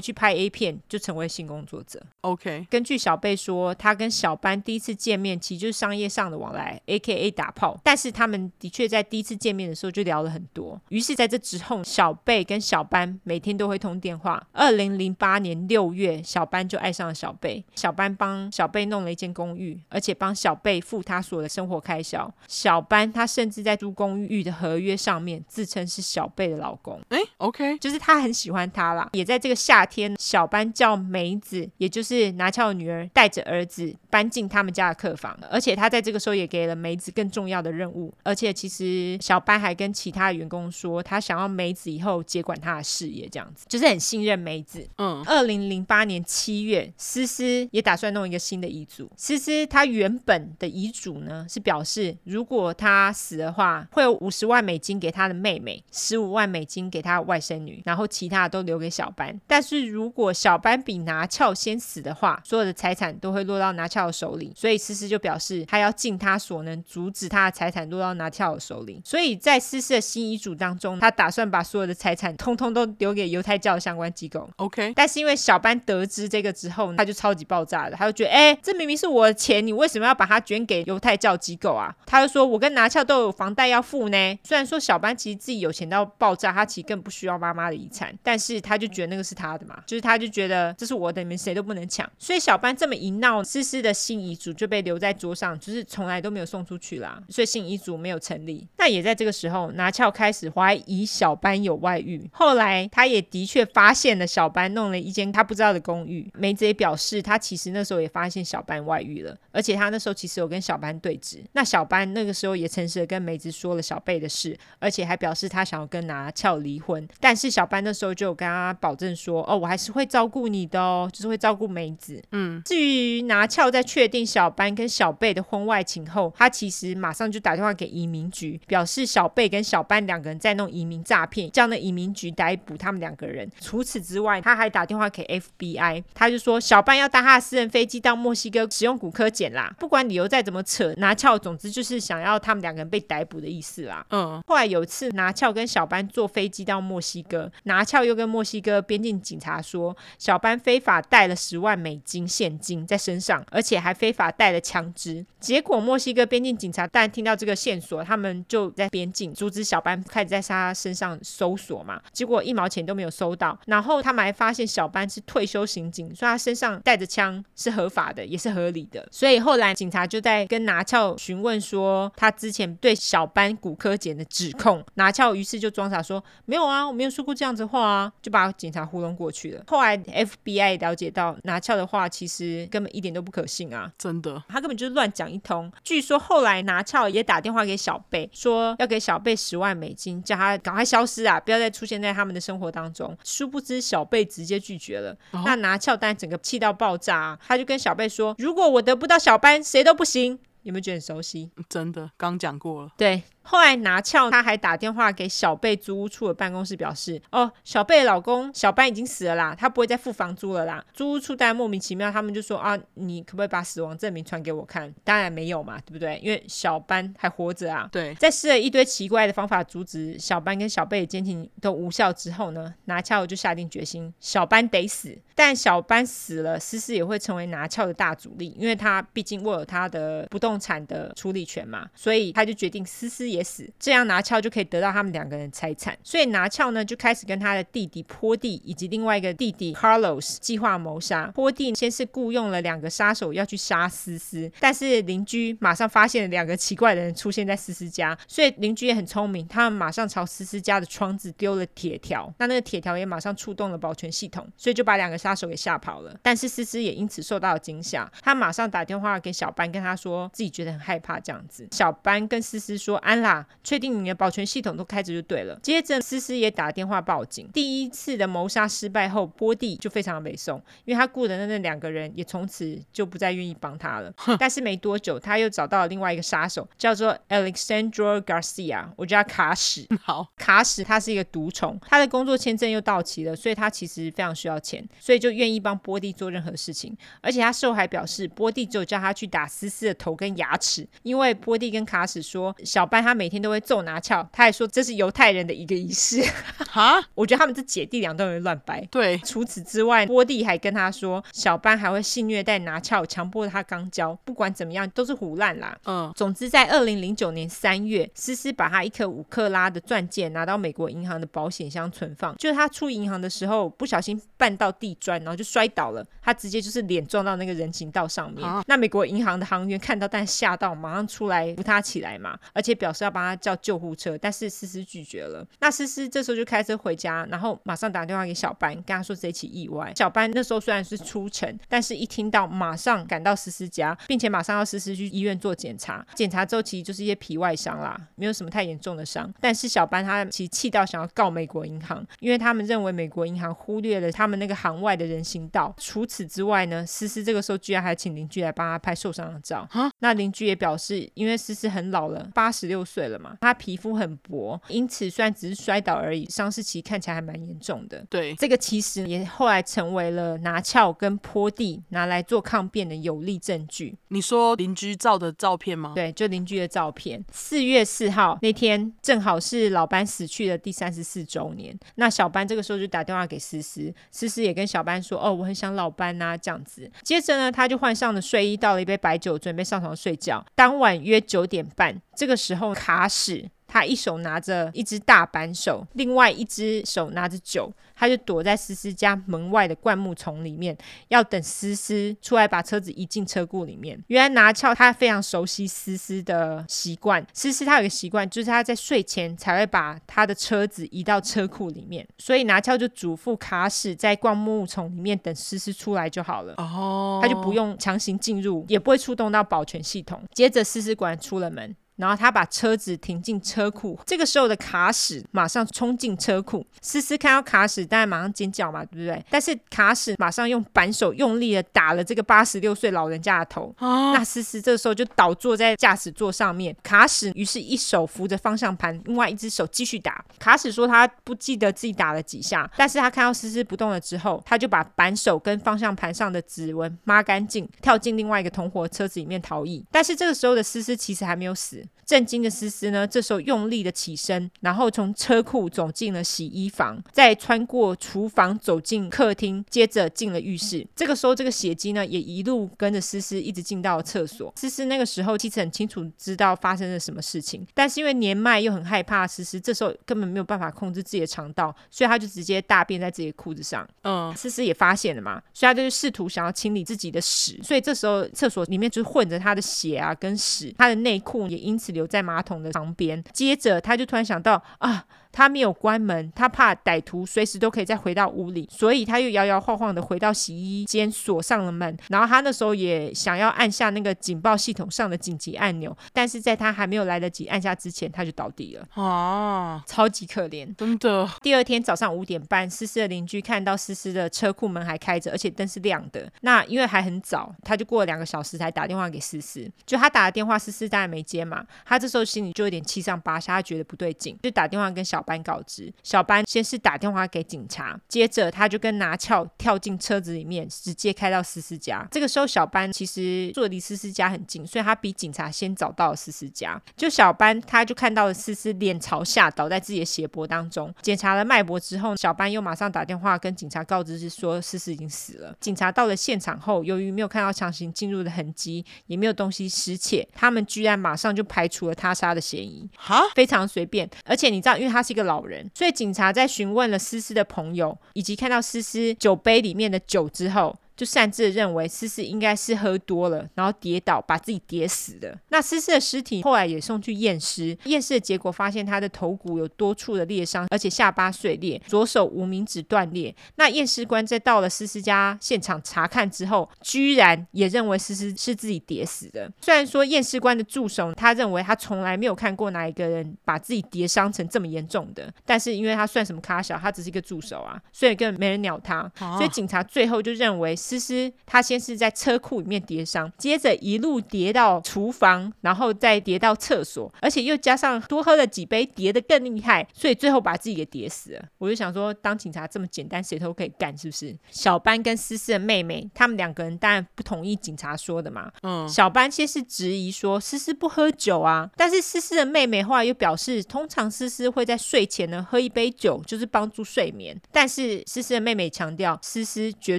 去拍 A 片，就成为性工作者。OK，根据小贝说，他跟小班第一次见面其实就是商业上的往来，AKA 打炮，但是他们。的确，在第一次见面的时候就聊了很多。于是，在这之后，小贝跟小班每天都会通电话。二零零八年六月，小班就爱上了小贝。小班帮小贝弄了一间公寓，而且帮小贝付他所有的生活开销。小班他甚至在租公寓的合约上面自称是小贝的老公。哎，OK，就是他很喜欢他啦。也在这个夏天，小班叫梅子，也就是拿翘的女儿，带着儿子搬进他们家的客房。而且他在这个时候也给了梅子更重要的任务，而且。其实小班还跟其他员工说，他想要梅子以后接管他的事业，这样子就是很信任梅子。嗯，二零零八年七月，思思也打算弄一个新的遗嘱。思思他原本的遗嘱呢是表示，如果他死的话，会有五十万美金给他的妹妹，十五万美金给他的外甥女，然后其他的都留给小班。但是如果小班比拿翘先死的话，所有的财产都会落到拿翘的手里。所以思思就表示，他要尽他所能阻止他的财产落到拿翘。手里，所以在思思的新遗嘱当中，他打算把所有的财产通通都留给犹太教的相关机构。OK，但是因为小班得知这个之后，他就超级爆炸了，他就觉得，哎，这明明是我的钱，你为什么要把它捐给犹太教机构啊？他就说，我跟拿翘都有房贷要付呢。虽然说小班其实自己有钱到爆炸，他其实更不需要妈妈的遗产，但是他就觉得那个是他的嘛，就是他就觉得这是我的，你们谁都不能抢。所以小班这么一闹，思思的新遗嘱就被留在桌上，就是从来都没有送出去啦。所以新遗嘱没有成立。那也在这个时候，拿翘开始怀疑小班有外遇。后来他也的确发现了小班弄了一间他不知道的公寓。梅子也表示，他其实那时候也发现小班外遇了，而且他那时候其实有跟小班对峙。那小班那个时候也诚实的跟梅子说了小贝的事，而且还表示他想要跟拿翘离婚。但是小班那时候就有跟他保证说：“哦，我还是会照顾你的哦，就是会照顾梅子。”嗯，至于拿翘在确定小班跟小贝的婚外情后，他其实马上就打电话给移民局，表示小贝跟小班两个人在弄移民诈骗，叫那移民局逮捕他们两个人。除此之外，他还打电话给 FBI，他就说小班要搭他的私人飞机到墨西哥使用骨科检啦。不管理由再怎么扯，拿翘总之就是想要他们两个人被逮捕的意思啦。嗯，后来有一次拿翘跟小班坐飞机到墨西哥，拿翘又跟墨西哥边境警察说，小班非法带了十万美金现金在身上，而且还非法带了枪支。结果墨西哥边境警察但听到这个线索，他们就在边境阻止小班，开始在他身上搜索嘛。结果一毛钱都没有搜到，然后他们还发现小班是退休刑警，所以他身上带着枪是合法的，也是合理的。所以后来警察就在跟拿翘询问说，他之前对小班骨科检的指控，拿翘于是就装傻说没有啊，我没有说过这样子话啊，就把警察糊弄过去了。后来 FBI 了解到拿翘的话其实根本一点都不可信啊，真的，他根本就是乱讲一通。据说后来拿翘也打电话给小贝，说要给小贝十万美金，叫他赶快消失啊，不要再出现在他们的生活当中。殊不知小贝直接拒绝了。哦、那拿翘丹整个气到爆炸啊，他就跟小贝说：“如果我得不到小班，谁都不行。”有没有觉得很熟悉？真的，刚讲过了。对。后来拿翘他还打电话给小贝租屋处的办公室，表示：“哦，小贝老公小班已经死了啦，他不会再付房租了啦。”租屋处当然莫名其妙，他们就说：“啊，你可不可以把死亡证明传给我看？”当然没有嘛，对不对？因为小班还活着啊。对，在试了一堆奇怪的方法阻止小班跟小贝的监禁都无效之后呢，拿翘就下定决心，小班得死。但小班死了，思思也会成为拿翘的大阻力，因为他毕竟握有他的不动产的处理权嘛，所以他就决定思思也死，这样拿翘就可以得到他们两个人财产。所以拿翘呢就开始跟他的弟弟波蒂以及另外一个弟弟 Carlos 计划谋杀。波蒂先是雇佣了两个杀手要去杀思思，但是邻居马上发现了两个奇怪的人出现在思思家，所以邻居也很聪明，他们马上朝思思家的窗子丢了铁条，那那个铁条也马上触动了保全系统，所以就把两个杀手给吓跑了。但是思思也因此受到了惊吓，他马上打电话给小班，跟他说自己觉得很害怕这样子。小班跟思思说：“安啦。”确定你的保全系统都开着就对了。接着，思思也打电话报警。第一次的谋杀失败后，波蒂就非常的美送，因为他雇的那那两个人也从此就不再愿意帮他了。但是没多久，他又找到了另外一个杀手，叫做 Alexandro Garcia，我叫他卡史。好，卡史他是一个毒虫，他的工作签证又到期了，所以他其实非常需要钱，所以就愿意帮波蒂做任何事情。而且他事后还表示，波蒂只有叫他去打思思的头跟牙齿，因为波蒂跟卡史说，小班他每天都会。揍拿翘，他还说这是犹太人的一个仪式。哈，我觉得他们这姐弟俩都有点乱掰。对，除此之外，波蒂还跟他说，小班还会性虐待拿翘，强迫他肛交。不管怎么样，都是胡烂啦。嗯，总之在二零零九年三月，思思把他一颗五克拉的钻戒拿到美国银行的保险箱存放。就是他出银行的时候不小心绊到地砖，然后就摔倒了，他直接就是脸撞到那个人行道上面。啊、那美国银行的行员看到，但吓到，马上出来扶他起来嘛，而且表示要帮他叫。救护车，但是思思拒绝了。那思思这时候就开车回家，然后马上打电话给小班，跟他说这起意外。小班那时候虽然是出城，但是一听到马上赶到思思家，并且马上要思思去医院做检查。检查之后其实就是一些皮外伤啦，没有什么太严重的伤。但是小班他其实气到想要告美国银行，因为他们认为美国银行忽略了他们那个行外的人行道。除此之外呢，思思这个时候居然还请邻居来帮他拍受伤的照。蛤那邻居也表示，因为思思很老了，八十六岁了嘛，他皮肤很薄，因此虽然只是摔倒而已，伤势其实看起来还蛮严重的。对，这个其实也后来成为了拿翘跟坡地拿来做抗辩的有力证据。你说邻居照的照片吗？对，就邻居的照片。四月四号那天正好是老班死去的第三十四周年。那小班这个时候就打电话给思思，思思也跟小班说：“哦，我很想老班呐、啊，这样子。”接着呢，他就换上了睡衣，倒了一杯白酒，准备上床睡觉。当晚约九点半，这个时候卡史。他一手拿着一只大扳手，另外一只手拿着酒，他就躲在思思家门外的灌木丛里面，要等思思出来把车子移进车库里面。原来拿翘他非常熟悉思思的习惯，思思他有个习惯，就是他在睡前才会把他的车子移到车库里面，所以拿翘就嘱咐卡史在灌木丛里面等思思出来就好了。哦，他就不用强行进入，也不会触动到保全系统。接着思思果然出了门。然后他把车子停进车库，这个时候的卡史马上冲进车库。思思看到卡史，当然马上尖叫嘛，对不对？但是卡史马上用扳手用力的打了这个八十六岁老人家的头。哦、那思思这个时候就倒坐在驾驶座上面，卡史于是一手扶着方向盘，另外一只手继续打。卡史说他不记得自己打了几下，但是他看到思思不动了之后，他就把扳手跟方向盘上的指纹抹干净，跳进另外一个同伙车子里面逃逸。但是这个时候的思思其实还没有死。震惊的思思呢，这时候用力的起身，然后从车库走进了洗衣房，再穿过厨房走进客厅，接着进了浴室。这个时候，这个血迹呢也一路跟着思思一直进到了厕所。思思那个时候其实很清楚知道发生了什么事情，但是因为年迈又很害怕，思思这时候根本没有办法控制自己的肠道，所以他就直接大便在自己的裤子上。嗯，思思也发现了嘛，所以他就试图想要清理自己的屎，所以这时候厕所里面就混着他的血啊跟屎，他的内裤也因此留在马桶的旁边，接着他就突然想到啊。他没有关门，他怕歹徒随时都可以再回到屋里，所以他又摇摇晃晃的回到洗衣间，锁上了门。然后他那时候也想要按下那个警报系统上的紧急按钮，但是在他还没有来得及按下之前，他就倒地了。啊，超级可怜，真的。第二天早上五点半，思思的邻居看到思思的车库门还开着，而且灯是亮的。那因为还很早，他就过了两个小时才打电话给思思。就他打了电话，思思当然没接嘛。他这时候心里就有点七上八下，他觉得不对劲，就打电话跟小。小班告知，小班先是打电话给警察，接着他就跟拿撬跳进车子里面，直接开到思思家。这个时候，小班其实住的离思思家很近，所以他比警察先找到了思思家。就小班他就看到了思思脸朝下倒在自己的血泊当中，检查了脉搏之后，小班又马上打电话跟警察告知是说思思已经死了。警察到了现场后，由于没有看到强行进入的痕迹，也没有东西失窃，他们居然马上就排除了他杀的嫌疑，哈，非常随便。而且你知道，因为他是。一个老人，所以警察在询问了思思的朋友，以及看到思思酒杯里面的酒之后。就擅自认为思思应该是喝多了，然后跌倒把自己跌死的。那思思的尸体后来也送去验尸，验尸的结果发现他的头骨有多处的裂伤，而且下巴碎裂，左手无名指断裂。那验尸官在到了思思家现场查看之后，居然也认为思思是自己跌死的。虽然说验尸官的助手他认为他从来没有看过哪一个人把自己跌伤成这么严重的，但是因为他算什么咖小，他只是一个助手啊，所以根本没人鸟他。所以警察最后就认为。思思他先是在车库里面跌伤，接着一路跌到厨房，然后再跌到厕所，而且又加上多喝了几杯，跌得更厉害，所以最后把自己给跌死了。我就想说，当警察这么简单，谁都可以干，是不是？小班跟思思的妹妹，他们两个人当然不同意警察说的嘛。嗯，小班先是质疑说思思不喝酒啊，但是思思的妹妹后来又表示，通常思思会在睡前呢喝一杯酒，就是帮助睡眠。但是思思的妹妹强调，思思绝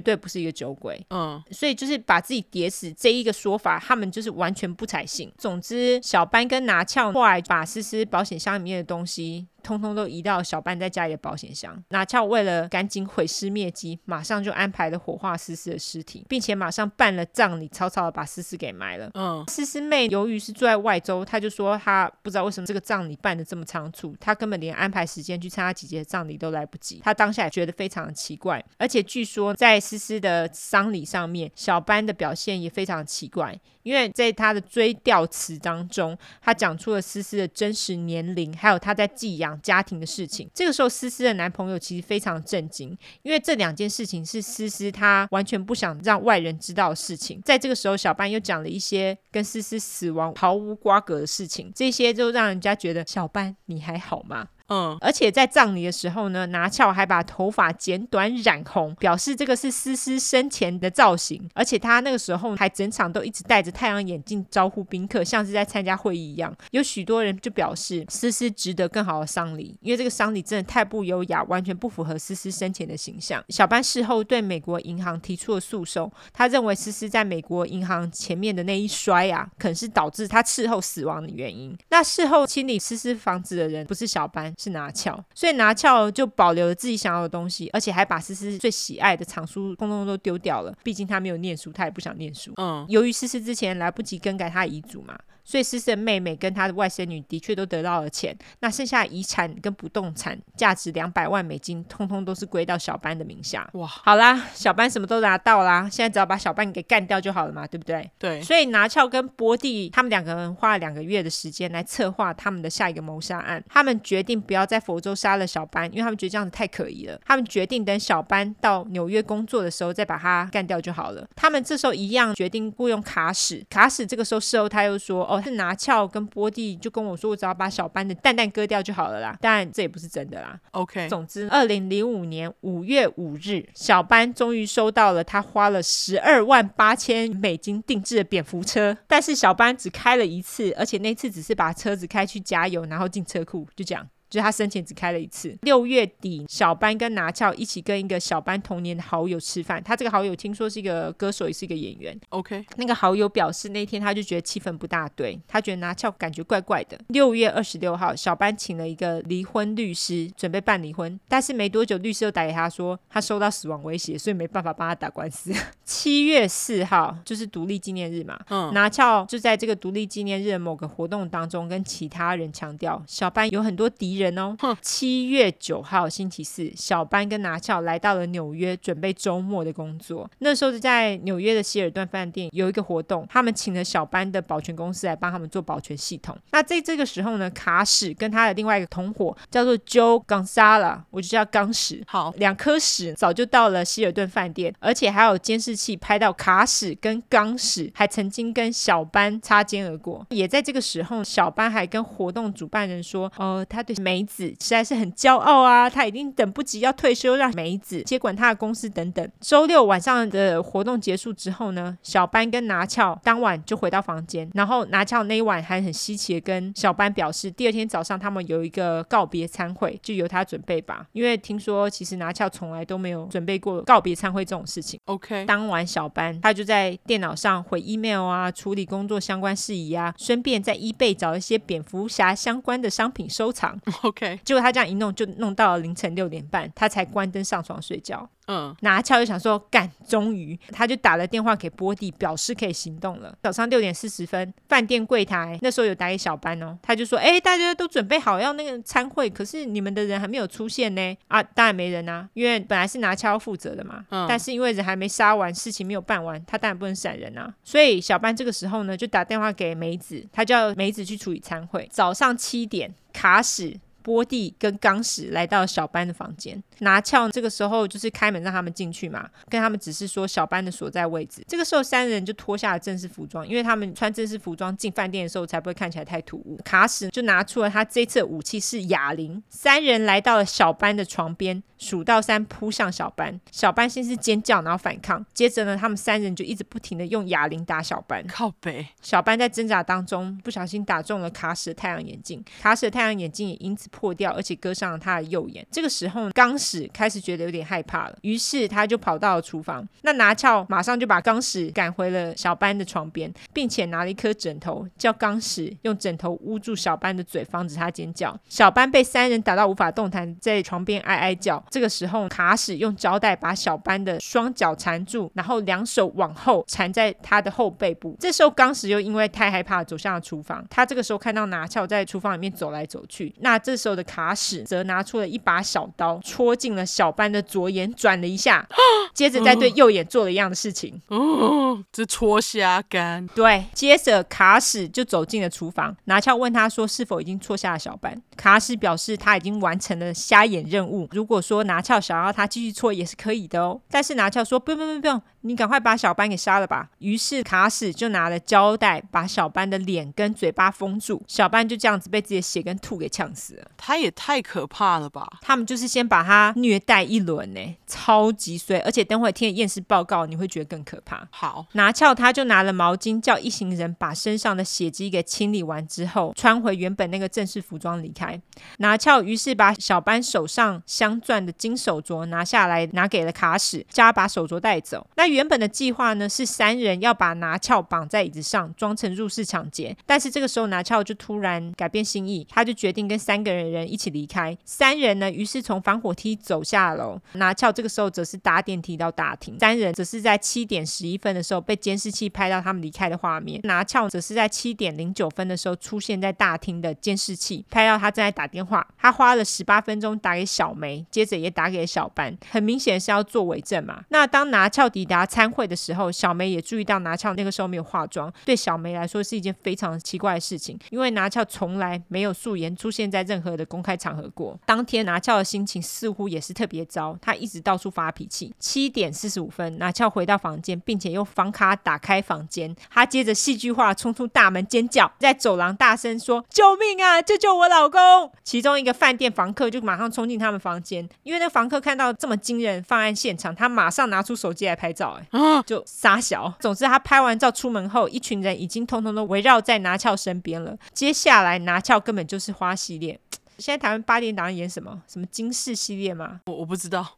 对不是一个酒鬼，嗯，所以就是把自己叠死这一个说法，他们就是完全不采信。总之，小班跟拿翘后来把思思保险箱里面的东西。通通都移到小班在家里的保险箱。拿翘为了赶紧毁尸灭迹，马上就安排了火化思思的尸体，并且马上办了葬礼，草草的把思思给埋了。嗯，思思妹由于是住在外州，她就说她不知道为什么这个葬礼办的这么仓促，她根本连安排时间去参加姐姐的葬礼都来不及。她当下也觉得非常的奇怪，而且据说在思思的丧礼上面，小班的表现也非常奇怪。因为在他的追悼词当中，他讲出了思思的真实年龄，还有他在寄养家庭的事情。这个时候，思思的男朋友其实非常震惊，因为这两件事情是思思她完全不想让外人知道的事情。在这个时候，小班又讲了一些跟思思死亡毫无瓜葛的事情，这些就让人家觉得小班你还好吗？嗯，而且在葬礼的时候呢，拿翘还把头发剪短染红，表示这个是思思生前的造型。而且他那个时候还整场都一直戴着太阳眼镜招呼宾客，像是在参加会议一样。有许多人就表示思思值得更好的丧礼，因为这个丧礼真的太不优雅，完全不符合思思生前的形象。小班事后对美国银行提出了诉讼，他认为思思在美国银行前面的那一摔啊，可能是导致他事后死亡的原因。那事后清理思思房子的人不是小班，是拿翘，所以拿翘就保留了自己想要的东西，而且还把思思最喜爱的藏书通通都丢掉了。毕竟他没有念书，他也不想念书。嗯，由于思思之前来不及更改他遗嘱嘛。所以思思的妹妹跟她的外甥女的确都得到了钱，那剩下遗产跟不动产价值两百万美金，通通都是归到小班的名下。哇，好啦，小班什么都拿到啦，现在只要把小班给干掉就好了嘛，对不对？对。所以拿翘跟波蒂他们两个人花了两个月的时间来策划他们的下一个谋杀案。他们决定不要在佛州杀了小班，因为他们觉得这样子太可疑了。他们决定等小班到纽约工作的时候再把他干掉就好了。他们这时候一样决定雇佣卡史。卡史这个时候事后他又说。哦，是拿翘跟波蒂就跟我说，我只要把小班的蛋蛋割掉就好了啦。当然这也不是真的啦。OK，总之，二零零五年五月五日，小班终于收到了他花了十二万八千美金定制的蝙蝠车，但是小班只开了一次，而且那次只是把车子开去加油，然后进车库，就这样。就是他生前只开了一次。六月底，小班跟拿翘一起跟一个小班童年的好友吃饭。他这个好友听说是一个歌手，也是一个演员。OK，那个好友表示那天他就觉得气氛不大对，他觉得拿翘感觉怪怪的。六月二十六号，小班请了一个离婚律师准备办离婚，但是没多久律师又打给他说他收到死亡威胁，所以没办法帮他打官司。七月四号就是独立纪念日嘛，嗯，拿翘就在这个独立纪念日的某个活动当中跟其他人强调，小班有很多敌人。人哦，七月九号星期四，小班跟拿翘来到了纽约，准备周末的工作。那时候是在纽约的希尔顿饭店有一个活动，他们请了小班的保全公司来帮他们做保全系统。那在这个时候呢，卡史跟他的另外一个同伙叫做 Joe Gonzala，我就叫钢史。好，两颗屎早就到了希尔顿饭店，而且还有监视器拍到卡史跟钢史还曾经跟小班擦肩而过。也在这个时候，小班还跟活动主办人说：“哦、呃，他对美。”梅子实在是很骄傲啊，他已经等不及要退休，让梅子接管他的公司等等。周六晚上的活动结束之后呢，小班跟拿翘当晚就回到房间，然后拿翘那一晚还很稀奇的跟小班表示，第二天早上他们有一个告别餐会，就由他准备吧，因为听说其实拿翘从来都没有准备过告别餐会这种事情。OK，当晚小班他就在电脑上回 email 啊，处理工作相关事宜啊，顺便在 eBay 找一些蝙蝠侠相关的商品收藏。OK，结果他这样一弄，就弄到了凌晨六点半，他才关灯上床睡觉。嗯，拿翘就想说干，终于，他就打了电话给波蒂，表示可以行动了。早上六点四十分，饭店柜台那时候有打给小班哦，他就说，哎，大家都准备好要那个餐会，可是你们的人还没有出现呢。啊，当然没人啊，因为本来是拿翘要负责的嘛。嗯，但是因为人还没杀完，事情没有办完，他当然不能闪人啊。所以小班这个时候呢，就打电话给梅子，他叫梅子去处理餐会。早上七点，卡史。波蒂跟钢史来到小班的房间，拿撬这个时候就是开门让他们进去嘛，跟他们只是说小班的所在位置。这个时候三人就脱下了正式服装，因为他们穿正式服装进饭店的时候才不会看起来太突兀。卡史就拿出了他这次的武器是哑铃，三人来到了小班的床边，数到三扑向小班。小班先是尖叫，然后反抗，接着呢，他们三人就一直不停的用哑铃打小班。靠北，小班在挣扎当中不小心打中了卡史的太阳眼镜，卡史的太阳眼镜也因此破掉，而且割伤了他的右眼。这个时候，钢史开始觉得有点害怕了，于是他就跑到了厨房。那拿翘马上就把钢屎赶回了小班的床边，并且拿了一颗枕头，叫钢屎用枕头捂住小班的嘴，防止他尖叫。小班被三人打到无法动弹，在床边哀哀叫。这个时候，卡屎用胶带把小班的双脚缠住，然后两手往后缠在他的后背部。这时候，钢屎又因为太害怕，走向了厨房。他这个时候看到拿翘在厨房里面走来走去。那这时候的卡。屎则拿出了一把小刀，戳进了小班的左眼，转了一下，接着再对右眼做了一样的事情。哦，这戳瞎干。对，接着卡史就走进了厨房，拿翘问他说：“是否已经戳瞎了小班？”卡史表示他已经完成了瞎眼任务，如果说拿翘想要他继续戳也是可以的哦。但是拿翘说不用不用不用，你赶快把小班给杀了吧。于是卡史就拿了胶带把小班的脸跟嘴巴封住，小班就这样子被自己的血跟吐给呛死了。他也太可怕了吧！他们就是先把他虐待一轮呢，超级衰，而且等会听验尸报告你会觉得更可怕。好，拿翘他就拿了毛巾叫一行人把身上的血迹给清理完之后，穿回原本那个正式服装离开。拿翘于是把小班手上镶钻的金手镯拿下来，拿给了卡史，叫他把手镯带走。那原本的计划呢，是三人要把拿翘绑在椅子上，装成入室抢劫。但是这个时候拿翘就突然改变心意，他就决定跟三个人人一起离开。三人呢，于是从防火梯走下楼，拿翘这个时候则是搭电梯到大厅。三人则是在七点十一分的时候被监视器拍到他们离开的画面。拿翘则是在七点零九分的时候出现在大厅的监视器，拍到他正在打电话。他花了十八分钟打给小梅，接着也打给小班，很明显是要做伪证嘛。那当拿翘抵达参会的时候，小梅也注意到拿翘那个时候没有化妆，对小梅来说是一件非常奇怪的事情，因为拿翘从来没有素颜出现在任何的公开场合过。当天拿翘的心情似乎也是特别糟，他一直到处发脾气。七点四十五分，拿翘回到房间，并且用房卡打开房间，他接着戏剧化冲出大门尖叫，在走廊大声说：“救命啊！救救我老公！”其中一个饭店房客就马上冲进他们房间，因为那房客看到这么惊人犯案现场，他马上拿出手机来拍照，哎，就傻小。总之，他拍完照出门后，一群人已经通通都围绕在拿翘身边了。接下来，拿翘根本就是花系列。现在台湾八点档演什么？什么金氏系列吗？我我不知道。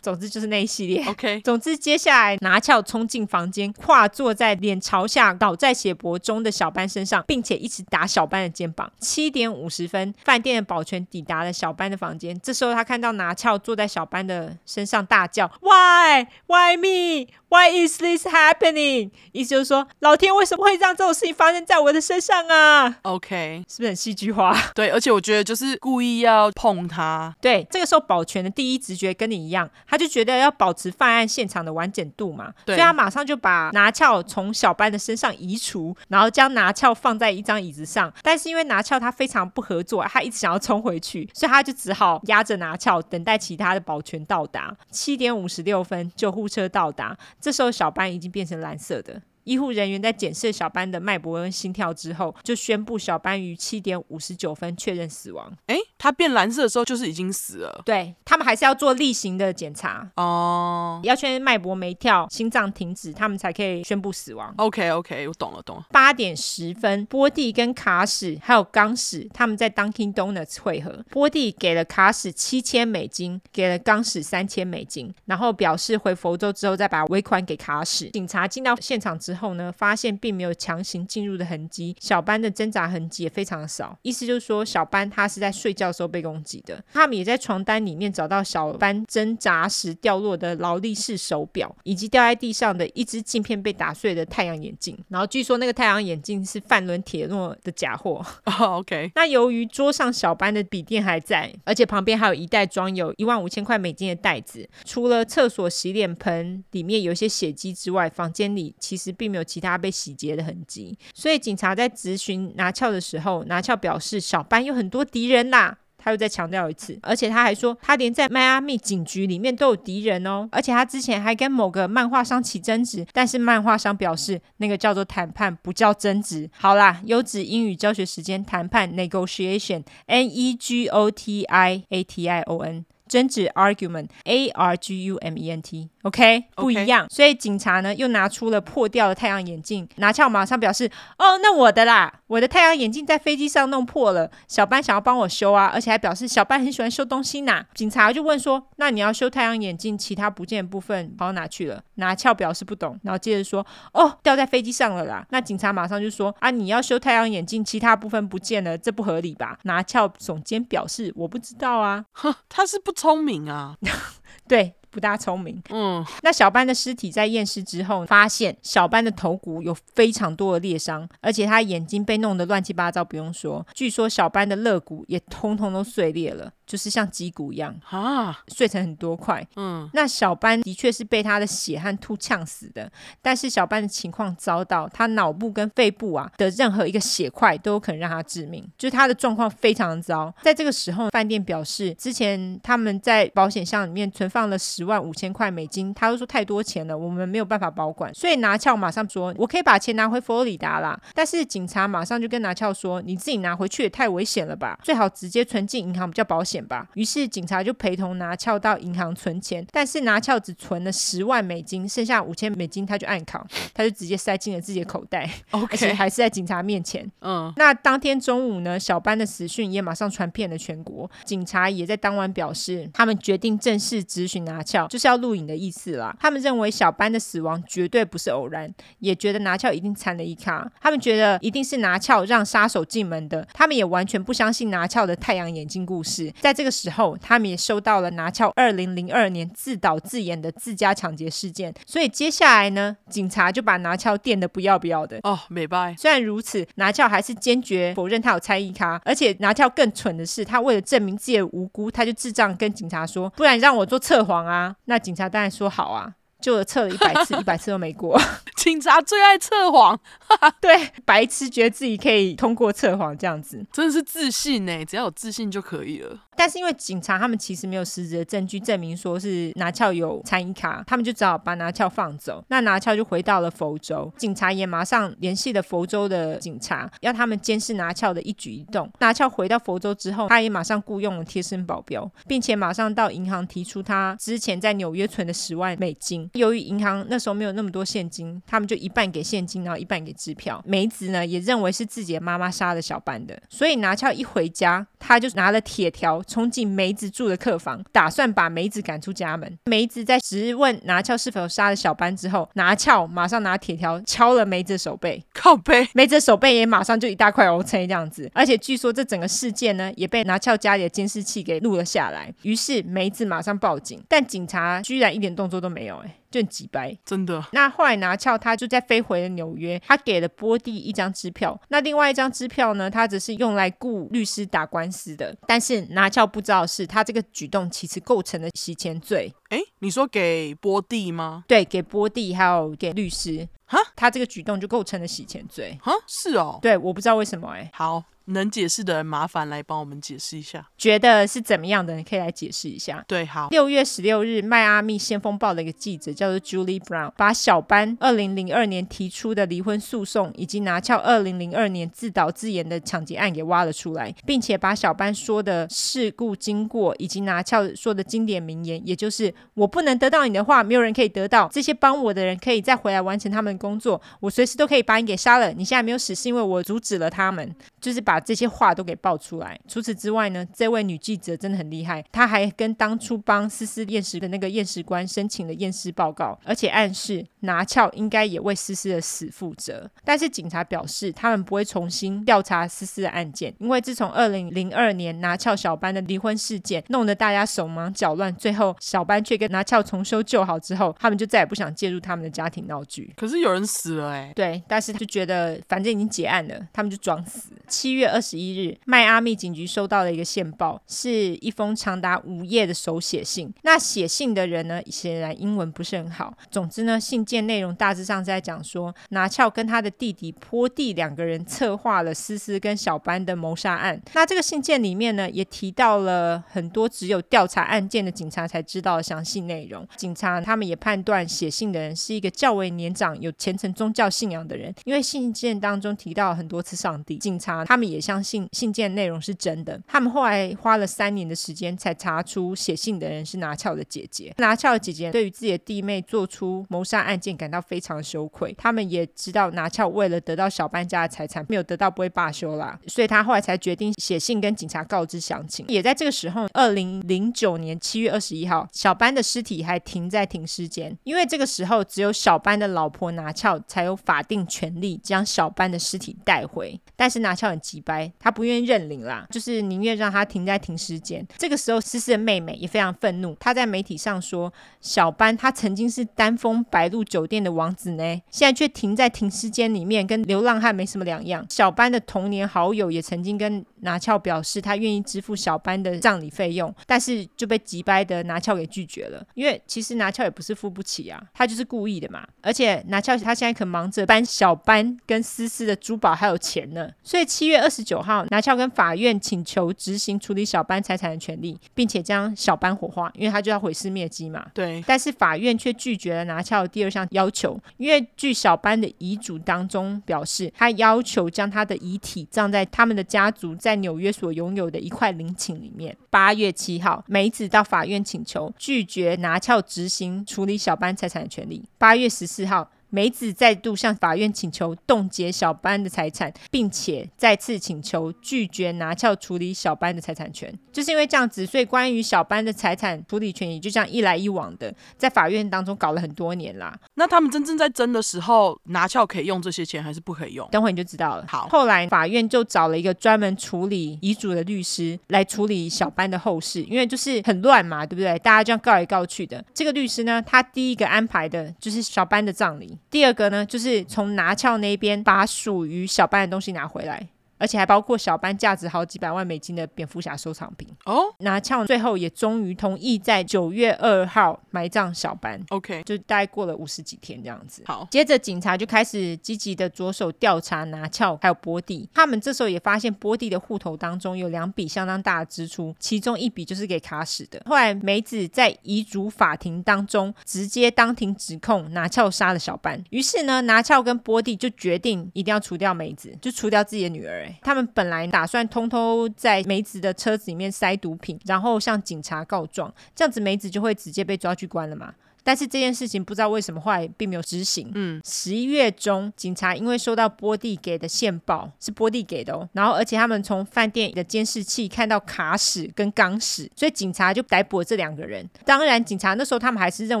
总之就是那一系列。OK。总之，接下来拿翘冲进房间，跨坐在脸朝下倒在血泊中的小班身上，并且一直打小班的肩膀。七点五十分，饭店的保全抵达了小班的房间。这时候，他看到拿翘坐在小班的身上，大叫：“Why? Why me?” Why is this happening？意思就是说，老天为什么会让这种事情发生在我的身上啊？OK，是不是很戏剧化？对，而且我觉得就是故意要碰他。对，这个时候保全的第一直觉跟你一样，他就觉得要保持犯案现场的完整度嘛，所以他马上就把拿翘从小班的身上移除，然后将拿翘放在一张椅子上。但是因为拿翘他非常不合作，他一直想要冲回去，所以他就只好压着拿翘，等待其他的保全到达。七点五十六分，救护车到达。这时候小班已经变成蓝色的。医护人员在检测小班的脉搏跟心跳之后，就宣布小班于七点五十九分确认死亡。诶，他变蓝色的时候就是已经死了。对，他们还是要做例行的检查哦，要确认脉搏没跳、心脏停止，他们才可以宣布死亡。OK OK，我懂了懂了。八点十分，波蒂跟卡史还有冈史他们在 Dunkin Donuts 会合。波蒂给了卡史七千美金，给了冈史三千美金，然后表示回佛州之后再把尾款给卡史。警察进到现场之后。后呢，发现并没有强行进入的痕迹，小班的挣扎痕迹也非常的少。意思就是说，小班他是在睡觉的时候被攻击的。他们也在床单里面找到小班挣扎时掉落的劳力士手表，以及掉在地上的一只镜片被打碎的太阳眼镜。然后据说那个太阳眼镜是范伦铁诺的假货。Oh, OK。那由于桌上小班的笔电还在，而且旁边还有一袋装有一万五千块美金的袋子，除了厕所洗脸盆里面有一些血迹之外，房间里其实并并没有其他被洗劫的痕迹，所以警察在质询拿翘的时候，拿翘表示小班有很多敌人啦。他又再强调一次，而且他还说他连在迈阿密警局里面都有敌人哦。而且他之前还跟某个漫画商起争执，但是漫画商表示那个叫做谈判，不叫争执。好啦，优质英语教学时间，谈判 negotiation，n e g o t i a t i o n。争执 argument，a r g u m e n t，OK，okay? 不一样。所以警察呢又拿出了破掉的太阳眼镜，拿翘马上表示，哦，那我的啦，我的太阳眼镜在飞机上弄破了，小班想要帮我修啊，而且还表示小班很喜欢修东西呐。警察就问说，那你要修太阳眼镜，其他不见的部分跑到哪去了？拿翘表示不懂，然后接着说，哦，掉在飞机上了啦。那警察马上就说，啊，你要修太阳眼镜，其他部分不见了，这不合理吧？拿翘耸肩表示，我不知道啊，哼，他是不。聪明啊，对，不大聪明。嗯，那小班的尸体在验尸之后，发现小班的头骨有非常多的裂伤，而且他眼睛被弄得乱七八糟，不用说。据说小班的肋骨也通通都碎裂了。就是像脊骨一样啊，碎成很多块。嗯，那小班的确是被他的血和吐呛死的，但是小班的情况遭到他脑部跟肺部啊的任何一个血块都有可能让他致命，就是他的状况非常糟。在这个时候，饭店表示之前他们在保险箱里面存放了十万五千块美金，他都说太多钱了，我们没有办法保管，所以拿翘马上说，我可以把钱拿回佛罗里达啦。但是警察马上就跟拿翘说，你自己拿回去也太危险了吧，最好直接存进银行比较保险吧。于是警察就陪同拿翘到银行存钱，但是拿翘只存了十万美金，剩下五千美金他就暗扛，他就直接塞进了自己的口袋，OK，而且还是在警察面前。嗯，那当天中午呢，小班的死讯也马上传遍了全国，警察也在当晚表示，他们决定正式质询拿翘，就是要录影的意思啦。他们认为小班的死亡绝对不是偶然，也觉得拿翘一定惨了一卡，他们觉得一定是拿翘让杀手进门的，他们也完全不相信拿翘的太阳眼镜故事。在这个时候，他们也收到了拿翘二零零二年自导自演的自家抢劫事件，所以接下来呢，警察就把拿翘电得不要不要的哦，美拜。虽然如此，拿翘还是坚决否认他有参与卡，而且拿翘更蠢的是，他为了证明自己的无辜，他就智障跟警察说：“不然你让我做测谎啊！”那警察当然说好啊。就测了一百次，一百次都没过。警察最爱测谎，对，白痴觉得自己可以通过测谎，这样子真的是自信呢，只要有自信就可以了。但是因为警察他们其实没有实质的证据证明说是拿翘有参与卡，他们就只好把拿翘放走。那拿翘就回到了佛州，警察也马上联系了佛州的警察，要他们监视拿翘的一举一动。拿翘回到佛州之后，他也马上雇佣了贴身保镖，并且马上到银行提出他之前在纽约存的十万美金。由于银行那时候没有那么多现金，他们就一半给现金，然后一半给支票。梅子呢也认为是自己的妈妈杀了小班的，所以拿翘一回家，他就拿了铁条。冲进梅子住的客房，打算把梅子赶出家门。梅子在质问拿翘是否杀了小班之后，拿翘马上拿铁条敲了梅子的手背，靠背，梅子的手背也马上就一大块 O C 这样子。而且据说这整个事件呢，也被拿翘家里的监视器给录了下来。于是梅子马上报警，但警察居然一点动作都没有，哎。就很机掰，真的。那后来拿翘他就再飞回了纽约，他给了波蒂一张支票。那另外一张支票呢，他只是用来雇律师打官司的。但是拿翘不知道的是，他这个举动其实构成了洗钱罪。哎，你说给波蒂吗？对，给波蒂还有给律师。哈，他这个举动就构成了洗钱罪。哈，是哦。对，我不知道为什么哎。好。能解释的人，麻烦来帮我们解释一下。觉得是怎么样的人，可以来解释一下。对，好。六月十六日，迈阿密先锋报的一个记者叫做 Julie Brown，把小班二零零二年提出的离婚诉讼，以及拿翘二零零二年自导自演的抢劫案给挖了出来，并且把小班说的事故经过，以及拿翘说的经典名言，也就是“我不能得到你的话，没有人可以得到。这些帮我的人可以再回来完成他们的工作，我随时都可以把你给杀了。你现在没有死，是因为我阻止了他们。”就是把这些话都给爆出来。除此之外呢，这位女记者真的很厉害，她还跟当初帮思思验尸的那个验尸官申请了验尸报告，而且暗示拿翘应该也为思思的死负责。但是警察表示，他们不会重新调查思思的案件，因为自从二零零二年拿翘小班的离婚事件，弄得大家手忙脚乱，最后小班却跟拿翘重修旧好之后，他们就再也不想介入他们的家庭闹剧。可是有人死了哎、欸，对，但是就觉得反正已经结案了，他们就装死。七月二十一日，迈阿密警局收到了一个线报，是一封长达五页的手写信。那写信的人呢，显然英文不是很好。总之呢，信件内容大致上是在讲说，拿翘跟他的弟弟坡蒂两个人策划了思思跟小班的谋杀案。那这个信件里面呢，也提到了很多只有调查案件的警察才知道的详细内容。警察他们也判断写信的人是一个较为年长、有虔诚宗教信仰的人，因为信件当中提到很多次上帝。警察。他们也相信信件内容是真的。他们后来花了三年的时间，才查出写信的人是拿翘的姐姐。拿翘的姐姐对于自己的弟妹做出谋杀案件感到非常羞愧。他们也知道拿翘为了得到小班家的财产，没有得到不会罢休啦，所以他后来才决定写信跟警察告知详情。也在这个时候，二零零九年七月二十一号，小班班的尸体还停在停尸间，因为这个时候只有小班的老婆拿翘才有法定权利将小班的尸体带回，但是拿翘。很急掰，他不愿意认领啦，就是宁愿让他停在停尸间。这个时候，思思的妹妹也非常愤怒，她在媒体上说：“小班他曾经是丹峰白露酒店的王子呢，现在却停在停尸间里面，跟流浪汉没什么两样。”小班的童年好友也曾经跟拿翘表示他愿意支付小班的葬礼费用，但是就被急掰的拿翘给拒绝了。因为其实拿翘也不是付不起啊，他就是故意的嘛。而且拿翘他现在可忙着搬小班跟思思的珠宝还有钱呢，所以七月二十九号，拿翘跟法院请求执行处理小班财产的权利，并且将小班火化，因为他就要毁尸灭迹嘛。对，但是法院却拒绝了拿翘的第二项要求，因为据小班的遗嘱当中表示，他要求将他的遗体葬在他们的家族在纽约所拥有的一块陵寝里面。八月七号，梅子到法院请求，拒绝拿翘执行处理小班财产的权利。八月十四号。梅子再度向法院请求冻结小班的财产，并且再次请求拒绝拿翘处理小班的财产权。就是因为这样子，所以关于小班的财产处理权也就这样一来一往的，在法院当中搞了很多年啦。那他们真正在争的时候，拿翘可以用这些钱还是不可以用？等会你就知道了。好，后来法院就找了一个专门处理遗嘱的律师来处理小班的后事，因为就是很乱嘛，对不对？大家这样告来告去的。这个律师呢，他第一个安排的就是小班的葬礼。第二个呢，就是从拿翘那边把属于小班的东西拿回来。而且还包括小班价值好几百万美金的蝙蝠侠收藏品哦。拿翘最后也终于同意在九月二号埋葬小班。OK，就大概过了五十几天这样子。好，接着警察就开始积极的着手调查拿翘还有波蒂。他们这时候也发现波蒂的户头当中有两笔相当大的支出，其中一笔就是给卡史的。后来梅子在遗嘱法庭当中直接当庭指控拿翘杀了小班。于是呢，拿翘跟波蒂就决定一定要除掉梅子，就除掉自己的女儿。他们本来打算偷偷在梅子的车子里面塞毒品，然后向警察告状，这样子梅子就会直接被抓去关了嘛。但是这件事情不知道为什么后来并没有执行。嗯，十一月中，警察因为收到波蒂给的线报，是波蒂给的哦，然后而且他们从饭店的监视器看到卡史跟钢史，所以警察就逮捕了这两个人。当然，警察那时候他们还是认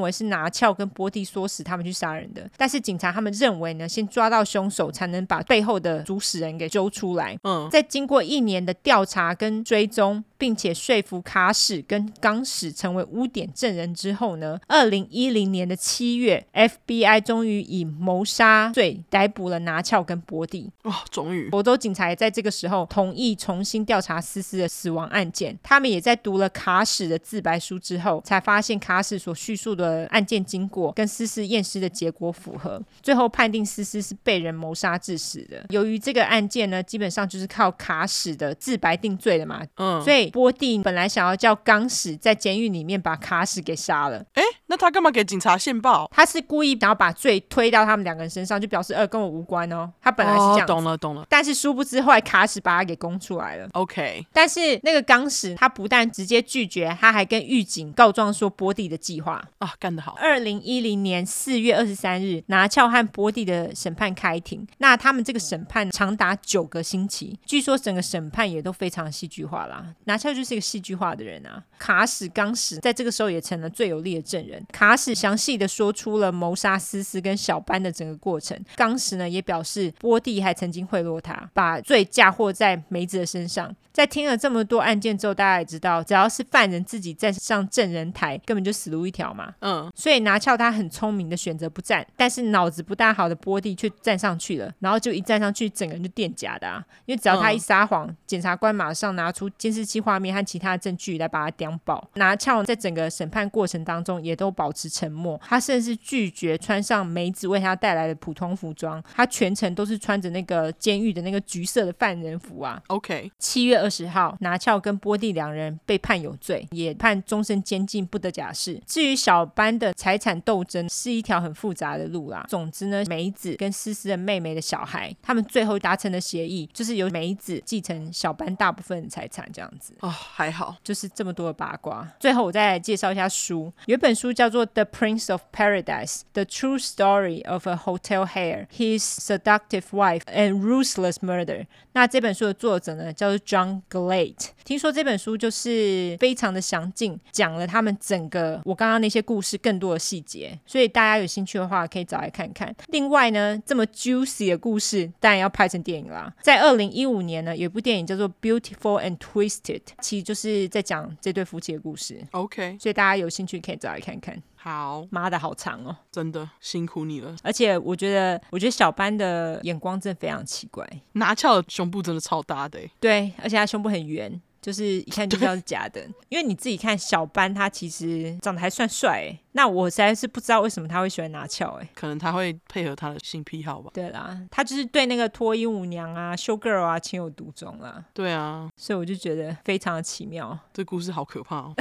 为是拿撬跟波蒂唆使他们去杀人的，但是警察他们认为呢，先抓到凶手才能把背后的主使人给揪出来。嗯，在经过一年的调查跟追踪，并且说服卡史跟钢史成为污点证人之后呢，二零。一零年的七月，FBI 终于以谋杀罪逮捕了拿翘跟波蒂。哇、哦，终于！佛州警察也在这个时候同意重新调查思思的死亡案件。他们也在读了卡史的自白书之后，才发现卡史所叙述的案件经过跟思思验尸的结果符合，最后判定思思是被人谋杀致死的。由于这个案件呢，基本上就是靠卡史的自白定罪的嘛，嗯，所以波蒂本来想要叫钢史在监狱里面把卡史给杀了。诶，那他干嘛？给警察线报，他是故意想要把罪推到他们两个人身上，就表示呃跟我无关哦。他本来是这样，哦，懂了懂了。但是殊不知后来卡史把他给供出来了。OK，但是那个钢史他不但直接拒绝，他还跟狱警告状说波蒂的计划啊干得好。二零一零年四月二十三日，拿翘和波蒂的审判开庭。那他们这个审判长达九个星期，据说整个审判也都非常戏剧化啦。拿翘就是一个戏剧化的人啊。卡史钢史在这个时候也成了最有力的证人。卡史详细的说出了谋杀思思跟小班的整个过程。当时呢也表示，波蒂还曾经贿赂他，把罪嫁祸在梅子的身上。在听了这么多案件之后，大家也知道，只要是犯人自己站上证人台，根本就死路一条嘛。嗯，所以拿翘他很聪明的选择不站，但是脑子不大好的波蒂却站上去了，然后就一站上去，整个人就垫假的啊。因为只要他一撒谎，检察官马上拿出监视器画面和其他证据来把他钉爆。拿翘在整个审判过程当中也都保持沉默，他甚至拒绝穿上梅子为他带来的普通服装，他全程都是穿着那个监狱的那个橘色的犯人服啊。OK，七月二十号，拿翘跟波蒂两人被判有罪，也判终身监禁，不得假释。至于小班的财产斗争，是一条很复杂的路啦。总之呢，梅子跟思思的妹妹的小孩，他们最后达成的协议，就是由梅子继承小班大部分的财产，这样子。哦，还好，就是这么多的八卦。最后我再来介绍一下书，有一本书叫做《The Prince of Paradise: The True Story of a Hotel Hair, His Seductive Wife and Ruthless Murder》。那这本书的作者呢，叫做 John Glate。听说这本书就是非常的详尽，讲了他们整个我刚刚那些故事更多的细节，所以大家有兴趣的话可以找来看看。另外呢，这么 juicy 的故事当然要拍成电影啦。在二零一五年呢，有一部电影叫做《Beautiful and Twisted》，其实就是在讲这对夫妻的故事。OK，所以大家有兴趣可以找来看看。看。好，妈的好长哦，真的辛苦你了。而且我觉得，我觉得小班的眼光真的非常奇怪。拿翘的胸部真的超大的，对，而且他胸部很圆。就是一看就知道是假的，因为你自己看小班，他其实长得还算帅。那我实在是不知道为什么他会喜欢拿翘，哎，可能他会配合他的性癖好吧。对啦，他就是对那个脱衣舞娘啊、show girl 啊情有独钟啦。对啊，所以我就觉得非常的奇妙。这故事好可怕哦，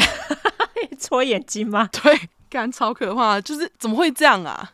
搓眼睛吗？对，干超可怕，就是怎么会这样啊？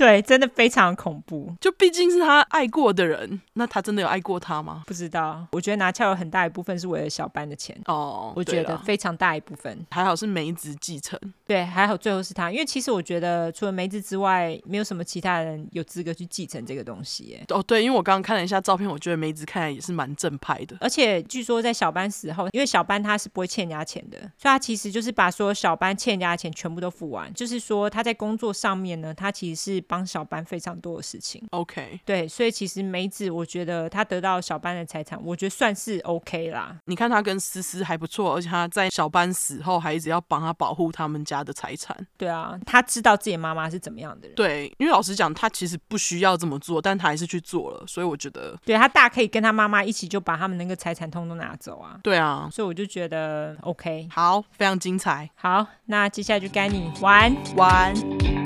对，真的非常恐怖。就毕竟是他爱过的人，那他真的有爱过他吗？不知道。我觉得拿翘有很大一部分是为了小班的钱哦，我觉得非常大一部分。还好是梅子继承，对，还好最后是他。因为其实我觉得除了梅子之外，没有什么其他人有资格去继承这个东西。耶。哦，对，因为我刚刚看了一下照片，我觉得梅子看来也是蛮正派的。而且据说在小班死后，因为小班他是不会欠人家钱的，所以他其实就是把所有小班欠人家的钱全部都付完。就是说他在工作上面呢，他其实是帮小班非常。多的事情，OK，对，所以其实梅子，我觉得他得到小班的财产，我觉得算是 OK 啦。你看他跟思思还不错，而且他在小班死后还一直要帮他保护他们家的财产。对啊，他知道自己妈妈是怎么样的人。对，因为老实讲，他其实不需要这么做，但他还是去做了，所以我觉得，对，他大可以跟他妈妈一起就把他们那个财产通通拿走啊。对啊，所以我就觉得 OK，好，非常精彩。好，那接下来就该你玩玩。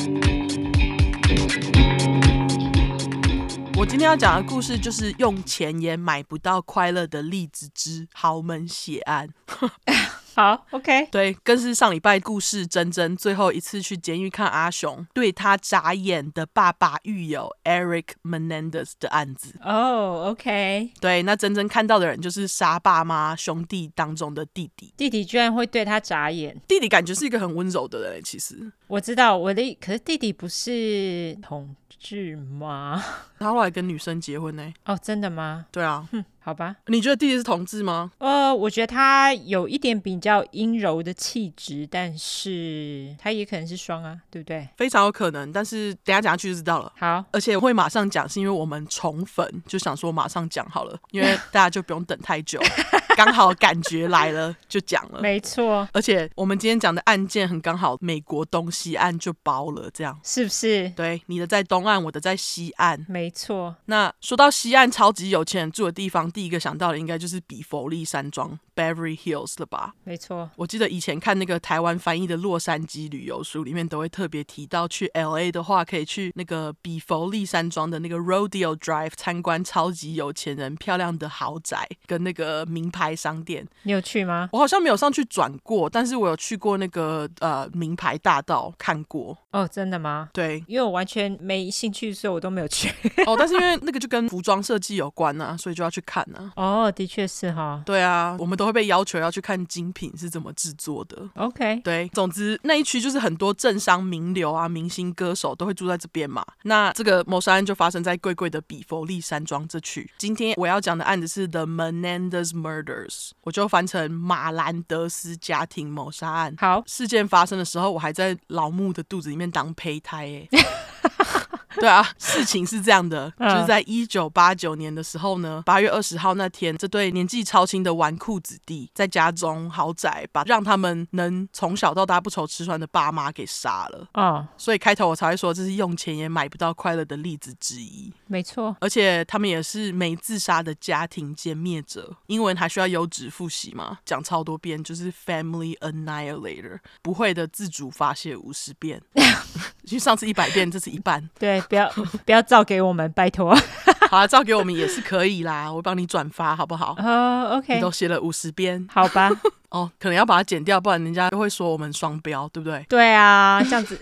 我今天要讲的故事就是用钱也买不到快乐的例子之豪门血案。好，OK，对，更是上礼拜故事珍珍最后一次去监狱看阿雄对他眨眼的爸爸狱友 Eric Menendez 的案子。哦，OK，对，那珍珍看到的人就是杀爸妈兄弟当中的弟弟。弟弟居然会对他眨眼，弟弟感觉是一个很温柔的人。其实我知道我的，可是弟弟不是同志吗？他后来跟女生结婚呢？哦，真的吗？对啊。哼，好吧。你觉得弟弟是同志吗？呃，我觉得他有一点比较阴柔的气质，但是他也可能是双啊，对不对？非常有可能，但是等下讲下去就知道了。好，而且我会马上讲，是因为我们宠粉，就想说马上讲好了，因为大家就不用等太久。刚好感觉来了就讲了，没错。而且我们今天讲的案件很刚好，美国东西岸就包了，这样是不是？对，你的在东岸，我的在西岸，没错。那说到西岸超级有钱人住的地方，第一个想到的应该就是比佛利山庄 （Beverly Hills） 了吧？没错。我记得以前看那个台湾翻译的洛杉矶旅游书里面，都会特别提到去 LA 的话，可以去那个比佛利山庄的那个 Rodeo Drive 参观超级有钱人漂亮的豪宅跟那个名牌。商店，你有去吗？我好像没有上去转过，但是我有去过那个呃名牌大道看过。哦，真的吗？对，因为我完全没兴趣，所以我都没有去。哦，但是因为那个就跟服装设计有关啊，所以就要去看啊。哦，的确是哈。对啊，我们都会被要求要去看精品是怎么制作的。OK，对，总之那一区就是很多政商名流啊、明星歌手都会住在这边嘛。那这个谋杀案就发生在贵贵的比佛利山庄这区。今天我要讲的案子是 The Menendez Murders，。我就翻成马兰德斯家庭谋杀案。好，事件发生的时候，我还在老木的肚子里面当胚胎欸。对啊，事情是这样的，就是在一九八九年的时候呢，八月二十号那天，这对年纪超轻的纨绔子弟在家中豪宅把让他们能从小到大不愁吃穿的爸妈给杀了。嗯，所以开头我才会说，这是用钱也买不到快乐的例子之一。没错，而且他们也是没自杀的家庭歼灭者。英文还需要优质复习吗？讲超多遍，就是 Family Annihilator，不会的自主发泄五十遍。其实上次一百遍，这次一半。对，不要不要照给我们，拜托。好啊，照给我们也是可以啦，我帮你转发好不好？哦、oh，OK。你都写了五十遍，好吧？哦，可能要把它剪掉，不然人家就会说我们双标，对不对？对啊，这样子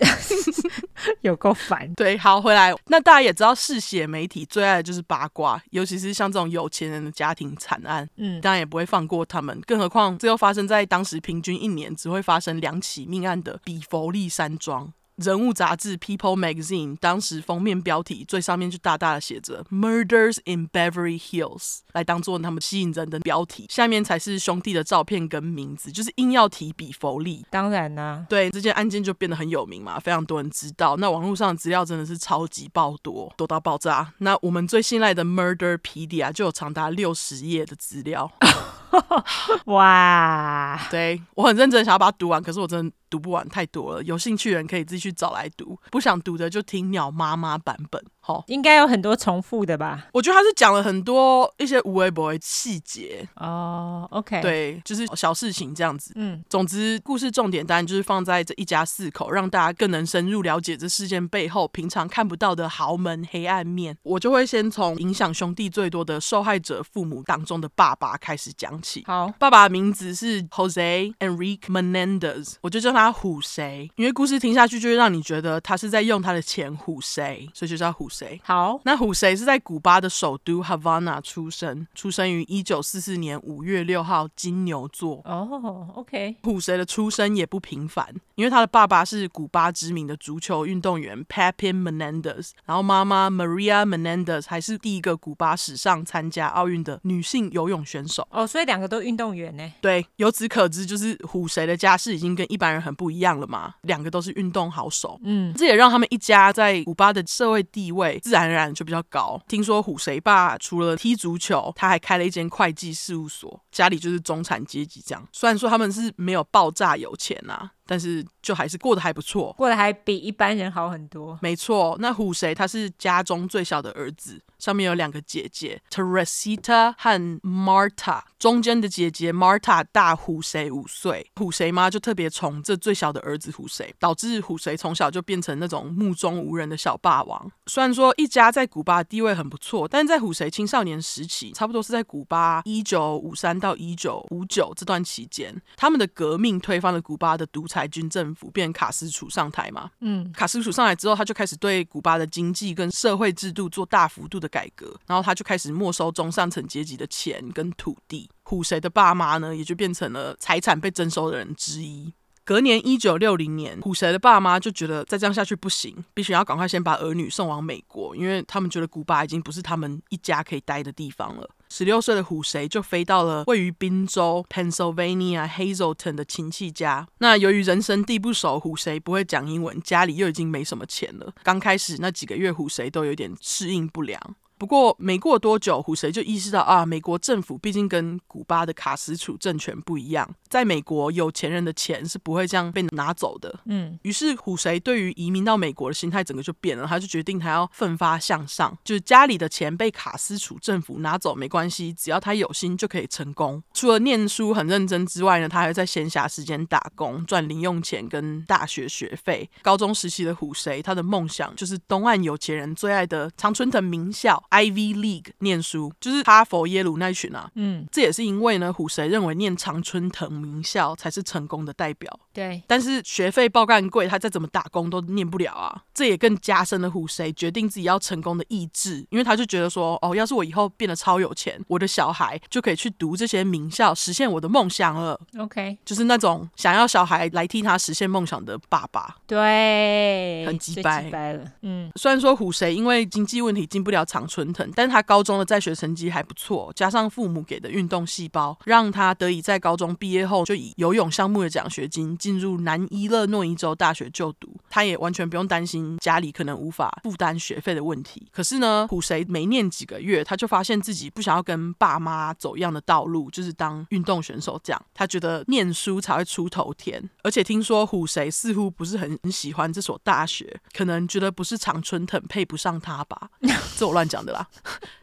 有够烦。对，好，回来。那大家也知道，嗜血媒体最爱的就是八卦，尤其是像这种有钱人的家庭惨案，嗯，当然也不会放过他们。更何况，这又发生在当时平均一年只会发生两起命案的比佛利山庄。人物杂志《People Magazine》当时封面标题最上面就大大的写着 “Murders in Beverly Hills”，来当做他们吸引人的标题。下面才是兄弟的照片跟名字，就是硬要提比佛利。当然啦、啊，对，这件案件就变得很有名嘛，非常多人知道。那网络上的资料真的是超级爆多，多到爆炸。那我们最信赖的 Murderpedia 就有长达六十页的资料。哇，对，我很认真想要把它读完，可是我真的。读不完太多了，有兴趣的人可以自己去找来读，不想读的就听鸟妈妈版本。好，应该有很多重复的吧？我觉得他是讲了很多一些无微不微细节哦。Oh, OK，对，就是小事情这样子。嗯，总之故事重点当然就是放在这一家四口，让大家更能深入了解这事件背后平常看不到的豪门黑暗面。我就会先从影响兄弟最多的受害者父母当中的爸爸开始讲起。好，爸爸的名字是 Jose Enrique Menendez，我就叫他。虎谁？因为故事听下去就会让你觉得他是在用他的钱唬谁，所以就叫唬谁。好，那虎谁是在古巴的首都 Havana 出生，出生于一九四四年五月六号，金牛座。哦，OK。虎谁的出生也不平凡，因为他的爸爸是古巴知名的足球运动员 Pepin Menendez，然后妈妈 Maria Menendez 还是第一个古巴史上参加奥运的女性游泳选手。哦，所以两个都运动员呢？对，由此可知，就是虎谁的家世已经跟一般人很。不一样了嘛，两个都是运动好手，嗯，这也让他们一家在古巴的社会地位自然而然就比较高。听说虎谁爸除了踢足球，他还开了一间会计事务所，家里就是中产阶级这样。虽然说他们是没有爆炸有钱啊。但是就还是过得还不错，过得还比一般人好很多。没错，那虎谁他是家中最小的儿子，上面有两个姐姐，Teresita 和 Marta，中间的姐姐 Marta 大虎谁五岁，虎谁妈就特别宠这最小的儿子虎谁，导致虎谁从小就变成那种目中无人的小霸王。虽然说一家在古巴的地位很不错，但是在虎谁青少年时期，差不多是在古巴一九五三到一九五九这段期间，他们的革命推翻了古巴的独。裁军政府变卡斯楚上台嘛，嗯，卡斯楚上来之后，他就开始对古巴的经济跟社会制度做大幅度的改革，然后他就开始没收中上层阶级的钱跟土地。虎谁的爸妈呢，也就变成了财产被征收的人之一。隔年一九六零年，虎谁的爸妈就觉得再这样下去不行，必须要赶快先把儿女送往美国，因为他们觉得古巴已经不是他们一家可以待的地方了。十六岁的虎谁就飞到了位于宾州 Pennsylvania Hazleton 的亲戚家。那由于人生地不熟，虎谁不会讲英文，家里又已经没什么钱了。刚开始那几个月，虎谁都有点适应不良。不过没过多久，虎谁就意识到啊，美国政府毕竟跟古巴的卡斯楚政权不一样，在美国有钱人的钱是不会这样被拿走的。嗯，于是虎谁对于移民到美国的心态整个就变了，他就决定他要奋发向上，就是家里的钱被卡斯楚政府拿走没关系，只要他有心就可以成功。除了念书很认真之外呢，他还在闲暇时间打工赚零用钱跟大学学费。高中时期的虎谁，他的梦想就是东岸有钱人最爱的常春藤名校。Ivy League 念书，就是哈佛、耶鲁那一群啊。嗯，这也是因为呢，虎谁认为念常春藤名校才是成功的代表。对，但是学费爆干贵，他再怎么打工都念不了啊。这也更加深了虎谁决定自己要成功的意志，因为他就觉得说，哦，要是我以后变得超有钱，我的小孩就可以去读这些名校，实现我的梦想了。OK，就是那种想要小孩来替他实现梦想的爸爸。对，很鸡掰了。嗯，虽然说虎谁因为经济问题进不了常春藤。但他高中的在学成绩还不错，加上父母给的运动细胞，让他得以在高中毕业后就以游泳项目的奖学金进入南伊勒诺伊州大学就读。他也完全不用担心家里可能无法负担学费的问题。可是呢，虎谁没念几个月，他就发现自己不想要跟爸妈走一样的道路，就是当运动选手这样。他觉得念书才会出头天，而且听说虎谁似乎不是很很喜欢这所大学，可能觉得不是常春藤配不上他吧？这我乱讲的。啦，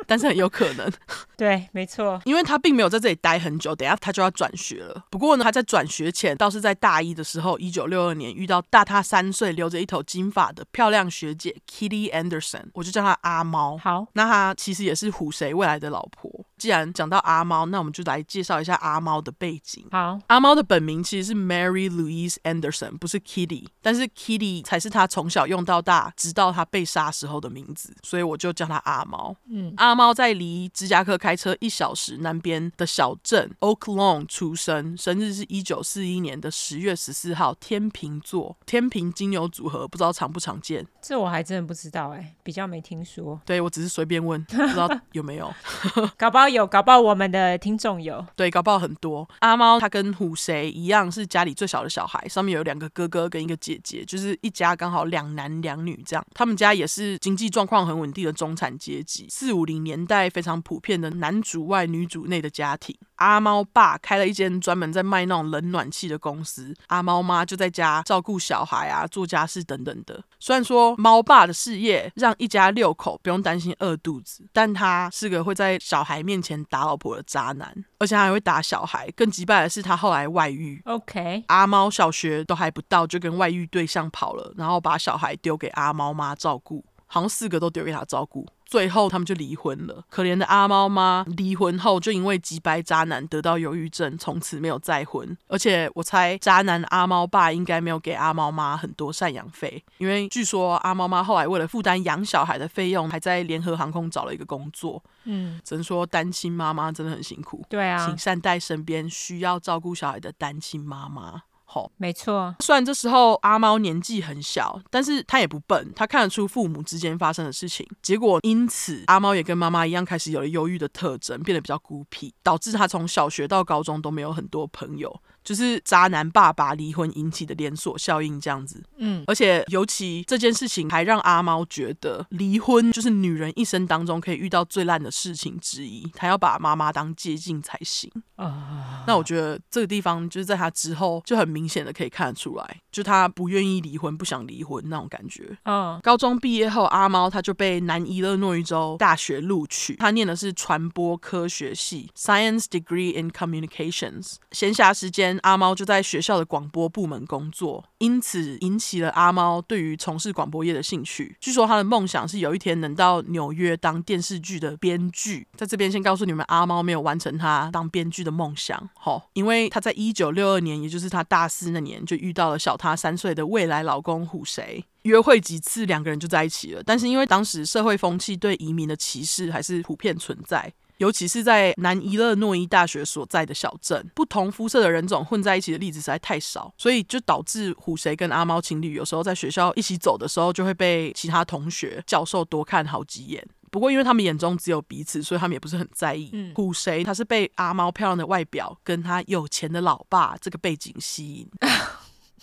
但是很有可能，对，没错，因为他并没有在这里待很久，等下他就要转学了。不过呢，他在转学前倒是在大一的时候，一九六二年遇到大他三岁、留着一头金发的漂亮学姐 Kitty Anderson，我就叫她阿猫。好，那她其实也是虎谁未来的老婆。既然讲到阿猫，那我们就来介绍一下阿猫的背景。好，阿猫的本名其实是 Mary Louise Anderson，不是 Kitty，但是 Kitty 才是他从小用到大，直到他被杀时候的名字，所以我就叫他阿猫。嗯，阿猫在离芝加哥开车一小时南边的小镇 Oak Lawn 出生，生日是一九四一年的十月十四号，天秤座，天平金牛组合，不知道常不常见？这我还真的不知道哎、欸，比较没听说。对，我只是随便问，不知道有没有，搞不好。有，搞爆我们的听众有，对，搞爆很多。阿猫他跟虎谁一样，是家里最小的小孩，上面有两个哥哥跟一个姐姐，就是一家刚好两男两女这样。他们家也是经济状况很稳定的中产阶级，四五零年代非常普遍的男主外女主内的家庭。阿猫爸开了一间专门在卖那种冷暖气的公司，阿猫妈就在家照顾小孩啊，做家事等等的。虽然说猫爸的事业让一家六口不用担心饿肚子，但他是个会在小孩面前打老婆的渣男，而且他还会打小孩。更击败的是他后来外遇。OK，阿猫小学都还不到就跟外遇对象跑了，然后把小孩丢给阿猫妈照顾。好像四个都丢给他照顾，最后他们就离婚了。可怜的阿猫妈离婚后就因为击败渣男得到忧郁症，从此没有再婚。而且我猜渣男阿猫爸应该没有给阿猫妈很多赡养费，因为据说阿猫妈后来为了负担养小孩的费用，还在联合航空找了一个工作。嗯，只能说单亲妈妈真的很辛苦。对啊，请善待身边需要照顾小孩的单亲妈妈。好，没错。虽然这时候阿猫年纪很小，但是他也不笨，他看得出父母之间发生的事情。结果因此，阿猫也跟妈妈一样，开始有了忧郁的特征，变得比较孤僻，导致他从小学到高中都没有很多朋友。就是渣男爸爸离婚引起的连锁效应这样子，嗯，而且尤其这件事情还让阿猫觉得离婚就是女人一生当中可以遇到最烂的事情之一，她要把妈妈当借镜才行啊。那我觉得这个地方就是在他之后就很明显的可以看得出来，就他不愿意离婚、不想离婚那种感觉。嗯，高中毕业后，阿猫他就被南伊勒诺伊州大学录取，他念的是传播科学系 （Science Degree in Communications）。闲暇时间。阿猫就在学校的广播部门工作，因此引起了阿猫对于从事广播业的兴趣。据说他的梦想是有一天能到纽约当电视剧的编剧。在这边先告诉你们，阿猫没有完成他当编剧的梦想，吼，因为他在一九六二年，也就是他大四那年，就遇到了小他三岁的未来老公虎谁。约会几次，两个人就在一起了。但是因为当时社会风气对移民的歧视还是普遍存在。尤其是在南伊勒诺伊大学所在的小镇，不同肤色的人种混在一起的例子实在太少，所以就导致虎谁跟阿猫情侣有时候在学校一起走的时候，就会被其他同学、教授多看好几眼。不过因为他们眼中只有彼此，所以他们也不是很在意。嗯，虎谁他是被阿猫漂亮的外表跟他有钱的老爸这个背景吸引。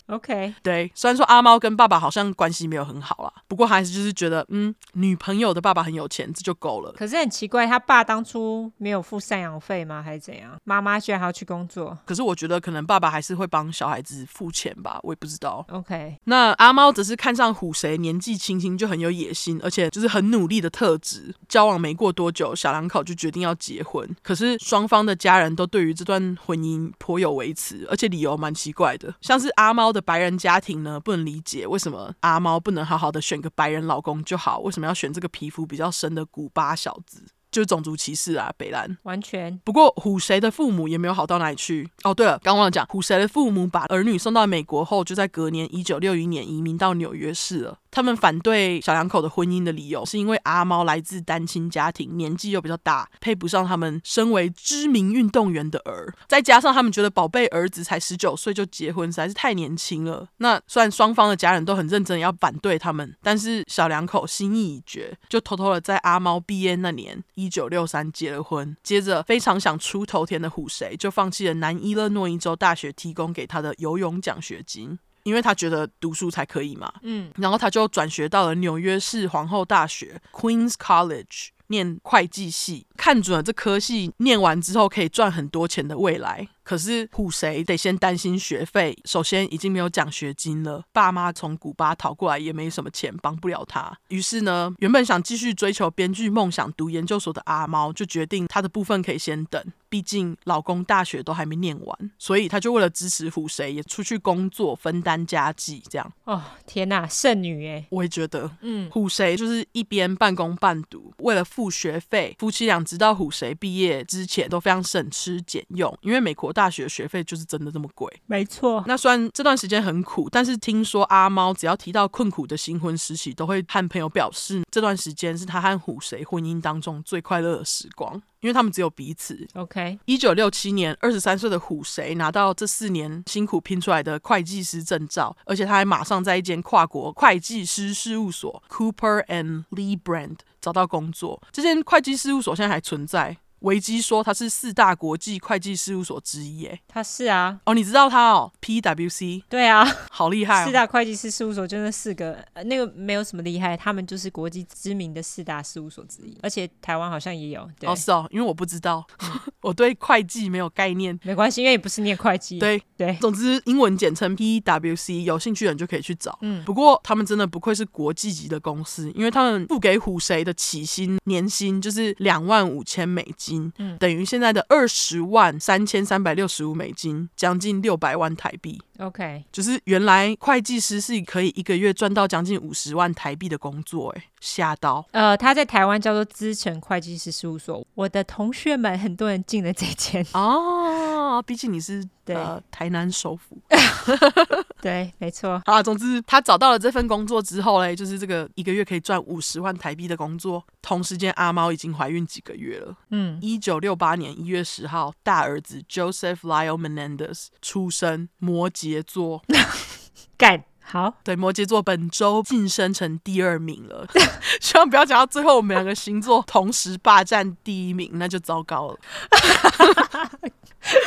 OK，对，虽然说阿猫跟爸爸好像关系没有很好啦，不过还是就是觉得，嗯，女朋友的爸爸很有钱，这就够了。可是很奇怪，他爸当初没有付赡养费吗？还是怎样？妈妈居然还要去工作？可是我觉得可能爸爸还是会帮小孩子付钱吧，我也不知道。OK，那阿猫只是看上虎谁年纪轻轻就很有野心，而且就是很努力的特质。交往没过多久，小两口就决定要结婚。可是双方的家人都对于这段婚姻颇有维持，而且理由蛮奇怪的，像是阿猫的白人家庭呢，不能理解为什么阿猫不能好好的选个白人老公就好，为什么要选这个皮肤比较深的古巴小子？就是种族歧视啊，北兰完全。不过虎谁的父母也没有好到哪里去。哦，对了，刚忘了讲，虎谁的父母把儿女送到美国后，就在隔年一九六一年移民到纽约市了。他们反对小两口的婚姻的理由，是因为阿猫来自单亲家庭，年纪又比较大，配不上他们身为知名运动员的儿。再加上他们觉得宝贝儿子才十九岁就结婚，实在是太年轻了。那虽然双方的家人都很认真要反对他们，但是小两口心意已决，就偷偷的在阿猫毕业那年一九六三结了婚。接着非常想出头天的虎谁，就放弃了南伊勒诺伊州大学提供给他的游泳奖学金。因为他觉得读书才可以嘛，嗯，然后他就转学到了纽约市皇后大学 （Queen's College） 念会计系，看准了这科系念完之后可以赚很多钱的未来。可是虎谁得先担心学费，首先已经没有奖学金了，爸妈从古巴逃过来也没什么钱，帮不了他。于是呢，原本想继续追求编剧梦想、读研究所的阿猫，就决定他的部分可以先等，毕竟老公大学都还没念完，所以他就为了支持虎谁，也出去工作分担家计。这样哦，天哪，剩女哎，我也觉得，嗯，虎谁就是一边半工半读，为了付学费，夫妻俩直到虎谁毕业之前都非常省吃俭用，因为美国。大学学费就是真的这么贵，没错。那虽然这段时间很苦，但是听说阿猫只要提到困苦的新婚时期，都会和朋友表示这段时间是他和虎谁婚姻当中最快乐的时光，因为他们只有彼此。OK，一九六七年，二十三岁的虎谁拿到这四年辛苦拼出来的会计师证照，而且他还马上在一间跨国会计师事务所 Cooper and Lee Brand 找到工作。这间会计事务所现在还存在。维基说他是四大国际会计事务所之一，哎，他是啊。哦，你知道他哦？PwC。对啊，好厉害哦。四大会计师事务所就那四个，呃，那个没有什么厉害，他们就是国际知名的四大事务所之一，而且台湾好像也有。对。哦，是哦，因为我不知道，我对会计没有概念。没关系，因为你不是念会计。对对。总之，英文简称 PwC，有兴趣的人就可以去找。嗯。不过他们真的不愧是国际级的公司，因为他们付给虎谁的起薪年薪就是两万五千美金，嗯，等于现在的二十万三千三百六十五美金，将近六百万台币。OK，就是原来会计师是可以一个月赚到将近五十万台币的工作，哎，吓到。呃，他在台湾叫做资诚会计师事务所，我的同学们很多人进了这间哦，毕竟你是对、呃、台南首府，对，没错。好，总之他找到了这份工作之后嘞，就是这个一个月可以赚五十万台币的工作。同时间，阿猫已经怀孕几个月了。嗯，一九六八年一月十号，大儿子 Joseph Lyle Menendez 出生，摩羯座。干好，对，摩羯座本周晋升成第二名了。希望不要讲到最后，我们两个星座同时霸占第一名，那就糟糕了。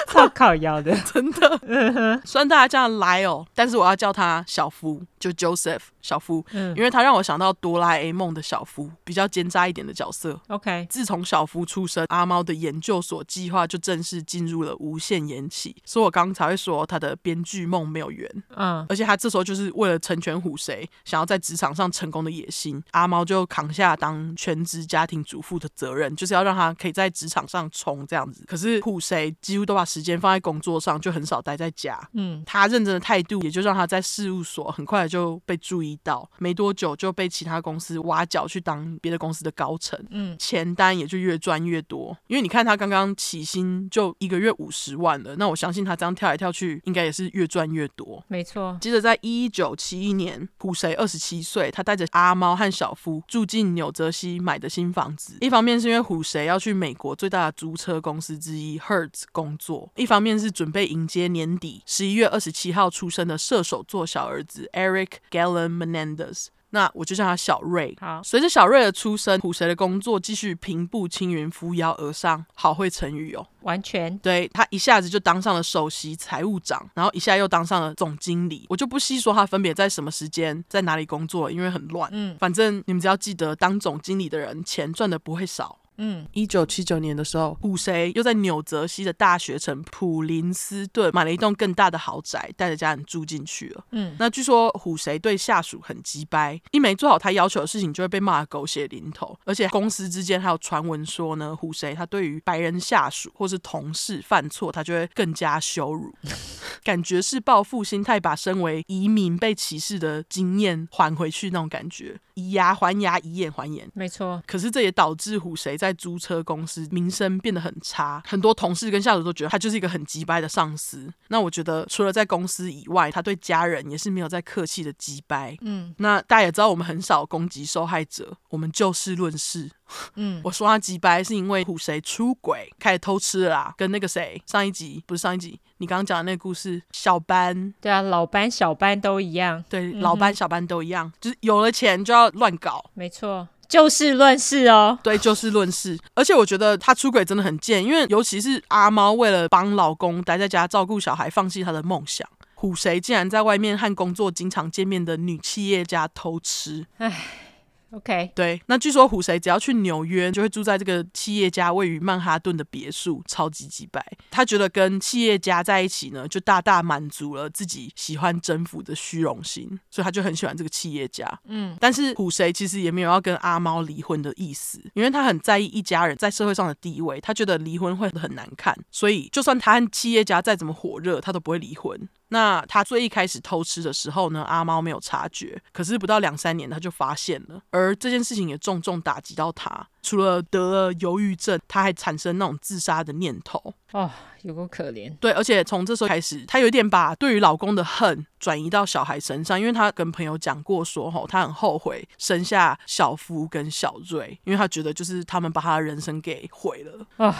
超靠腰的，真的。虽然大家叫他 Lyle，但是我要叫他小夫，就 Joseph 小夫，嗯，因为他让我想到哆啦 A 梦的小夫，比较奸诈一点的角色。OK，自从小夫出生，阿猫的研究所计划就正式进入了无限延期，所以我刚才会说他的编剧梦没有圆。嗯，而且他这时候就是为了成全虎谁想要在职场上成功的野心，阿猫就扛下当全职家庭主妇的责任，就是要让他可以在职场上冲这样子。可是虎谁几乎都把时间放在工作上，就很少待在家。嗯，他认真的态度也就让他在事务所很快就被注意到，没多久就被其他公司挖角去当别的公司的高层。嗯，钱单也就越赚越多。因为你看他刚刚起薪就一个月五十万了，那我相信他这样跳来跳去，应该也是越赚越多。没错。接着在一九九七一年，虎谁二十七岁，他带着阿猫和小夫住进纽泽西买的新房子。一方面是因为虎谁要去美国最大的租车公司之一 Hertz 工作。一方面是准备迎接年底十一月二十七号出生的射手座小儿子 Eric Galen Menendez，那我就叫他小瑞。好，随着小瑞的出生，虎蛇的工作继续平步青云、扶摇而上，好会成语哦。完全对，他一下子就当上了首席财务长，然后一下又当上了总经理。我就不细说他分别在什么时间在哪里工作，因为很乱。嗯，反正你们只要记得，当总经理的人钱赚的不会少。嗯，一九七九年的时候，虎谁又在纽泽西的大学城普林斯顿买了一栋更大的豪宅，带着家人住进去了。嗯，那据说虎谁对下属很鸡掰，一没做好他要求的事情，就会被骂狗血淋头。而且公司之间还有传闻说呢，虎谁他对于白人下属或是同事犯错，他就会更加羞辱，感觉是报复心态，把身为移民被歧视的经验还回去那种感觉。以牙还牙，以眼还眼，没错。可是这也导致虎谁在租车公司名声变得很差，很多同事跟下属都觉得他就是一个很急掰的上司。那我觉得除了在公司以外，他对家人也是没有在客气的急掰。嗯，那大家也知道，我们很少攻击受害者，我们就事论事。嗯，我说他急掰是因为虎谁出轨，开始偷吃了啦，跟那个谁上一集不是上一集，你刚刚讲的那个故事，小班，对啊，老班小班都一样，对，老班小班都一样，就是有了钱就要乱搞，没错，就事论事哦，对，就事论事。而且我觉得他出轨真的很贱，因为尤其是阿猫为了帮老公待在家照顾小孩，放弃她的梦想，虎谁竟然在外面和工作经常见面的女企业家偷吃，唉。OK，对，那据说虎谁只要去纽约，就会住在这个企业家位于曼哈顿的别墅，超级几百。他觉得跟企业家在一起呢，就大大满足了自己喜欢征服的虚荣心，所以他就很喜欢这个企业家。嗯，但是虎谁其实也没有要跟阿猫离婚的意思，因为他很在意一家人在社会上的地位，他觉得离婚会很难看，所以就算他和企业家再怎么火热，他都不会离婚。那他最一开始偷吃的时候呢，阿猫没有察觉，可是不到两三年他就发现了，而这件事情也重重打击到他。除了得了忧郁症，他还产生那种自杀的念头。哦，有够可怜。对，而且从这时候开始，他有点把对于老公的恨转移到小孩身上，因为他跟朋友讲过说，吼，他很后悔生下小夫跟小瑞，因为他觉得就是他们把他的人生给毁了。啊、哦。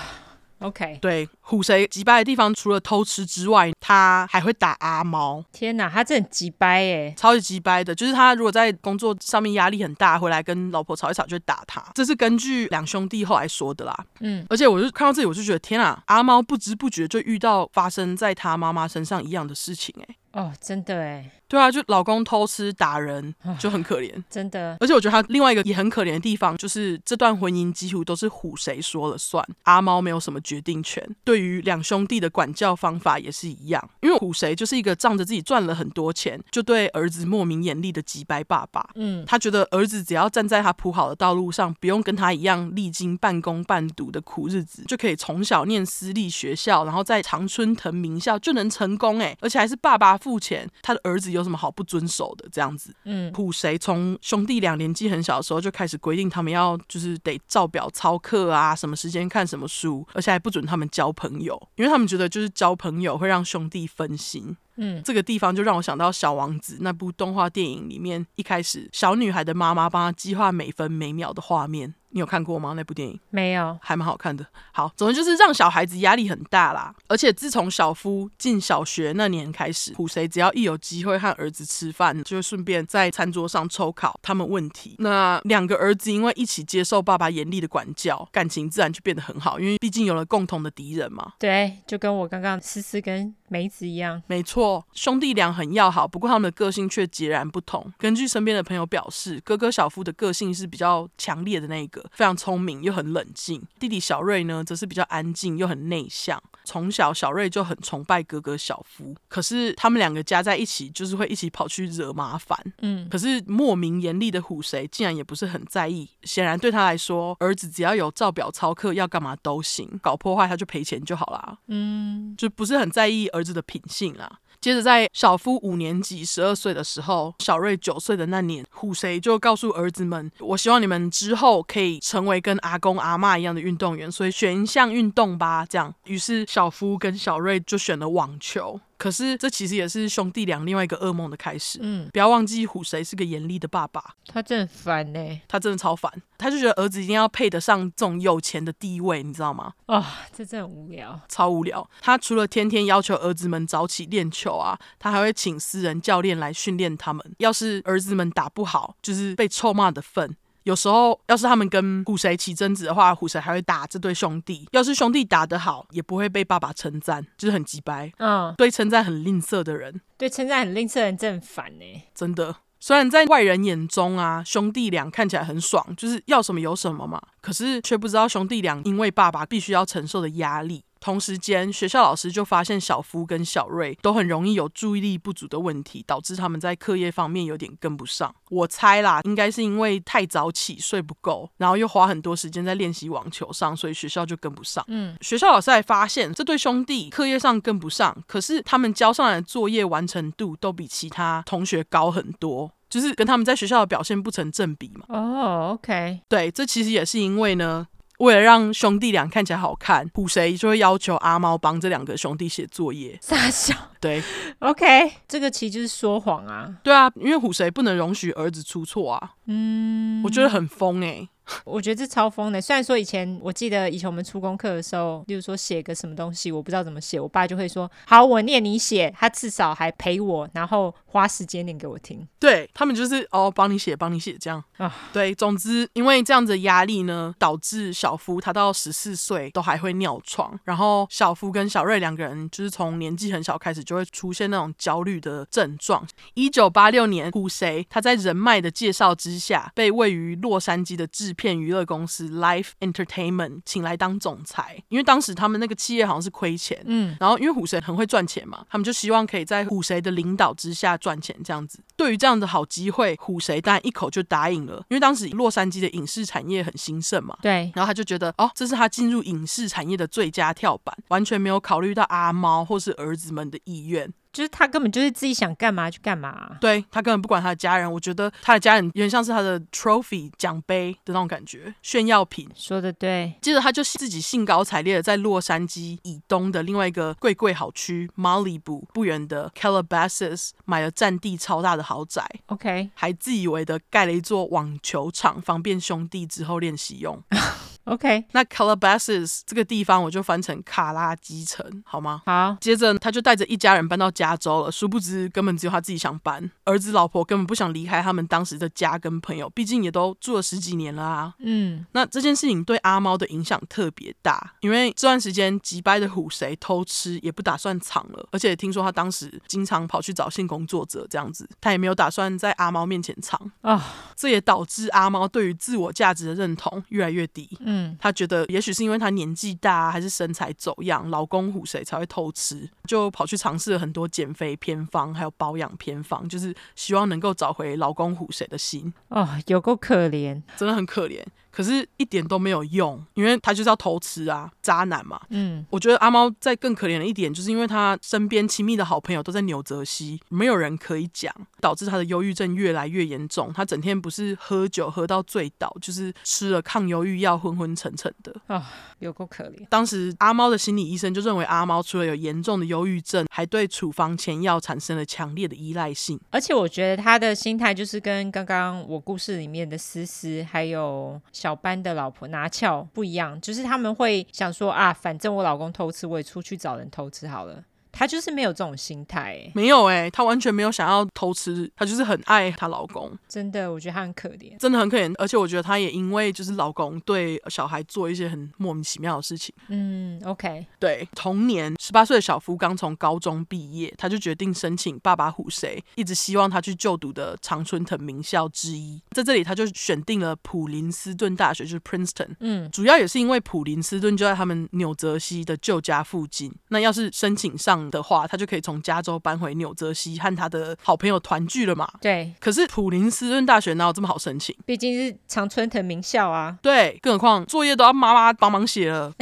OK，对，虎谁机掰的地方，除了偷吃之外，他还会打阿猫。天哪，他真的很机掰耶，超级急掰的。就是他如果在工作上面压力很大，回来跟老婆吵一吵，就会打他。这是根据两兄弟后来说的啦。嗯，而且我就看到这里，我就觉得天啊，阿猫不知不觉就遇到发生在他妈妈身上一样的事情哎。哦，真的哎。对啊，就老公偷吃打人就很可怜，真的。而且我觉得他另外一个也很可怜的地方，就是这段婚姻几乎都是虎谁说了算，阿猫没有什么决定权。对于两兄弟的管教方法也是一样，因为虎谁就是一个仗着自己赚了很多钱，就对儿子莫名严厉的击败爸爸。嗯，他觉得儿子只要站在他铺好的道路上，不用跟他一样历经半工半读的苦日子，就可以从小念私立学校，然后在常春藤名校就能成功。哎，而且还是爸爸付钱，他的儿子有。什么好不遵守的？这样子，嗯，普谁从兄弟俩年纪很小的时候就开始规定他们要就是得照表操课啊，什么时间看什么书，而且还不准他们交朋友，因为他们觉得就是交朋友会让兄弟分心。嗯，这个地方就让我想到《小王子》那部动画电影里面一开始小女孩的妈妈帮她计划每分每秒的画面。你有看过吗？那部电影没有，还蛮好看的。好，总之就是让小孩子压力很大啦。而且自从小夫进小学那年开始，虎谁只要一有机会和儿子吃饭，就会顺便在餐桌上抽考他们问题。那两个儿子因为一起接受爸爸严厉的管教，感情自然就变得很好，因为毕竟有了共同的敌人嘛。对，就跟我刚刚思思跟梅子一样。没错，兄弟俩很要好，不过他们的个性却截然不同。根据身边的朋友表示，哥哥小夫的个性是比较强烈的那一个。非常聪明又很冷静，弟弟小瑞呢，则是比较安静又很内向。从小小瑞就很崇拜哥哥小夫，可是他们两个加在一起，就是会一起跑去惹麻烦。嗯，可是莫名严厉的虎谁竟然也不是很在意，显然对他来说，儿子只要有照表操课，要干嘛都行，搞破坏他就赔钱就好啦。嗯，就不是很在意儿子的品性啦。接着，在小夫五年级十二岁的时候，小瑞九岁的那年，虎谁就告诉儿子们：“我希望你们之后可以成为跟阿公阿嬷一样的运动员，所以选一项运动吧。”这样，于是小夫跟小瑞就选了网球。可是，这其实也是兄弟俩另外一个噩梦的开始。嗯，不要忘记虎谁是个严厉的爸爸，他真的烦呢、欸，他真的超烦，他就觉得儿子一定要配得上这种有钱的地位，你知道吗？啊、哦，这真无聊，超无聊。他除了天天要求儿子们早起练球啊，他还会请私人教练来训练他们。要是儿子们打不好，就是被臭骂的份。有时候，要是他们跟虎谁起争执的话，虎谁还会打这对兄弟。要是兄弟打得好，也不会被爸爸称赞，就是很鸡掰。嗯，对称赞很吝啬的人，对称赞很吝啬的人真烦呢。真的，虽然在外人眼中啊，兄弟俩看起来很爽，就是要什么有什么嘛。可是却不知道兄弟俩因为爸爸必须要承受的压力。同时间，学校老师就发现小夫跟小瑞都很容易有注意力不足的问题，导致他们在课业方面有点跟不上。我猜啦，应该是因为太早起睡不够，然后又花很多时间在练习网球上，所以学校就跟不上。嗯，学校老师还发现这对兄弟课业上跟不上，可是他们交上来的作业完成度都比其他同学高很多，就是跟他们在学校的表现不成正比嘛。哦，OK，对，这其实也是因为呢。为了让兄弟俩看起来好看，虎谁就会要求阿猫帮这两个兄弟写作业。傻笑。对，OK，这个其实就是说谎啊。对啊，因为虎谁不能容许儿子出错啊。嗯，我觉得很疯哎、欸。我觉得这超疯的。虽然说以前我记得以前我们出功课的时候，例如说写个什么东西，我不知道怎么写，我爸就会说：“好，我念你写。”他至少还陪我，然后花时间念给我听。对，他们就是哦，帮你写，帮你写这样啊。对，总之因为这样子的压力呢，导致小夫他到十四岁都还会尿床。然后小夫跟小瑞两个人就是从年纪很小开始就会出现那种焦虑的症状。一九八六年，虎谁他在人脉的介绍之下，被位于洛杉矶的制片娱乐公司 Life Entertainment 请来当总裁，因为当时他们那个企业好像是亏钱，嗯，然后因为虎神很会赚钱嘛，他们就希望可以在虎谁的领导之下赚钱，这样子。对于这样的好机会，虎谁当然一口就答应了，因为当时洛杉矶的影视产业很兴盛嘛，对，然后他就觉得哦，这是他进入影视产业的最佳跳板，完全没有考虑到阿猫或是儿子们的意愿。就是他根本就是自己想干嘛就干嘛，对，他根本不管他的家人。我觉得他的家人有点像是他的 trophy 奖杯的那种感觉，炫耀品。说的对。接着他就自己兴高采烈的在洛杉矶以东的另外一个贵贵好区 Malibu 不远的 Calabasas 买了占地超大的豪宅。OK，还自以为的盖了一座网球场，方便兄弟之后练习用。OK，那 Calabasas 这个地方我就翻成卡拉基城，好吗？好。接着他就带着一家人搬到加州了，殊不知根本只有他自己想搬，儿子老婆根本不想离开他们当时的家跟朋友，毕竟也都住了十几年了啊。嗯，那这件事情对阿猫的影响特别大，因为这段时间急掰的虎谁偷吃也不打算藏了，而且听说他当时经常跑去找性工作者这样子，他也没有打算在阿猫面前藏啊。哦，这也导致阿猫对于自我价值的认同越来越低。嗯，他觉得也许是因为她年纪大，还是身材走样，老公虎谁才会偷吃，就跑去尝试了很多减肥偏方，还有保养偏方，就是希望能够找回老公虎谁的心。哦，有够可怜，真的很可怜。可是，一点都没有用，因为他就是要偷吃啊，渣男嘛。嗯，我觉得阿猫再更可怜的一点，就是因为他身边亲密的好朋友都在纽泽西，没有人可以讲，导致他的忧郁症越来越严重。他整天不是喝酒喝到醉倒，就是吃了抗忧郁药昏昏沉沉的。啊、哦，有够可怜。当时阿猫的心理医生就认为，阿猫除了有严重的忧郁症，还对处方前药产生了强烈的依赖性。而且我觉得他的心态就是跟刚刚我故事里面的思思还有。小班的老婆拿翘不一样，就是他们会想说啊，反正我老公偷吃，我也出去找人偷吃好了。她就是没有这种心态，哎，没有哎，她完全没有想要偷吃，她就是很爱她老公。真的，我觉得她很可怜，真的很可怜。而且我觉得她也因为就是老公对小孩做一些很莫名其妙的事情。嗯，OK，对。同年，十八岁的小夫刚从高中毕业，他就决定申请爸爸虎谁一直希望他去就读的常春藤名校之一。在这里，他就选定了普林斯顿大学，就是 Princeton。嗯，主要也是因为普林斯顿就在他们纽泽西的旧家附近。那要是申请上。的话，他就可以从加州搬回纽泽西和他的好朋友团聚了嘛？对。可是普林斯顿大学哪有这么好申请？毕竟是常春藤名校啊。对，更何况作业都要妈妈帮忙写了。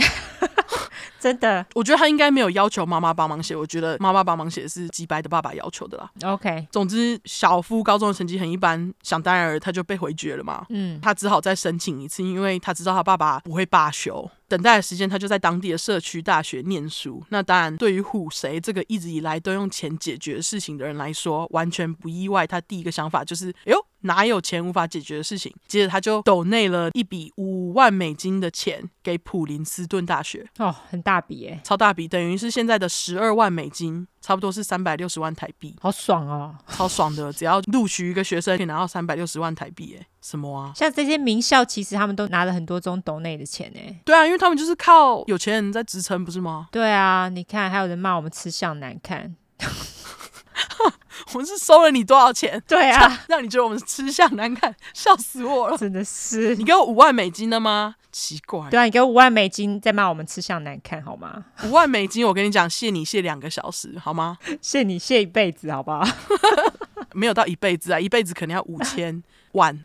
真的，我觉得他应该没有要求妈妈帮忙写，我觉得妈妈帮忙写是机掰的爸爸要求的啦。OK，总之小夫高中的成绩很一般，想当然尔他就被回绝了嘛。嗯，他只好再申请一次，因为他知道他爸爸不会罢休。等待的时间，他就在当地的社区大学念书。那当然，对于虎谁这个一直以来都用钱解决事情的人来说，完全不意外。他第一个想法就是：哎呦，哪有钱无法解决的事情？接着他就抖内了一笔五万美金的钱给普林斯顿大学。哦，很大笔耶，超大笔，等于是现在的十二万美金。差不多是三百六十万台币，好爽哦，超爽的！只要录取一个学生，可以拿到三百六十万台币，哎，什么啊？像这些名校，其实他们都拿了很多宗斗内的钱，哎，对啊，因为他们就是靠有钱人在支撑，不是吗？对啊，你看，还有人骂我们吃相难看。我们是收了你多少钱？对啊，让你觉得我们吃相难看，笑死我了！真的是，你给我五万美金了吗？奇怪，对啊，你给我五万美金，再骂我们吃相难看，好吗？五万美金，我跟你讲，谢你谢两个小时，好吗？谢你谢一辈子，好不好？没有到一辈子啊，一辈子可能要五千万。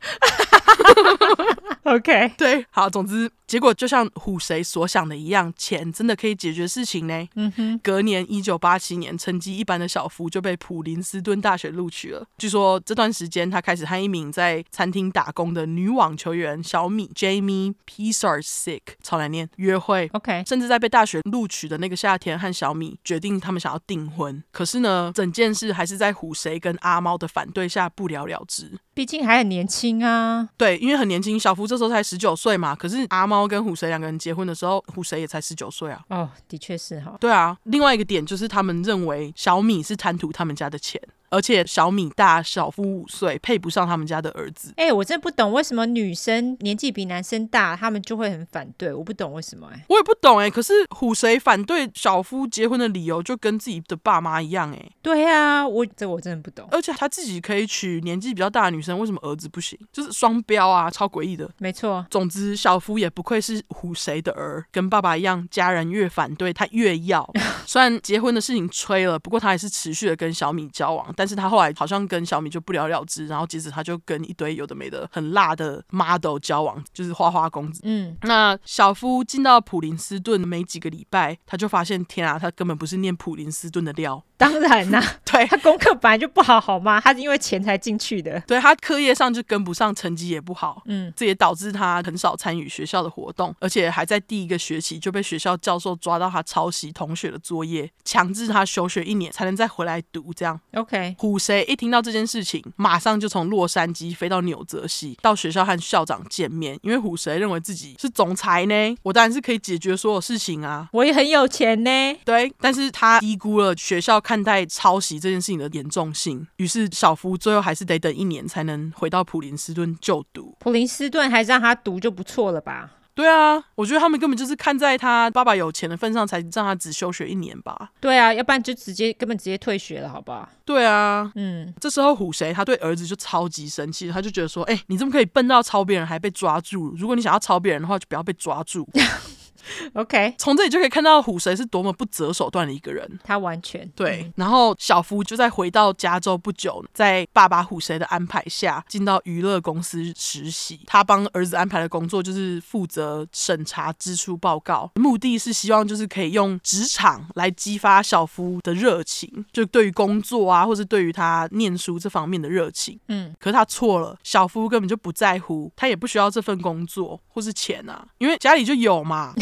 OK，对，好，总之结果就像虎谁所想的一样，钱真的可以解决事情呢。嗯哼，隔年一九八七年，成绩一般的小夫就被普林斯顿大学录取了。据说这段时间，他开始和一名在餐厅打工的女网球员小米 Jamie p e s a r s i c k 超难念约会。OK，甚至在被大学录取的那个夏天，和小米决定他们想要订婚。可是呢，整件事还是在虎谁跟阿猫的反对下不了了之。毕竟还很年轻啊。对，因为很年轻，小夫这时候才十九岁嘛。可是阿猫跟虎谁两个人结婚的时候，虎谁也才十九岁啊。哦，的确是哈。对啊，另外一个点就是他们认为小米是贪图他们家的钱。而且小米大小夫五岁，配不上他们家的儿子。哎、欸，我真不懂为什么女生年纪比男生大，他们就会很反对。我不懂为什么哎、欸，我也不懂哎、欸。可是虎谁反对小夫结婚的理由就跟自己的爸妈一样哎、欸。对啊，我这我真的不懂。而且他自己可以娶年纪比较大的女生，为什么儿子不行？就是双标啊，超诡异的。没错。总之，小夫也不愧是虎谁的儿，跟爸爸一样，家人越反对他越要。虽然结婚的事情吹了，不过他还是持续的跟小米交往。但是他后来好像。跟小米就不了了之，然后接着他就跟一堆有的没的很辣的 model 交往，就是花花公子。嗯，那小夫进到普林斯顿没几个礼拜，他就发现天啊，他根本不是念普林斯顿的料。当然啦、啊，对他功课本来就不好，好吗？他是因为钱才进去的。对，他课业上就跟不上，成绩也不好。嗯，这也导致他很少参与学校的活动，而且还在第一个学期就被学校教授抓到他抄袭同学的作业，强制他休学一年才能再回来读。这样，OK。虎谁一听到这件事情，马上就从洛杉矶飞到纽泽西，到学校和校长见面。因为虎谁认为自己是总裁呢，我当然是可以解决所有事情啊，我也很有钱呢。对，但是他低估了学校看待抄袭这件事情的严重性，于是小夫最后还是得等一年才能回到普林斯顿就读。普林斯顿还是让他读就不错了吧？对啊，我觉得他们根本就是看在他爸爸有钱的份上，才让他只休学一年吧。对啊，要不然就直接根本直接退学了，好不好？对啊，嗯，这时候虎谁他对儿子就超级生气，他就觉得说，哎，你怎么可以笨到抄别人还被抓住？如果你想要抄别人的话，就不要被抓住。OK，从这里就可以看到虎谁是多么不择手段的一个人。他完全对。然后小夫就在回到加州不久，在爸爸虎谁的安排下，进到娱乐公司实习。他帮儿子安排的工作就是负责审查支出报告，目的是希望就是可以用职场来激发小夫的热情，就对于工作啊，或是对于他念书这方面的热情。嗯，可是他错了，小夫根本就不在乎，他也不需要这份工作或是钱啊，因为家里就有嘛。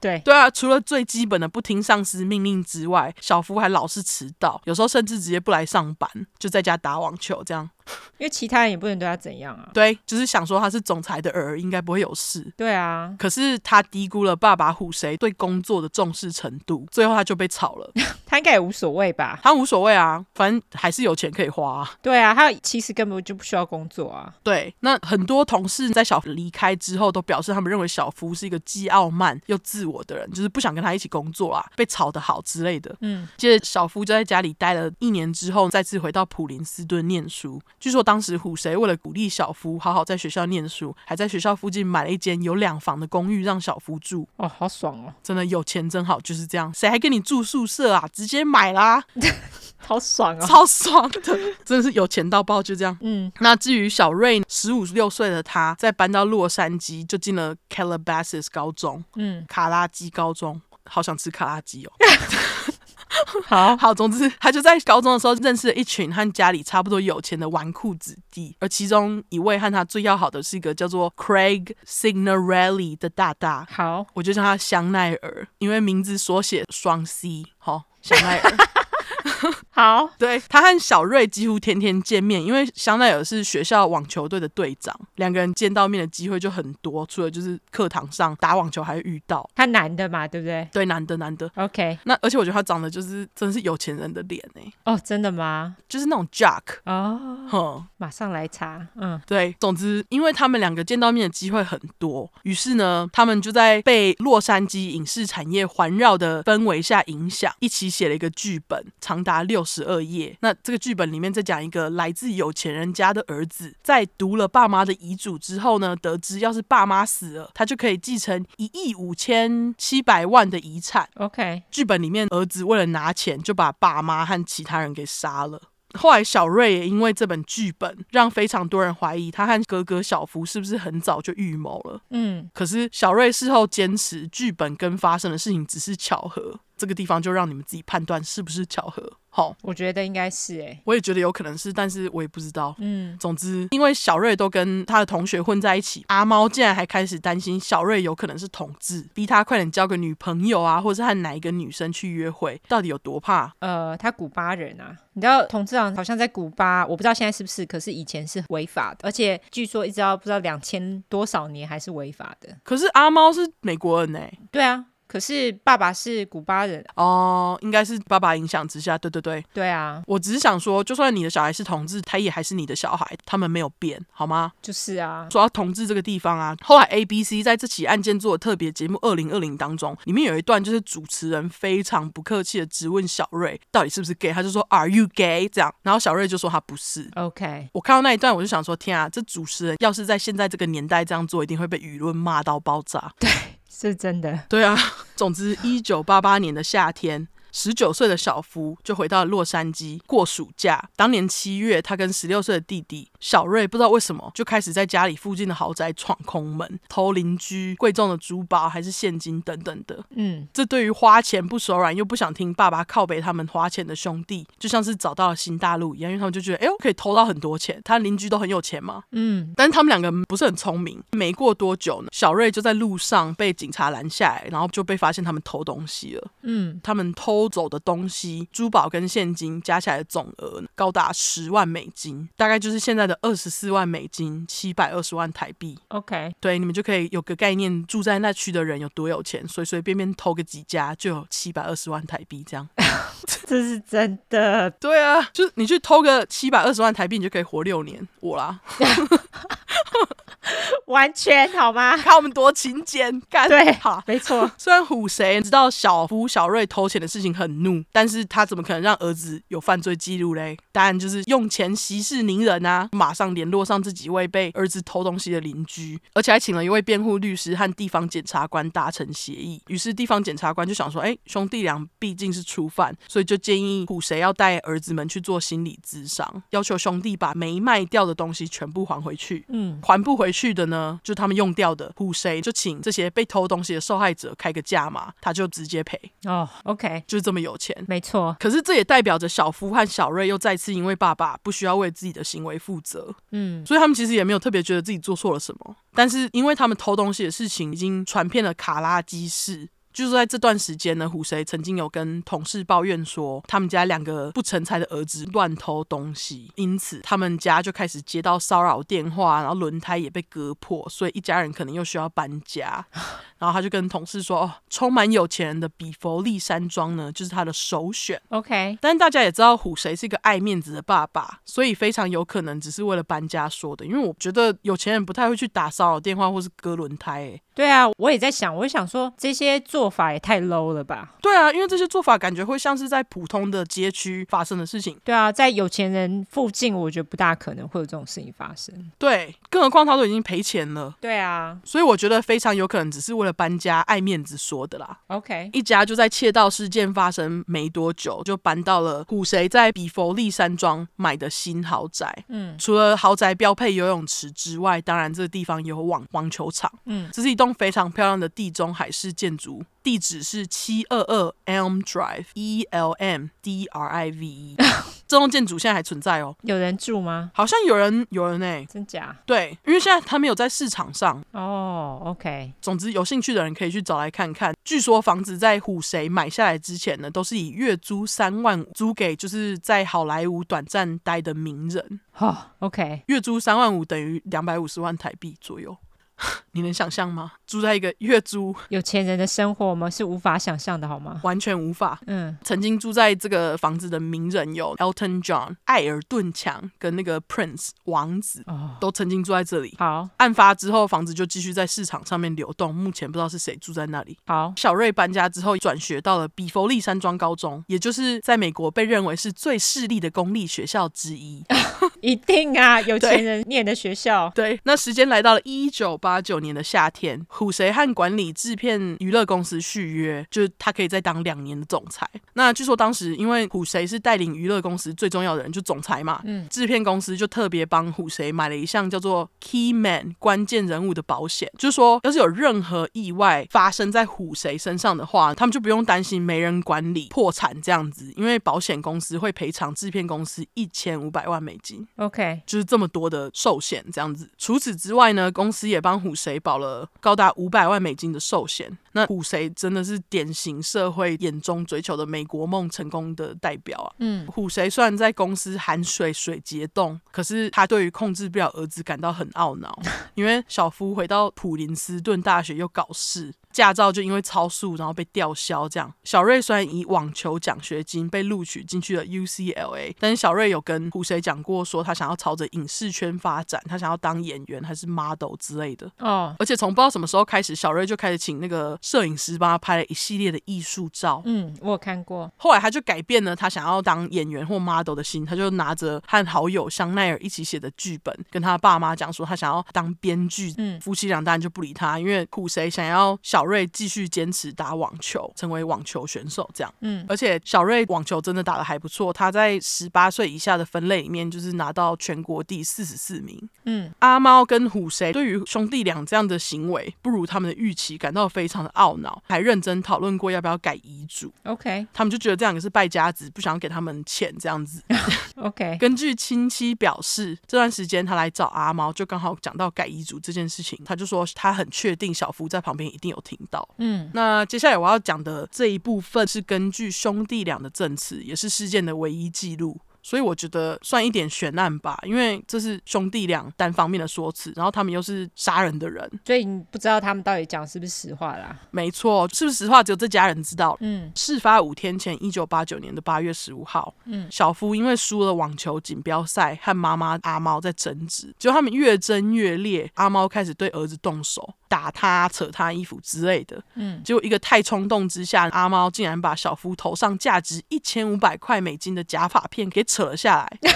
对对啊，除了最基本的不听上司命令之外，小夫还老是迟到，有时候甚至直接不来上班，就在家打网球这样。因为其他人也不能对他怎样啊。对，就是想说他是总裁的儿，应该不会有事。对啊，可是他低估了爸爸虎谁对工作的重视程度，最后他就被炒了。他应该也无所谓吧？他无所谓啊，反正还是有钱可以花啊。对啊，他其实根本就不需要工作啊。对，那很多同事在小夫离开之后，都表示他们认为小夫是一个既傲慢又自我的人，就是不想跟他一起工作啊，被炒得好之类的。嗯，接着小夫就在家里待了一年之后，再次回到普林斯顿念书。据说当时虎谁为了鼓励小夫好好在学校念书，还在学校附近买了一间有两房的公寓让小夫住。哦，好爽哦！真的有钱真好，就是这样。谁还跟你住宿舍啊？直接买啦，好爽啊，超爽的，真的是有钱到爆，就这样。嗯，那至于小瑞，十五六岁的他，在搬到洛杉矶就进了 Calabasas 高中，嗯，卡拉基高中，好想吃卡拉基哦。好好，总之他就在高中的时候认识了一群和家里差不多有钱的纨绔子弟，而其中一位和他最要好的是一个叫做 Craig Signorelli 的大大。好，我就叫他香奈儿，因为名字缩写双 C。好，香奈儿。好，对，他和小瑞几乎天天见面，因为香奈儿是学校网球队的队长，两个人见到面的机会就很多。除了就是课堂上打网球，还会遇到。他男的嘛，对不对？对，男的，男的。OK，那而且我觉得他长得就是真的是有钱人的脸哎。哦，真的吗？就是那种 Jack 哦，哼，马上来查。嗯，对，总之因为他们两个见到面的机会很多，于是呢，他们就在被洛杉矶影视产业环绕的氛围下影响，一起写了一个剧本，长达六十二页。那这个剧本里面在讲一个来自有钱人家的儿子，在读了爸妈的遗嘱之后呢，得知要是爸妈死了，他就可以继承一亿五千七百万的遗产。OK，剧本里面儿子为了拿钱，就把爸妈和其他人给杀了。后来小瑞也因为这本剧本，让非常多人怀疑他和哥哥小福是不是很早就预谋了。嗯，可是小瑞事后坚持，剧本跟发生的事情只是巧合。这个地方就让你们自己判断是不是巧合。好，我觉得应该是哎，我也觉得有可能是，但是我也不知道。嗯，总之，因为小瑞都跟他的同学混在一起，阿猫竟然还开始担心小瑞有可能是同志，逼他快点交个女朋友啊，或者是和哪一个女生去约会，到底有多怕？呃，他古巴人啊，你知道同志好像在古巴，我不知道现在是不是，可是以前是违法的，而且据说一直到不知道两千多少年还是违法的。可是阿猫是美国人呢？对啊。可是爸爸是古巴人哦，应该是爸爸影响之下，对对对，对啊。我只是想说，就算你的小孩是同志，他也还是你的小孩，他们没有变，好吗？就是啊。说到同志这个地方啊，后来 ABC 在这起案件做的特别节目《二零二零》当中，里面有一段就是主持人非常不客气的质问小瑞到底是不是 gay，他就说 Are you gay？这样，然后小瑞就说他不是。OK，我看到那一段，我就想说，天啊，这主持人要是在现在这个年代这样做，一定会被舆论骂到爆炸。对。是真的，对啊。总之，一九八八年的夏天，十九岁的小福就回到了洛杉矶过暑假。当年七月，他跟十六岁的弟弟小瑞不知道为什么就开始在家里附近的豪宅闯空门，偷邻居贵重的珠宝还是现金等等的。嗯，这对于花钱不手软又不想听爸爸靠北他们花钱的兄弟，就像是找到了新大陆一样，因为他们就觉得，哎呦，可以偷到很多钱。他邻居都很有钱嘛。嗯，但是他们两个不是很聪明。没过多久呢，小瑞就在路上被警察拦下来，然后就被发现他们偷东西了。嗯，他们偷走的东西，珠宝跟现金加起来的总额高达十万美金，大概就是现在的二十四万美金，七百二十万台币。OK，对，你们就可以有个概念，住在那区的人有多有钱，随随便便偷个几家就有七百二十万台币这样。这是真的。对啊，就是你去偷个七百二十万台币，你就可以活六年。我啦。完全好吗？看我们多勤俭，干对，好，没错。虽然虎谁知道小夫小瑞偷钱的事情很怒，但是他怎么可能让儿子有犯罪记录嘞？当然就是用钱息事宁人啊！马上联络上这几位被儿子偷东西的邻居，而且还请了一位辩护律师和地方检察官达成协议。于是地方检察官就想说：“哎，兄弟俩毕竟是初犯，所以就建议虎谁要带儿子们去做心理咨商，要求兄弟把没卖掉的东西全部还回去。嗯，还不回去的呢，就他们用掉的，虎谁就请这些被偷东西的受害者开个价嘛，他就直接赔。哦，OK，就是这么有钱。没错。可是这也代表着小夫和小瑞又再次因为爸爸不需要为自己的行为负责，嗯，所以他们其实也没有特别觉得自己做错了什么。但是因为他们偷东西的事情已经传遍了卡拉基市。就是在这段时间呢，虎谁曾经有跟同事抱怨说，他们家两个不成才的儿子乱偷东西，因此他们家就开始接到骚扰电话，然后轮胎也被割破，所以一家人可能又需要搬家。然后他就跟同事说：“哦，充满有钱人的比佛利山庄呢，就是他的首选。” OK，但大家也知道虎谁是一个爱面子的爸爸，所以非常有可能只是为了搬家说的。因为我觉得有钱人不太会去打骚扰电话或是割轮胎。哎，对啊，我也在想，我也想说这些做法也太 low 了吧？对啊，因为这些做法感觉会像是在普通的街区发生的事情。对啊，在有钱人附近，我觉得不大可能会有这种事情发生。对，更何况他都已经赔钱了。对啊，所以我觉得非常有可能只是为了搬家爱面子说的啦。OK，一家就在窃盗事件发生没多久，就搬到了虎谁在比佛利山庄买的新豪宅。嗯，除了豪宅标配游泳池之外，当然这个地方有网网球场。嗯，这是一栋非常漂亮的地中海式建筑。地址是七二二 Elm Drive，E L M D R I V E。这栋建筑现在还存在哦。有人住吗？好像有人，有人哎，真假？对，因为现在他们有在市场上。哦，OK。总之，有兴趣的人可以去找来看看。据说房子在虎谁买下来之前呢，都是以月租三万五租给就是在好莱坞短暂待的名人。哦，OK。月租三万五等于两百五十万台币左右。你能想象吗？住在一个月租 有钱人的生活吗？是无法想象的，好吗？完全无法。嗯，曾经住在这个房子的名人有 Elton John、艾尔顿强跟那个 Prince 王子，哦，都曾经住在这里。好，案发之后，房子就继续在市场上面流动。目前不知道是谁住在那里。好，小瑞搬家之后，转学到了比佛利山庄高中，也就是在美国被认为是最势利的公立学校之一。一定啊，有钱人念的学校。对，那时间来到了一九八九年的夏天，虎谁和管理制片娱乐公司续约，就是他可以再当两年的总裁。那据说当时因为虎谁是带领娱乐公司最重要的人，就总裁嘛，嗯，制片公司就特别帮虎谁买了一项叫做 Key Man 关键人物的保险，就是说要是有任何意外发生在虎谁身上的话，他们就不用担心没人管理、破产这样子，因为保险公司会赔偿制片公司一千五百万美金。OK，就是这么多的寿险这样子。除此之外呢，公司也帮虎谁保了高达五百万美金的寿险。那虎谁真的是典型社会眼中追求的美国梦成功的代表啊。嗯，虎谁虽然在公司含水水结冻，可是他对于控制不了儿子感到很懊恼，因为小夫回到普林斯顿大学又搞事。驾照就因为超速，然后被吊销。这样，小瑞虽然以网球奖学金被录取进去了 UCLA，但是小瑞有跟虎谁讲过，说他想要朝着影视圈发展，他想要当演员还是 model 之类的。哦，而且从不知道什么时候开始，小瑞就开始请那个摄影师帮他拍了一系列的艺术照。嗯，我有看过。后来他就改变了他想要当演员或 model 的心，他就拿着和好友香奈儿一起写的剧本，跟他爸妈讲说他想要当编剧。嗯，夫妻俩当然就不理他，因为虎谁想要小瑞继续坚持打网球，成为网球选手这样。嗯，而且小瑞网球真的打得还不错，他在十八岁以下的分类里面就是拿到全国第四十四名。嗯，阿猫跟虎谁对于兄弟俩这样的行为不如他们的预期，感到非常的懊恼，还认真讨论过要不要改遗嘱。OK，他们就觉得这两个是败家子，不想要给他们钱这样子。OK，根据亲戚表示，这段时间他来找阿猫，就刚好讲到改遗嘱这件事情，他就说他很确定小福在旁边一定有听到。嗯，那接下来我要讲的这一部分是根据兄弟俩的证词，也是事件的唯一记录。所以我觉得算一点悬案吧，因为这是兄弟俩单方面的说辞，然后他们又是杀人的人，所以你不知道他们到底讲是不是实话啦。没错，是不是实话只有这家人知道。嗯，事发五天前，一九八九年的八月十五号，嗯，小夫因为输了网球锦标赛，和妈妈阿猫在争执，结果他们越争越烈，阿猫开始对儿子动手。打他、扯他衣服之类的，嗯，结果一个太冲动之下，阿猫竟然把小夫头上价值一千五百块美金的假发片给扯了下来。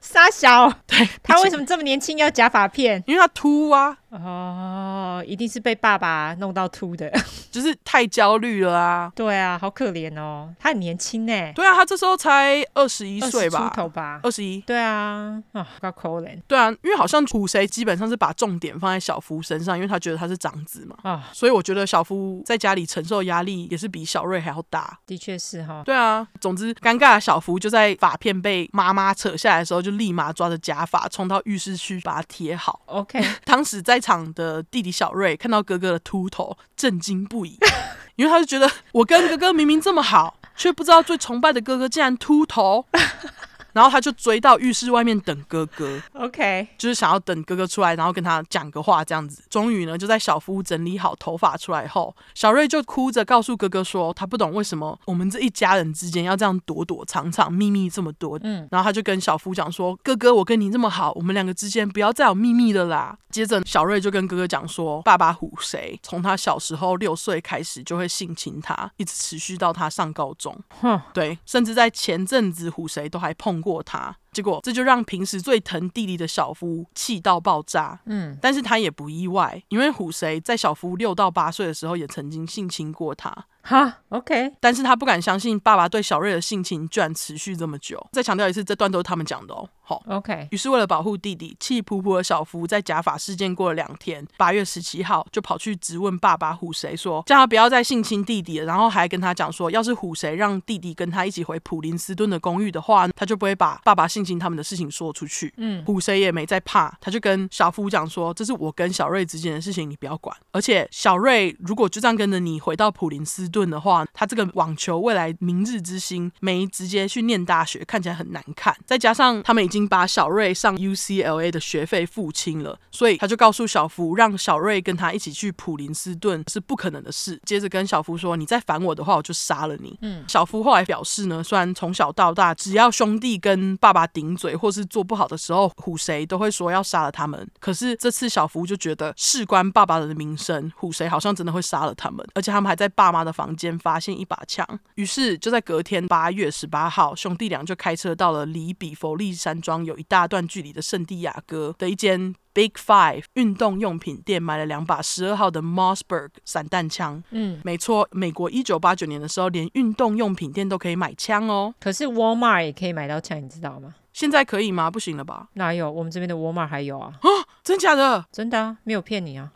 傻小，对，他为什么这么年轻要假发片？因为他秃啊。哦，一定是被爸爸弄到秃的，就是太焦虑了啊。对啊，好可怜哦，他很年轻呢。对啊，他这时候才二十一岁吧，出头吧，二十一。对啊，啊，好可怜。对啊，因为好像虎谁基本上是把重点放在小夫身上，因为他觉得他是长子嘛。啊，所以我觉得小夫在家里承受压力也是比小瑞还要大。的确是哈。对啊，总之尴尬的小夫就在发片被妈妈扯下来的时候，就立马抓着假发冲到浴室去把它贴好。OK，当时在在场的弟弟小瑞看到哥哥的秃头，震惊不已，因为他就觉得我跟哥哥明明这么好，却不知道最崇拜的哥哥竟然秃头。然后他就追到浴室外面等哥哥，OK，就是想要等哥哥出来，然后跟他讲个话这样子。终于呢，就在小夫整理好头发出来后，小瑞就哭着告诉哥哥说，他不懂为什么我们这一家人之间要这样躲躲藏藏，秘密这么多。嗯，然后他就跟小夫讲说，哥哥，我跟你这么好，我们两个之间不要再有秘密了啦。接着小瑞就跟哥哥讲说，爸爸唬谁从他小时候六岁开始就会性侵他，一直持续到他上高中。哼，对，甚至在前阵子唬谁都还碰过。过他，结果这就让平时最疼弟弟的小夫气到爆炸。嗯，但是他也不意外，因为虎谁在小夫六到八岁的时候也曾经性侵过他。哈，OK，但是他不敢相信爸爸对小瑞的性情居然持续这么久。再强调一次，这段都是他们讲的哦。好，OK。于是为了保护弟弟，气噗噗的小夫在假发事件过了两天，八月十七号就跑去质问爸爸虎谁，说叫他不要再性侵弟弟了，然后还跟他讲说，要是虎谁让弟弟跟他一起回普林斯顿的公寓的话，他就不会把爸爸性侵他们的事情说出去。嗯，虎谁也没在怕，他就跟小夫讲说，这是我跟小瑞之间的事情，你不要管。而且小瑞如果就这样跟着你回到普林斯顿的话，他这个网球未来明日之星没直接去念大学，看起来很难看。再加上他们已经把小瑞上 UCLA 的学费付清了，所以他就告诉小福，让小瑞跟他一起去普林斯顿是不可能的事。接着跟小福说：“你再烦我的话，我就杀了你。”嗯，小福后来表示呢，虽然从小到大，只要兄弟跟爸爸顶嘴或是做不好的时候，唬谁都会说要杀了他们。可是这次小福就觉得事关爸爸的名声，唬谁好像真的会杀了他们，而且他们还在爸妈的房间发现一把枪，于是就在隔天八月十八号，兄弟俩就开车到了离比佛利山庄有一大段距离的圣地亚哥的一间 Big Five 运动用品店，买了两把十二号的 Mossberg 散弹枪。嗯，没错，美国一九八九年的时候，连运动用品店都可以买枪哦。可是 Walmart 也可以买到枪，你知道吗？现在可以吗？不行了吧？哪有？我们这边的 Walmart 还有啊？啊，真假的？真的啊，没有骗你啊。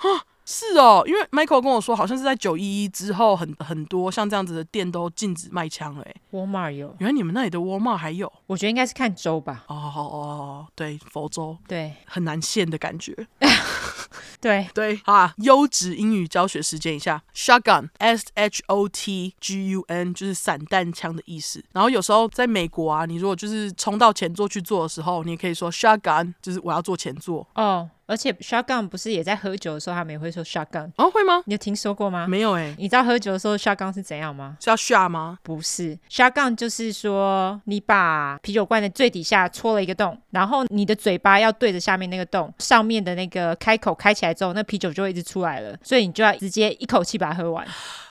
是哦，因为 Michael 跟我说，好像是在九一一之后很，很很多像这样子的店都禁止卖枪了。Walmart 有，原来你们那里的 Walmart 还有？我觉得应该是看州吧。哦哦哦，对，佛州，对，很难限的感觉。对 对，好啊，优质英语教学时间一下，shotgun，s h o t g u n，就是散弹枪的意思。然后有时候在美国啊，你如果就是冲到前座去坐的时候，你也可以说 shotgun，就是我要坐前座。哦。而且 shotgun 不是也在喝酒的时候，他们也会说 shotgun 哦？会吗？你有听说过吗？没有哎、欸。你知道喝酒的时候 shotgun 是怎样吗？是要 shot 吗？不是，shotgun 就是说你把啤酒罐的最底下戳了一个洞，然后你的嘴巴要对着下面那个洞，上面的那个开口开起来之后，那啤酒就会一直出来了，所以你就要直接一口气把它喝完。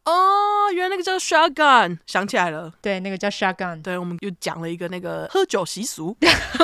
哦，原来那个叫 shotgun，想起来了，对，那个叫 shotgun。对，我们又讲了一个那个喝酒习俗，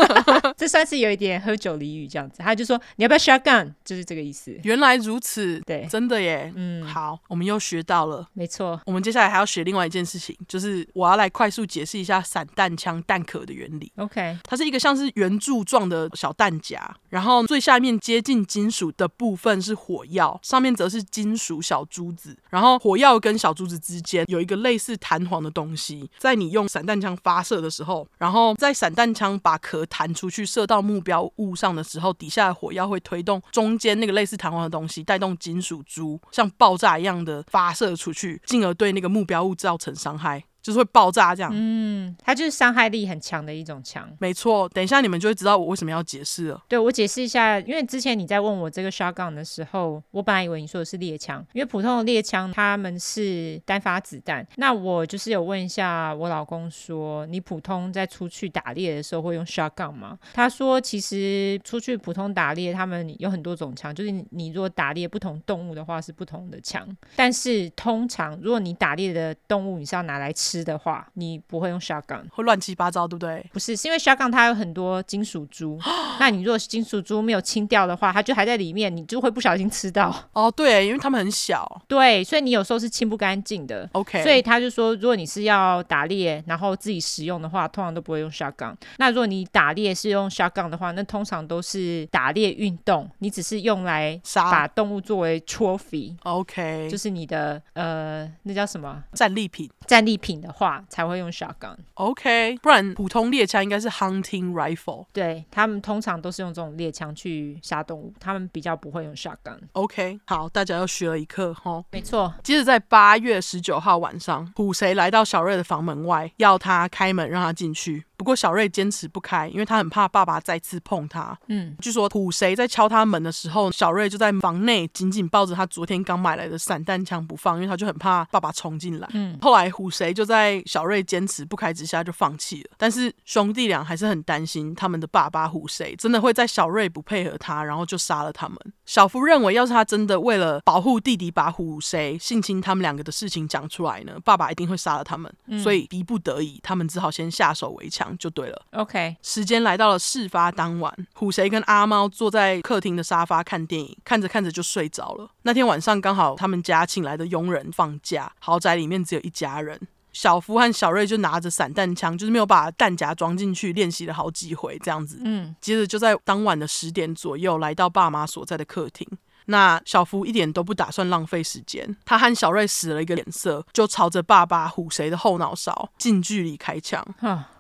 这算是有一点喝酒俚语这样子。他就说你要不要 shotgun，就是这个意思。原来如此，对，真的耶。嗯，好，我们又学到了，没错。我们接下来还要学另外一件事情，就是我要来快速解释一下散弹枪弹壳的原理。OK，它是一个像是圆柱状的小弹夹，然后最下面接近金属的部分是火药，上面则是金属小珠子，然后火药跟小珠子之间有一个类似弹簧的东西，在你用散弹枪发射的时候，然后在散弹枪把壳弹出去射到目标物上的时候，底下的火药会推动中间那个类似弹簧的东西，带动金属珠像爆炸一样的发射出去，进而对那个目标物造成伤害。就是会爆炸这样，嗯，它就是伤害力很强的一种枪，没错。等一下你们就会知道我为什么要解释了。对，我解释一下，因为之前你在问我这个 shotgun 的时候，我本来以为你说的是猎枪，因为普通的猎枪他们是单发子弹。那我就是有问一下我老公说，你普通在出去打猎的时候会用 shotgun 吗？他说其实出去普通打猎，他们有很多种枪，就是你如果打猎不同动物的话是不同的枪，但是通常如果你打猎的动物你是要拿来吃的话，你不会用 shotgun，会乱七八糟，对不对？不是，是因为 shotgun 它有很多金属珠，那你如果是金属珠没有清掉的话，它就还在里面，你就会不小心吃到。哦，对，因为它们很小，对，所以你有时候是清不干净的。OK，所以他就说，如果你是要打猎，然后自己食用的话，通常都不会用 shotgun。那如果你打猎是用 shotgun 的话，那通常都是打猎运动，你只是用来把动物作为 trophy。OK，就是你的呃，那叫什么？战利品。战利品的话才会用 shotgun，OK，不然普通猎枪应该是 hunting rifle，对，他们通常都是用这种猎枪去杀动物，他们比较不会用 shotgun，OK，好，大家又学了一课哈，没错。接着在八月十九号晚上，虎谁来到小瑞的房门外，要他开门让他进去。不过小瑞坚持不开，因为他很怕爸爸再次碰他。嗯，据说虎谁在敲他门的时候，小瑞就在房内紧紧抱着他昨天刚买来的散弹枪不放，因为他就很怕爸爸冲进来。嗯，后来虎谁就在小瑞坚持不开之下就放弃了。但是兄弟俩还是很担心他们的爸爸虎谁真的会在小瑞不配合他，然后就杀了他们。小夫认为，要是他真的为了保护弟弟把虎谁性侵他们两个的事情讲出来呢，爸爸一定会杀了他们。嗯，所以逼不得已，他们只好先下手为强。就对了。OK，时间来到了事发当晚，虎谁跟阿猫坐在客厅的沙发看电影，看着看着就睡着了。那天晚上刚好他们家请来的佣人放假，豪宅里面只有一家人。小夫和小瑞就拿着散弹枪，就是没有把弹夹装进去，练习了好几回这样子。嗯，接着就在当晚的十点左右来到爸妈所在的客厅。那小夫一点都不打算浪费时间，他和小瑞使了一个脸色，就朝着爸爸虎谁的后脑勺近距离开枪。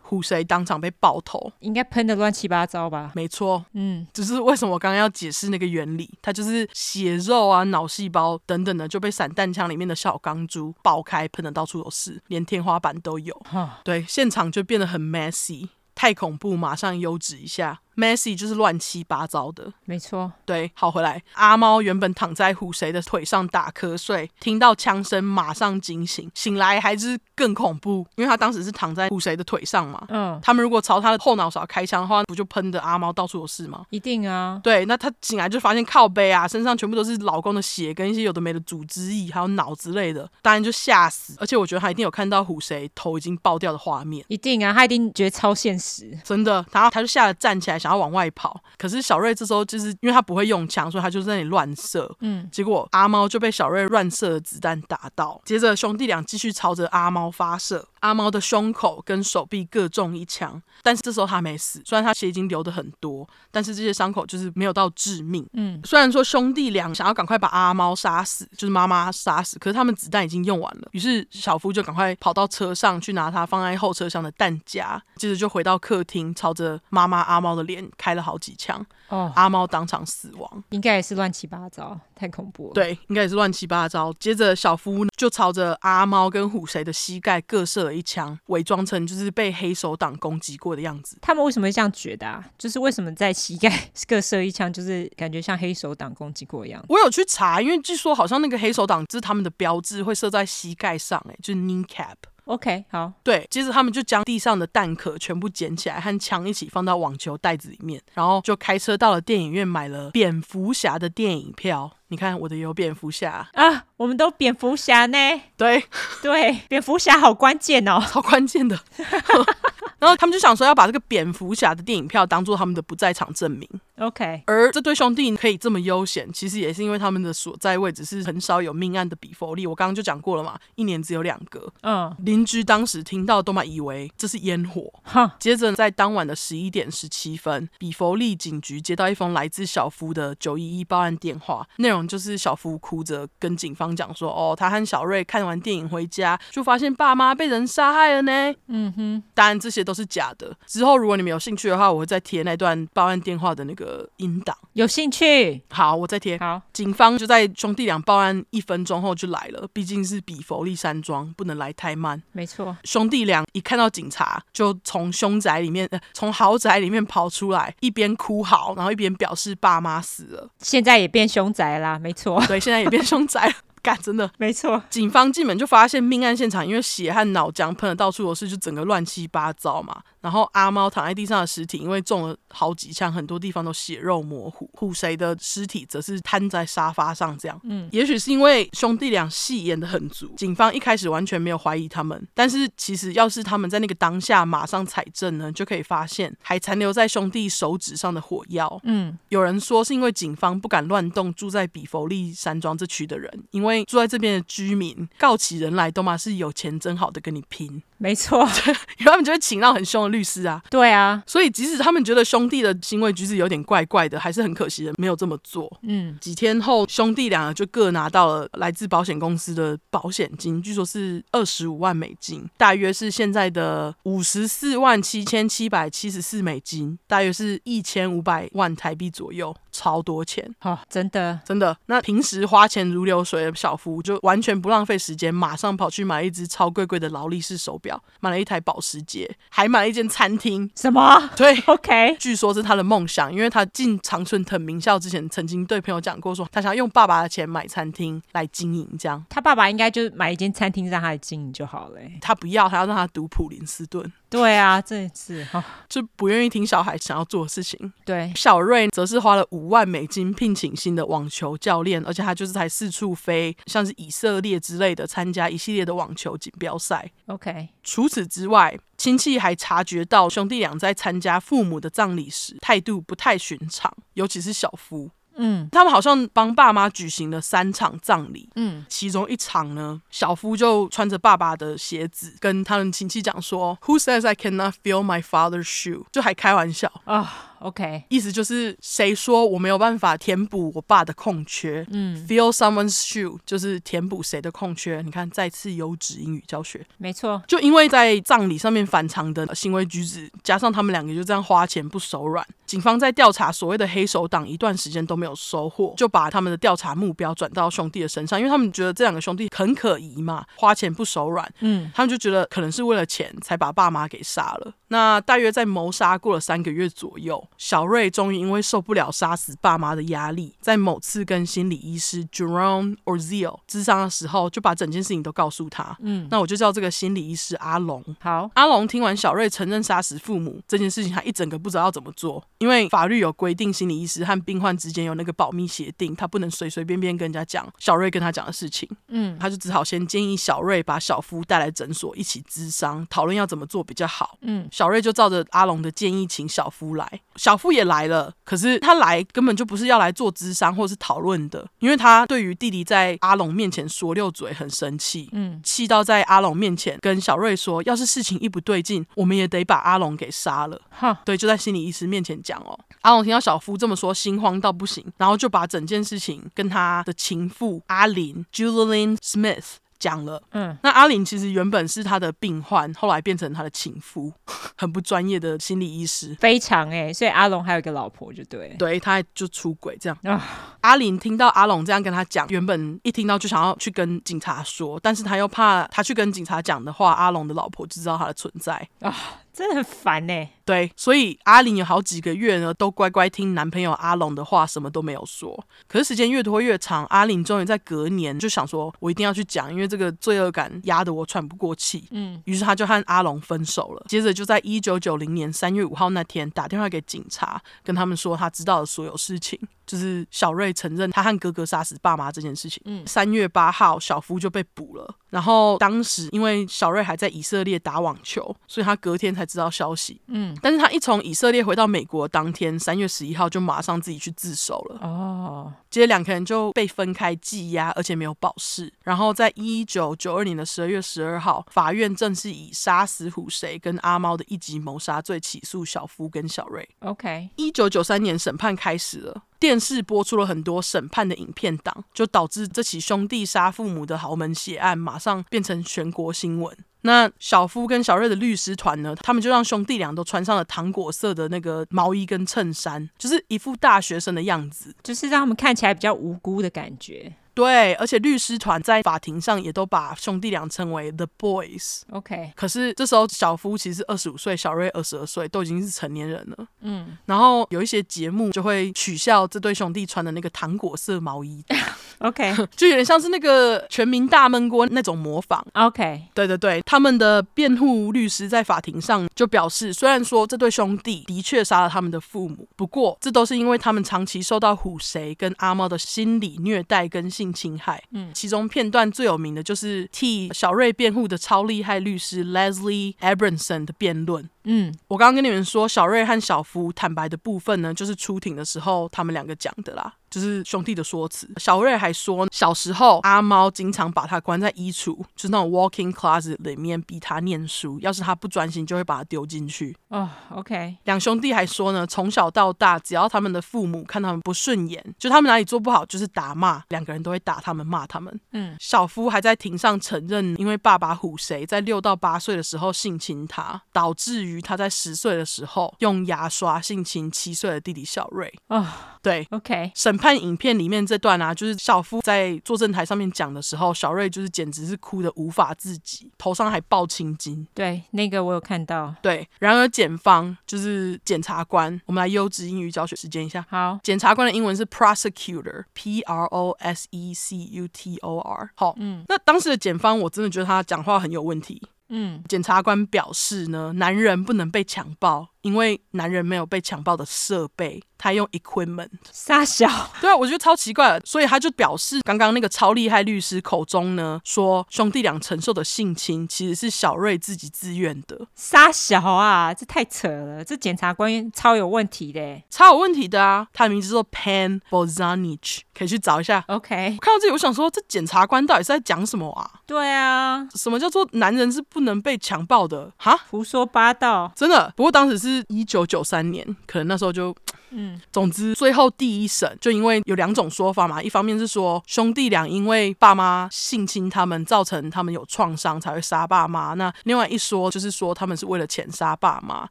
虎谁当场被爆头，应该喷的乱七八糟吧？没错，嗯，只是为什么我刚刚要解释那个原理？它就是血肉啊、脑细胞等等的就被散弹枪里面的小钢珠爆开，喷的到处都是，连天花板都有。哈，对，现场就变得很 messy，太恐怖，马上优质一下。Messy 就是乱七八糟的，没错。对，好回来。阿猫原本躺在虎谁的腿上打瞌睡，听到枪声马上惊醒，醒来还是更恐怖，因为他当时是躺在虎谁的腿上嘛。嗯。他们如果朝他的后脑勺开枪的话，不就喷的阿猫到处都是吗？一定啊。对，那他醒来就发现靠背啊，身上全部都是老公的血跟一些有的没的组织液，还有脑之类的，当然就吓死。而且我觉得他一定有看到虎谁头已经爆掉的画面。一定啊，他一定觉得超现实，真的。然后他就吓得站起来，想要往外跑，可是小瑞这时候就是因为他不会用枪，所以他就在那里乱射。嗯，结果阿猫就被小瑞乱射的子弹打到，接着兄弟俩继续朝着阿猫发射。阿猫的胸口跟手臂各中一枪，但是这时候他没死，虽然他血已经流的很多，但是这些伤口就是没有到致命。嗯，虽然说兄弟俩想要赶快把阿猫杀死，就是妈妈杀死，可是他们子弹已经用完了。于是小夫就赶快跑到车上去拿他放在后车厢的弹夹，接着就回到客厅，朝着妈妈阿猫的脸脸开了好几枪。哦，阿猫当场死亡，应该也是乱七八糟，太恐怖了。对，应该也是乱七八糟。接着小夫就朝着阿猫跟虎谁的膝盖各射了一枪，伪装成就是被黑手党攻击过的样子。他们为什么会这样觉得啊？就是为什么在膝盖各射一枪，就是感觉像黑手党攻击过一样？我有去查，因为据说好像那个黑手党是他们的标志，会射在膝盖上，哎，就是 knee cap。OK，好，对，接着他们就将地上的蛋壳全部捡起来，和枪一起放到网球袋子里面，然后就开车到了电影院买了蝙蝠侠的电影票。你看我的有蝙蝠侠啊，我们都蝙蝠侠呢。对 对，蝙蝠侠好关键哦，好关键的。然后他们就想说要把这个蝙蝠侠的电影票当做他们的不在场证明。OK，而这对兄弟可以这么悠闲，其实也是因为他们的所在位置是很少有命案的比佛利。我刚刚就讲过了嘛，一年只有两个。嗯，邻居当时听到都嘛以为这是烟火。哈，接着在当晚的十一点十七分，比佛利警局接到一封来自小夫的九一一报案电话，内容就是小夫哭着跟警方讲说：“哦，他和小瑞看完电影回家，就发现爸妈被人杀害了呢。”嗯哼，当然这些都是假的。之后如果你们有兴趣的话，我会再贴那段报案电话的那个。呃，音档有兴趣？好，我再贴。好，警方就在兄弟俩报案一分钟后就来了，毕竟是比佛利山庄，不能来太慢。没错，兄弟俩一看到警察，就从凶宅里面，呃，从豪宅里面跑出来，一边哭嚎，然后一边表示爸妈死了。现在也变凶宅啦，没错。对，现在也变凶宅了。干真的没错，警方进门就发现命案现场，因为血和脑浆喷的到处都是，就整个乱七八糟嘛。然后阿猫躺在地上的尸体，因为中了好几枪，很多地方都血肉模糊。虎谁的尸体则是瘫在沙发上，这样。嗯，也许是因为兄弟俩戏演的很足，警方一开始完全没有怀疑他们。但是其实要是他们在那个当下马上采证呢，就可以发现还残留在兄弟手指上的火药。嗯，有人说是因为警方不敢乱动住在比佛利山庄这区的人，因为。住在这边的居民告起人来，都嘛是有钱真好的跟你拼，没错，因为他们就会请到很凶的律师啊。对啊，所以即使他们觉得兄弟的行为举止有点怪怪的，还是很可惜的没有这么做。嗯，几天后，兄弟两个就各拿到了来自保险公司的保险金，据说是二十五万美金，大约是现在的五十四万七千七百七十四美金，大约是一千五百万台币左右。超多钱，哦，真的真的。那平时花钱如流水的小夫就完全不浪费时间，马上跑去买一只超贵贵的劳力士手表，买了一台保时捷，还买了一间餐厅。什么？对，OK。据说是他的梦想，因为他进长春藤名校之前，曾经对朋友讲过说，说他想要用爸爸的钱买餐厅来经营。这样，他爸爸应该就买一间餐厅让他来经营就好了。他不要，他要让他读普林斯顿。对啊，这次哈就不愿意听小孩想要做的事情。对，小瑞则是花了五万美金聘请新的网球教练，而且他就是才四处飞，像是以色列之类的参加一系列的网球锦标赛。OK，除此之外，亲戚还察觉到兄弟俩在参加父母的葬礼时态度不太寻常，尤其是小夫。嗯，他们好像帮爸妈举行了三场葬礼。嗯，其中一场呢，小夫就穿着爸爸的鞋子，跟他们亲戚讲说：“Who says I cannot feel my father's shoe？” 就还开玩笑啊。OK，意思就是谁说我没有办法填补我爸的空缺？嗯，fill someone's shoe 就是填补谁的空缺？你看，再次优质英语教学，没错。就因为在葬礼上面反常的行为举止，加上他们两个就这样花钱不手软，警方在调查所谓的黑手党一段时间都没有收获，就把他们的调查目标转到兄弟的身上，因为他们觉得这两个兄弟很可疑嘛，花钱不手软。嗯，他们就觉得可能是为了钱才把爸妈给杀了。那大约在谋杀过了三个月左右。小瑞终于因为受不了杀死爸妈的压力，在某次跟心理医师 Jerome Orziel 咨商的时候，就把整件事情都告诉他。嗯，那我就叫这个心理医师阿龙。好，阿龙听完小瑞承认杀死父母这件事情，他一整个不知道要怎么做，因为法律有规定，心理医师和病患之间有那个保密协定，他不能随随便便跟人家讲小瑞跟他讲的事情。嗯，他就只好先建议小瑞把小夫带来诊所一起咨商，讨论要怎么做比较好。嗯，小瑞就照着阿龙的建议请小夫来。小夫也来了，可是他来根本就不是要来做咨商或是讨论的，因为他对于弟弟在阿龙面前说溜嘴很生气，嗯，气到在阿龙面前跟小瑞说，要是事情一不对劲，我们也得把阿龙给杀了。哈，对，就在心理医师面前讲哦。阿龙听到小夫这么说，心慌到不行，然后就把整件事情跟他的情妇阿林 Julian Smith。讲了。嗯，那阿玲其实原本是他的病患，后来变成他的情夫，很不专业的心理医师，非常哎、欸。所以阿龙还有一个老婆，就对，对，他就出轨这样。啊，阿玲听到阿龙这样跟他讲，原本一听到就想要去跟警察说，但是他又怕他去跟警察讲的话，阿龙的老婆就知道他的存在啊，真的很烦呢、欸。对，所以阿玲有好几个月呢，都乖乖听男朋友阿龙的话，什么都没有说。可是时间越拖越长，阿玲终于在隔年就想说，我一定要去讲，因为这个罪恶感压得我喘不过气。嗯，于是他就和阿龙分手了。接着就在一九九零年三月五号那天打电话给警察，跟他们说他知道的所有事情，就是小瑞承认他和哥哥杀死爸妈这件事情。嗯，三月八号小夫就被捕了。然后当时因为小瑞还在以色列打网球，所以他隔天才知道消息。嗯。但是他一从以色列回到美国当天，三月十一号就马上自己去自首了。哦，接着两个人就被分开羁押，而且没有保释。然后在一九九二年的十二月十二号，法院正式以杀死虎谁跟阿猫的一级谋杀罪起诉小夫跟小瑞。OK，一九九三年审判开始了，电视播出了很多审判的影片档，就导致这起兄弟杀父母的豪门血案马上变成全国新闻。那小夫跟小瑞的律师团呢？他们就让兄弟俩都穿上了糖果色的那个毛衣跟衬衫，就是一副大学生的样子，就是让他们看起来比较无辜的感觉。对，而且律师团在法庭上也都把兄弟俩称为 The Boys。OK，可是这时候小夫其实二十五岁，小瑞二十二岁，都已经是成年人了。嗯，然后有一些节目就会取笑这对兄弟穿的那个糖果色毛衣。OK，就有点像是那个全民大闷锅那种模仿。OK，对对对，他们的辩护律师在法庭上就表示，虽然说这对兄弟的确杀了他们的父母，不过这都是因为他们长期受到虎谁跟阿猫的心理虐待跟性侵害。嗯，其中片段最有名的就是替小瑞辩护的超厉害律师 Leslie Abramson 的辩论。嗯，我刚刚跟你们说，小瑞和小夫坦白的部分呢，就是出庭的时候他们两个讲的啦。就是兄弟的说辞。小瑞还说，小时候阿猫经常把他关在衣橱，就是那种 walking closet 里面逼他念书。要是他不专心，就会把他丢进去。哦、oh，OK。两兄弟还说呢，从小到大，只要他们的父母看他们不顺眼，就他们哪里做不好，就是打骂，两个人都会打他们，骂他们。嗯，小夫还在庭上承认，因为爸爸唬谁在六到八岁的时候性侵他，导致于他在十岁的时候用牙刷性侵七岁的弟弟小瑞。哦、oh，对，OK。审判影片里面这段啊，就是小夫在作证台上面讲的时候，小瑞就是简直是哭的无法自己，头上还抱青筋。对，那个我有看到。对，然而检方就是检察官，我们来优质英语教学时间一下。好，检察官的英文是 prosecutor，P R O S E C U T O R。好，嗯，那当时的检方，我真的觉得他讲话很有问题。嗯，检察官表示呢，男人不能被强暴，因为男人没有被强暴的设备。他用 equipment 杀小，对啊，我觉得超奇怪的，所以他就表示，刚刚那个超厉害律师口中呢，说兄弟俩承受的性侵其实是小瑞自己自愿的，杀小啊，这太扯了，这检察官超有问题的，超有问题的啊，他的名字叫做 Pan Bozanich，可以去找一下。OK，看到这里，我想说，这检察官到底是在讲什么啊？对啊，什么叫做男人是不能被强暴的？哈，胡说八道，真的。不过当时是一九九三年，可能那时候就。嗯，总之，最后第一审就因为有两种说法嘛，一方面是说兄弟俩因为爸妈性侵他们，造成他们有创伤才会杀爸妈，那另外一说就是说他们是为了钱杀爸妈。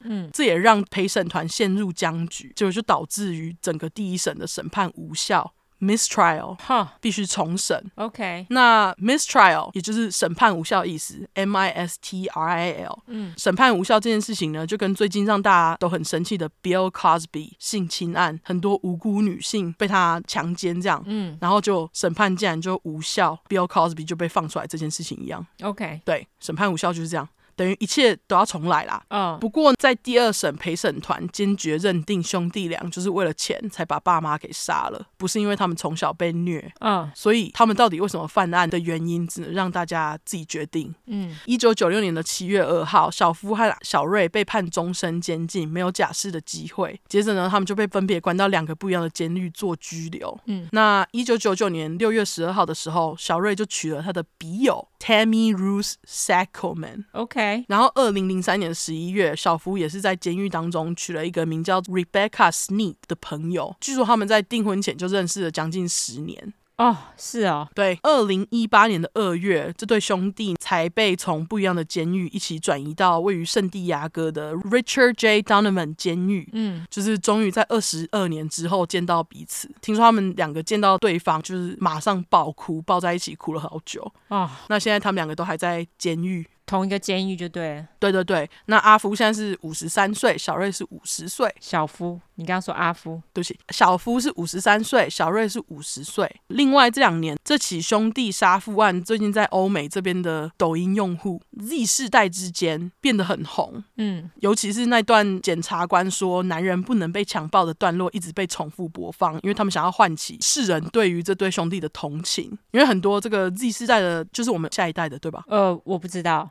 嗯，这也让陪审团陷入僵局，结果就导致于整个第一审的审判无效。Mistrial，哈，必须重审。OK，那 mistrial 也就是审判无效意思，M I S T R I L。嗯，审判无效这件事情呢，就跟最近让大家都很生气的 Bill Cosby 性侵案，很多无辜女性被他强奸这样，嗯，然后就审判竟然就无效，Bill Cosby 就被放出来这件事情一样。OK，对，审判无效就是这样。等于一切都要重来啦。嗯、oh.，不过在第二审陪审团坚决认定兄弟俩就是为了钱才把爸妈给杀了，不是因为他们从小被虐。嗯、oh.，所以他们到底为什么犯案的原因，只能让大家自己决定。嗯，一九九六年的七月二号，小夫和小瑞被判终身监禁，没有假释的机会。接着呢，他们就被分别关到两个不一样的监狱做拘留。嗯，那一九九九年六月十二号的时候，小瑞就娶了他的笔友 Tammy Ruth Saccoman。OK。然后，二零零三年十一月，小福也是在监狱当中娶了一个名叫 Rebecca Sneed 的朋友。据说他们在订婚前就认识了将近十年。哦，是哦，对，二零一八年的二月，这对兄弟才被从不一样的监狱一起转移到位于圣地亚哥的 Richard J. Donovan 监狱。嗯，就是终于在二十二年之后见到彼此。听说他们两个见到对方，就是马上爆哭，抱在一起哭了好久。哦，那现在他们两个都还在监狱。同一个监狱就对了。对对对，那阿夫现在是五十三岁，小瑞是五十岁。小夫，你刚刚说阿夫，对不起，小夫是五十三岁，小瑞是五十岁。另外这两年，这起兄弟杀父案最近在欧美这边的抖音用户 Z 世代之间变得很红。嗯，尤其是那段检察官说男人不能被强暴的段落，一直被重复播放，因为他们想要唤起世人对于这对兄弟的同情。因为很多这个 Z 世代的，就是我们下一代的，对吧？呃，我不知道。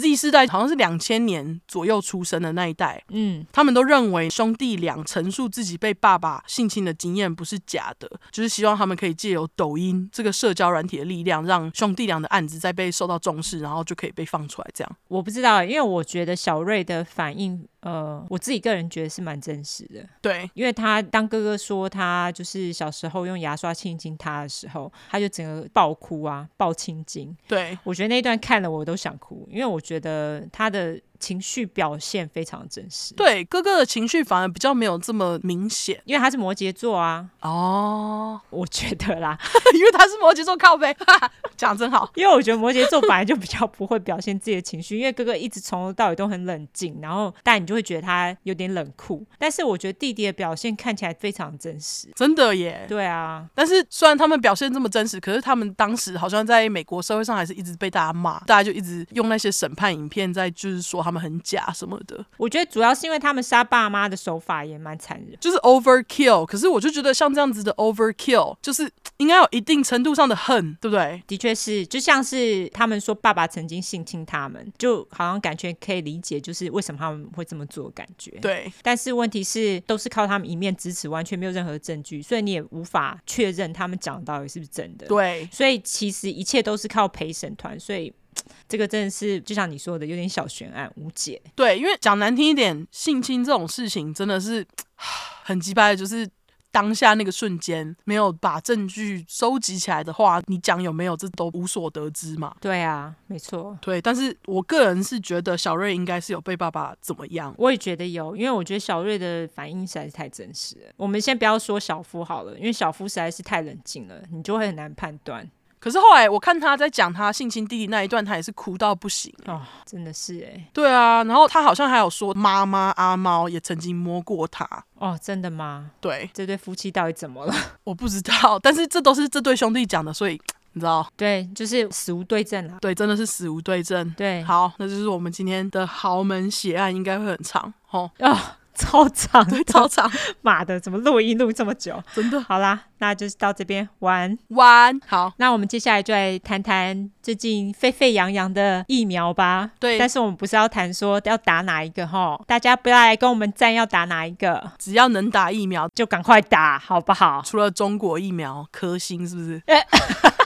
Z 世代好像是两千年左右出生的那一代，嗯，他们都认为兄弟俩陈述自己被爸爸性侵的经验不是假的，就是希望他们可以借由抖音这个社交软体的力量，让兄弟俩的案子再被受到重视，然后就可以被放出来。这样我不知道，因为我觉得小瑞的反应。呃，我自己个人觉得是蛮真实的，对，因为他当哥哥说他就是小时候用牙刷亲亲他的时候，他就整个爆哭啊，爆青筋。对，我觉得那一段看了我都想哭，因为我觉得他的。情绪表现非常真实，对，哥哥的情绪反而比较没有这么明显，因为他是摩羯座啊。哦，我觉得啦，因为他是摩羯座靠背，讲真好。因为我觉得摩羯座本来就比较不会表现自己的情绪，因为哥哥一直从头到尾都很冷静，然后但你就会觉得他有点冷酷。但是我觉得弟弟的表现看起来非常真实，真的耶。对啊，但是虽然他们表现这么真实，可是他们当时好像在美国社会上还是一直被大家骂，大家就一直用那些审判影片在就是说他。他们很假什么的，我觉得主要是因为他们杀爸妈的手法也蛮残忍，就是 overkill。可是我就觉得像这样子的 overkill，就是应该有一定程度上的恨，对不对？的确是，就像是他们说爸爸曾经性侵他们，就好像感觉可以理解，就是为什么他们会这么做，感觉对。但是问题是，都是靠他们一面之词，完全没有任何证据，所以你也无法确认他们讲的到底是不是真的。对，所以其实一切都是靠陪审团，所以。这个真的是就像你说的，有点小悬案，无解。对，因为讲难听一点，性侵这种事情真的是 很鸡掰的，就是当下那个瞬间没有把证据收集起来的话，你讲有没有，这都无所得知嘛。对啊，没错。对，但是我个人是觉得小瑞应该是有被爸爸怎么样。我也觉得有，因为我觉得小瑞的反应实在是太真实了。我们先不要说小夫好了，因为小夫实在是太冷静了，你就会很难判断。可是后来我看他在讲他性侵弟弟那一段，他也是哭到不行哦，真的是哎，对啊，然后他好像还有说妈妈阿猫也曾经摸过他哦，真的吗？对，这对夫妻到底怎么了？我不知道，但是这都是这对兄弟讲的，所以 你知道？对，就是死无对证了。对，真的是死无对证。对，好，那就是我们今天的豪门血案，应该会很长哦。哦超长，对，超长，妈的，怎么录音录这么久？真的，好啦，那就是到这边玩玩。好，那我们接下来就来谈谈最近沸沸扬扬的疫苗吧。对，但是我们不是要谈说要打哪一个哈，大家不要来跟我们战要打哪一个，只要能打疫苗就赶快打，好不好？除了中国疫苗，科兴是不是？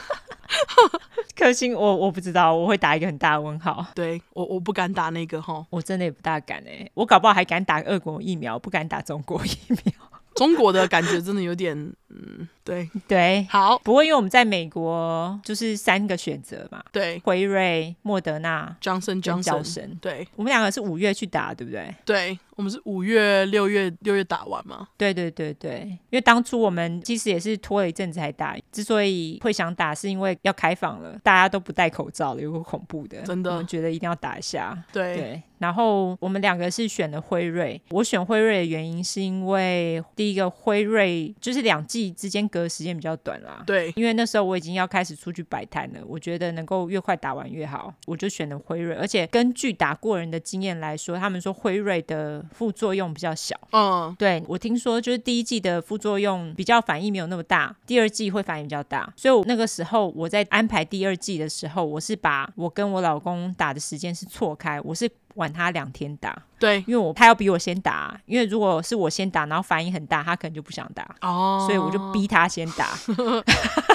科兴，我我不知道，我会打一个很大的问号。对我，我不敢打那个哈，我真的也不大敢哎，我搞不好还敢打俄国疫苗，不敢打中国疫苗。中国的感觉真的有点，嗯，对对，好。不过因为我们在美国，就是三个选择嘛，对，辉瑞、莫德纳、Johnson Johnson，对，我们两个是五月去打，对不对？对。我们是五月、六月、六月打完嘛？对对对对，因为当初我们其实也是拖了一阵子才打。之所以会想打，是因为要开放了，大家都不戴口罩了，有个恐怖的，真的，我们觉得一定要打一下。对对，然后我们两个是选的辉瑞。我选辉瑞的原因是因为第一个辉瑞就是两剂之间隔的时间比较短啦。对，因为那时候我已经要开始出去摆摊了，我觉得能够越快打完越好，我就选了辉瑞。而且根据打过人的经验来说，他们说辉瑞的副作用比较小，嗯，对，我听说就是第一季的副作用比较反应没有那么大，第二季会反应比较大，所以我那个时候我在安排第二季的时候，我是把我跟我老公打的时间是错开，我是晚他两天打，对，因为我他要比我先打，因为如果是我先打，然后反应很大，他可能就不想打，哦，所以我就逼他先打。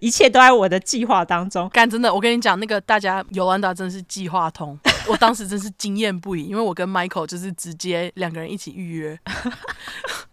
一切都在我的计划当中，干真的，我跟你讲，那个大家尤兰达真的是计划通，我当时真是惊艳不已，因为我跟 Michael 就是直接两个人一起预约。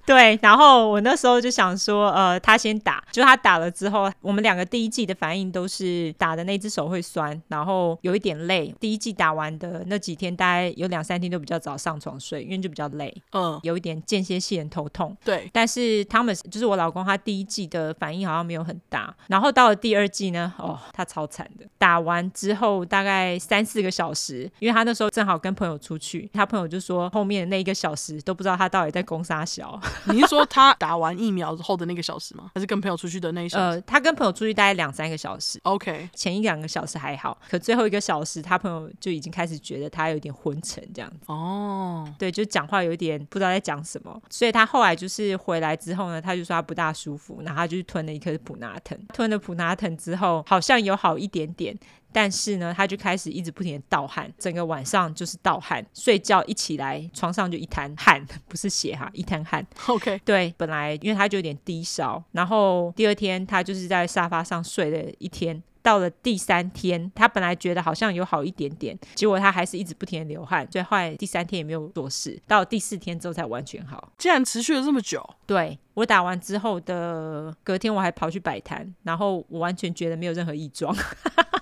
对，然后我那时候就想说，呃，他先打，就他打了之后，我们两个第一季的反应都是打的那只手会酸，然后有一点累。第一季打完的那几天，大概有两三天都比较早上床睡，因为就比较累，嗯，有一点间歇性头痛。对，但是 Thomas 就是我老公，他第一季的反应好像没有很大，然后到了第二季呢，哦，他超惨的，打完之后大概三四个小时，因为他那时候正好跟朋友出去，他朋友就说后面的那一个小时都不知道他到底在攻杀小。你是说他打完疫苗后的那个小时吗？还是跟朋友出去的那一小时？呃，他跟朋友出去大概两三个小时。OK，前一两个小时还好，可最后一个小时，他朋友就已经开始觉得他有点昏沉这样子。哦，对，就讲话有点不知道在讲什么。所以他后来就是回来之后呢，他就说他不大舒服，然后他就吞了一颗普拿疼。吞了普拿疼之后，好像有好一点点。但是呢，他就开始一直不停的盗汗，整个晚上就是盗汗，睡觉一起来床上就一滩汗，不是血哈，一滩汗。OK，对，本来因为他就有点低烧，然后第二天他就是在沙发上睡了一天，到了第三天，他本来觉得好像有好一点点，结果他还是一直不停的流汗，所以后来第三天也没有做事，到了第四天之后才完全好。竟然持续了这么久？对，我打完之后的隔天我还跑去摆摊，然后我完全觉得没有任何异状。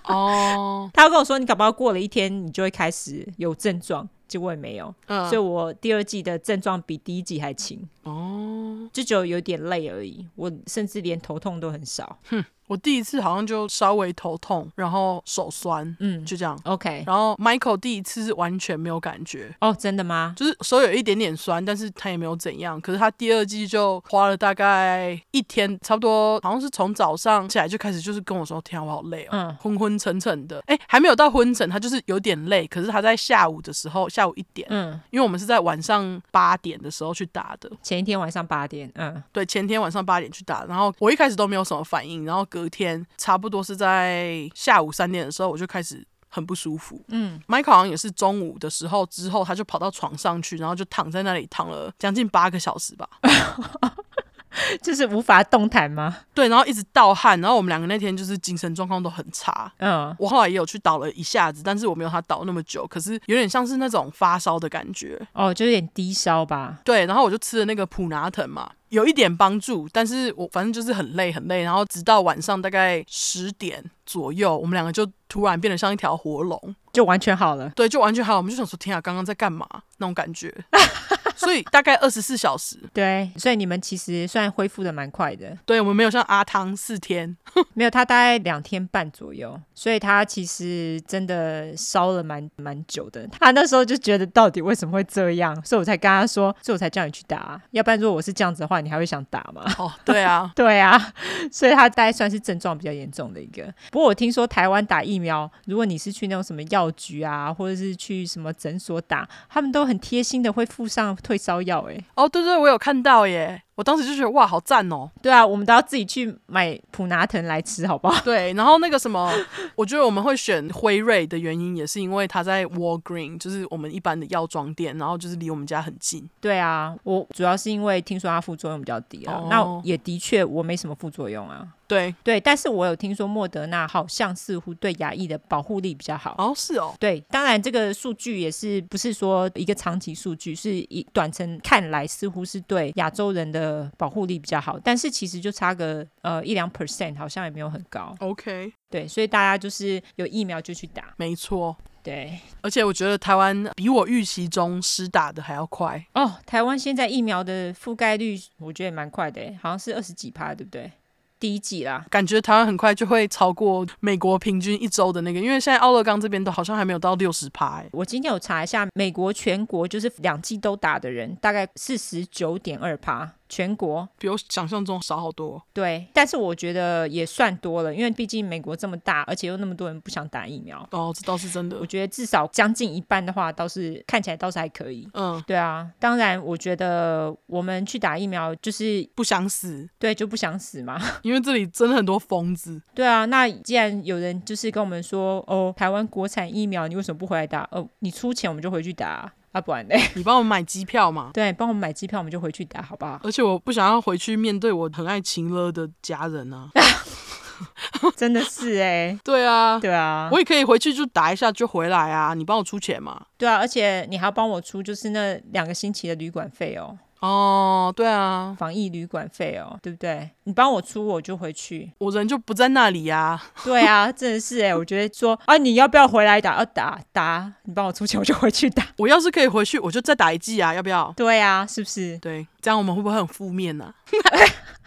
哦，oh. 他跟我说，你搞不好过了一天，你就会开始有症状，结果也没有。嗯，所以我第二季的症状比第一季还轻。哦，oh. 就只有有点累而已，我甚至连头痛都很少。哼。我第一次好像就稍微头痛，然后手酸，嗯，就这样。OK，然后 Michael 第一次是完全没有感觉。哦，真的吗？就是手有一点点酸，但是他也没有怎样。可是他第二季就花了大概一天，差不多好像是从早上起来就开始，就是跟我说：“天啊，我好累哦，嗯，昏昏沉沉的。”哎，还没有到昏沉，他就是有点累。可是他在下午的时候，下午一点，嗯，因为我们是在晚上八点的时候去打的，前一天晚上八点，嗯，对，前天晚上八点去打。然后我一开始都没有什么反应，然后隔天差不多是在下午三点的时候，我就开始很不舒服。嗯，Michael 好像也是中午的时候之后，他就跑到床上去，然后就躺在那里躺了将近八个小时吧。就是无法动弹吗？对，然后一直盗汗，然后我们两个那天就是精神状况都很差。嗯，我后来也有去倒了一下子，但是我没有他倒那么久，可是有点像是那种发烧的感觉。哦，就有点低烧吧。对，然后我就吃了那个普拿疼嘛，有一点帮助，但是我反正就是很累很累，然后直到晚上大概十点左右，我们两个就突然变得像一条活龙，就完全好了。对，就完全好了。我们就想说，天啊，刚刚在干嘛？那种感觉。所以大概二十四小时，对，所以你们其实算恢复的蛮快的。对，我们没有像阿汤四天，没有他大概两天半左右，所以他其实真的烧了蛮蛮久的。他那时候就觉得到底为什么会这样，所以我才跟他说，所以我才叫你去打。要不然如果我是这样子的话，你还会想打吗？哦，对啊，对啊，所以他大概算是症状比较严重的一个。不过我听说台湾打疫苗，如果你是去那种什么药局啊，或者是去什么诊所打，他们都很贴心的会附上。退烧药哎，哦，对对，我有看到耶。我当时就觉得哇，好赞哦！对啊，我们都要自己去买普拿藤来吃，好不好？对，然后那个什么，我觉得我们会选辉瑞的原因，也是因为它在 Walgreen，就是我们一般的药妆店，然后就是离我们家很近。对啊，我主要是因为听说它副作用比较低啊，哦、那也的确我没什么副作用啊。对对，但是我有听说莫德纳好像似乎对牙医的保护力比较好。哦，是哦。对，当然这个数据也是不是说一个长期数据，是以短程看来似乎是对亚洲人的。呃，保护力比较好，但是其实就差个呃一两 percent，好像也没有很高。OK，对，所以大家就是有疫苗就去打，没错。对，而且我觉得台湾比我预期中施打的还要快哦。台湾现在疫苗的覆盖率，我觉得也蛮快的，好像是二十几趴，对不对？第一季啦，感觉台湾很快就会超过美国平均一周的那个，因为现在奥勒冈这边都好像还没有到六十趴。我今天有查一下，美国全国就是两季都打的人，大概四十九点二趴。全国比我想象中少好多，对，但是我觉得也算多了，因为毕竟美国这么大，而且又那么多人不想打疫苗。哦，这倒是真的。我觉得至少将近一半的话，倒是看起来倒是还可以。嗯，对啊，当然，我觉得我们去打疫苗就是不想死，对，就不想死嘛。因为这里真的很多疯子。对啊，那既然有人就是跟我们说，哦，台湾国产疫苗，你为什么不回来打？哦，你出钱，我们就回去打。啊，不然嘞，你帮我们买机票嘛？对，帮我们买机票，我们就回去打，好不好？而且我不想要回去面对我很爱情了的家人啊。真的是哎，对啊，对啊，我也可以回去就打一下就回来啊，你帮我出钱嘛？对啊，而且你还要帮我出，就是那两个星期的旅馆费哦。哦，对啊，防疫旅馆费哦，对不对？你帮我出，我就回去，我人就不在那里呀。对啊，真的是哎，我觉得说啊，你要不要回来打？要打打，你帮我出钱，我就回去打。我要是可以回去，我就再打一季啊，要不要？对啊，是不是？对，这样我们会不会很负面呢？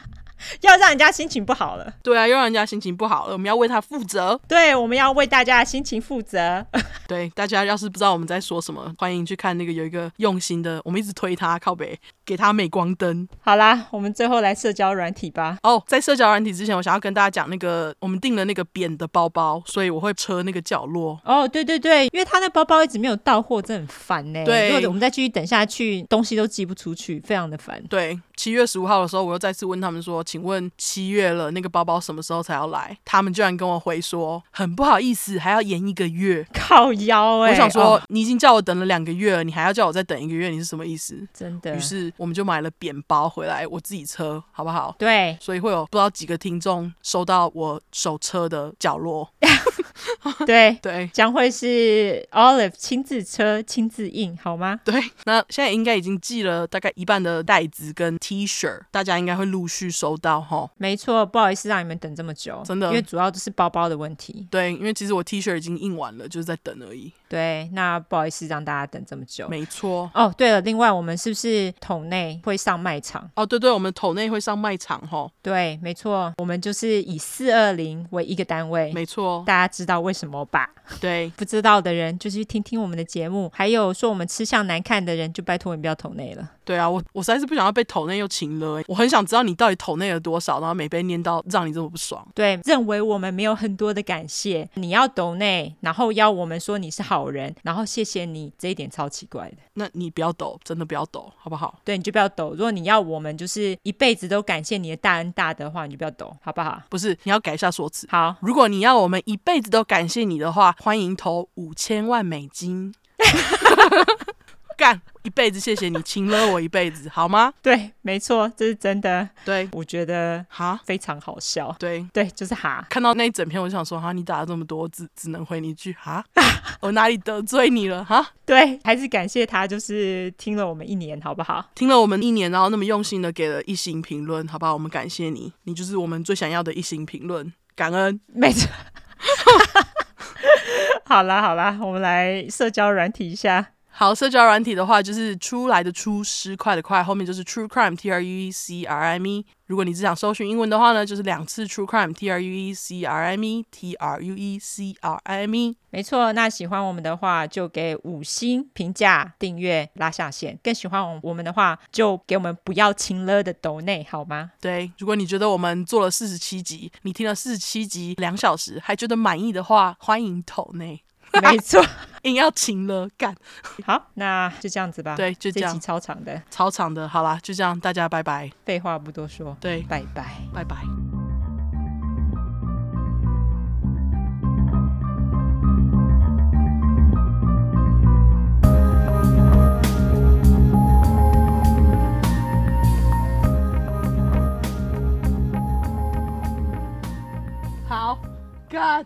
要让人家心情不好了。对啊，又让人家心情不好了。我们要为他负责。对，我们要为大家的心情负责。对，大家要是不知道我们在说什么，欢迎去看那个有一个用心的，我们一直推他靠北，给他镁光灯。好啦，我们最后来社交软体吧。哦，在社交软体之前，我想要跟大家讲那个，我们订了那个扁的包包，所以我会车那个角落。哦，对对对，因为他那包包一直没有到货，真的很烦呢。对，如果我们再继续等下去，东西都寄不出去，非常的烦。对，七月十五号的时候，我又再次问他们说，请问七月了，那个包包什么时候才要来？他们居然跟我回说，很不好意思，还要延一个月。靠腰哎、欸！我想说，哦、你已经叫我等了两个月了，你还要叫我再等一个月，你是什么意思？真的。于是我们就买了扁包回来，我自己车，好不好？对。所以会有不知道几个听众收到我手车的角落。对对，将会是 Olive 亲自车亲自印，好吗？对。那现在应该已经寄了大概一半的袋子跟 T 恤，大家应该会陆续收到哈。没错，不好意思让你们等这么久，真的，因为主要就是包包的问题。对，因为其实我 T 恤已经印完了，就是在等而已。对，那不好意思让大家等这么久。没错。哦，对了，另外我们是不是桶内会上卖场？哦，对对，我们桶内会上卖场哈。对，没错，我们就是以四二零为一个单位。没错，大家知道为什么吧？对，不知道的人就去听听我们的节目。还有说我们吃相难看的人，就拜托你不要桶内了。对啊，我我实在是不想要被投内又情了，我很想知道你到底投内了多少，然后没被念到，让你这么不爽。对，认为我们没有很多的感谢，你要抖内，然后要我们说你是好人，然后谢谢你，这一点超奇怪的。那你不要抖，真的不要抖，好不好？对，你就不要抖。如果你要我们就是一辈子都感谢你的大恩大德的话，你就不要抖，好不好？不是，你要改一下说辞。好，如果你要我们一辈子都感谢你的话，欢迎投五千万美金。干一辈子，谢谢你，亲了我一辈子，好吗？对，没错，这是真的。对，我觉得哈非常好笑。对对，就是哈。看到那一整篇，我就想说哈，你打了这么多字，只能回你一句哈。我哪里得罪你了哈？对，还是感谢他，就是听了我们一年，好不好？听了我们一年，然后那么用心的给了一星评论，好不好？我们感谢你，你就是我们最想要的一星评论，感恩。没错。好啦好啦，我们来社交软体一下。好，社交软体的话，就是出来的出，失快的快，后面就是 True Crime T R U E C R I M E。如果你只想搜寻英文的话呢，就是两次 True Crime T R U E C R I M E T R U E C R I M E。没错，那喜欢我们的话，就给五星评价、订阅、拉下线。更喜欢我们的话，就给我们不要轻了的抖内，好吗？对，如果你觉得我们做了四十七集，你听了四十七集两小时，还觉得满意的话，欢迎抖内。没错，硬要请了干。好，那就这样子吧。对，就这样。这集超长的，超长的。好啦，就这样，大家拜拜。废话不多说，对，拜拜，拜拜。好，干。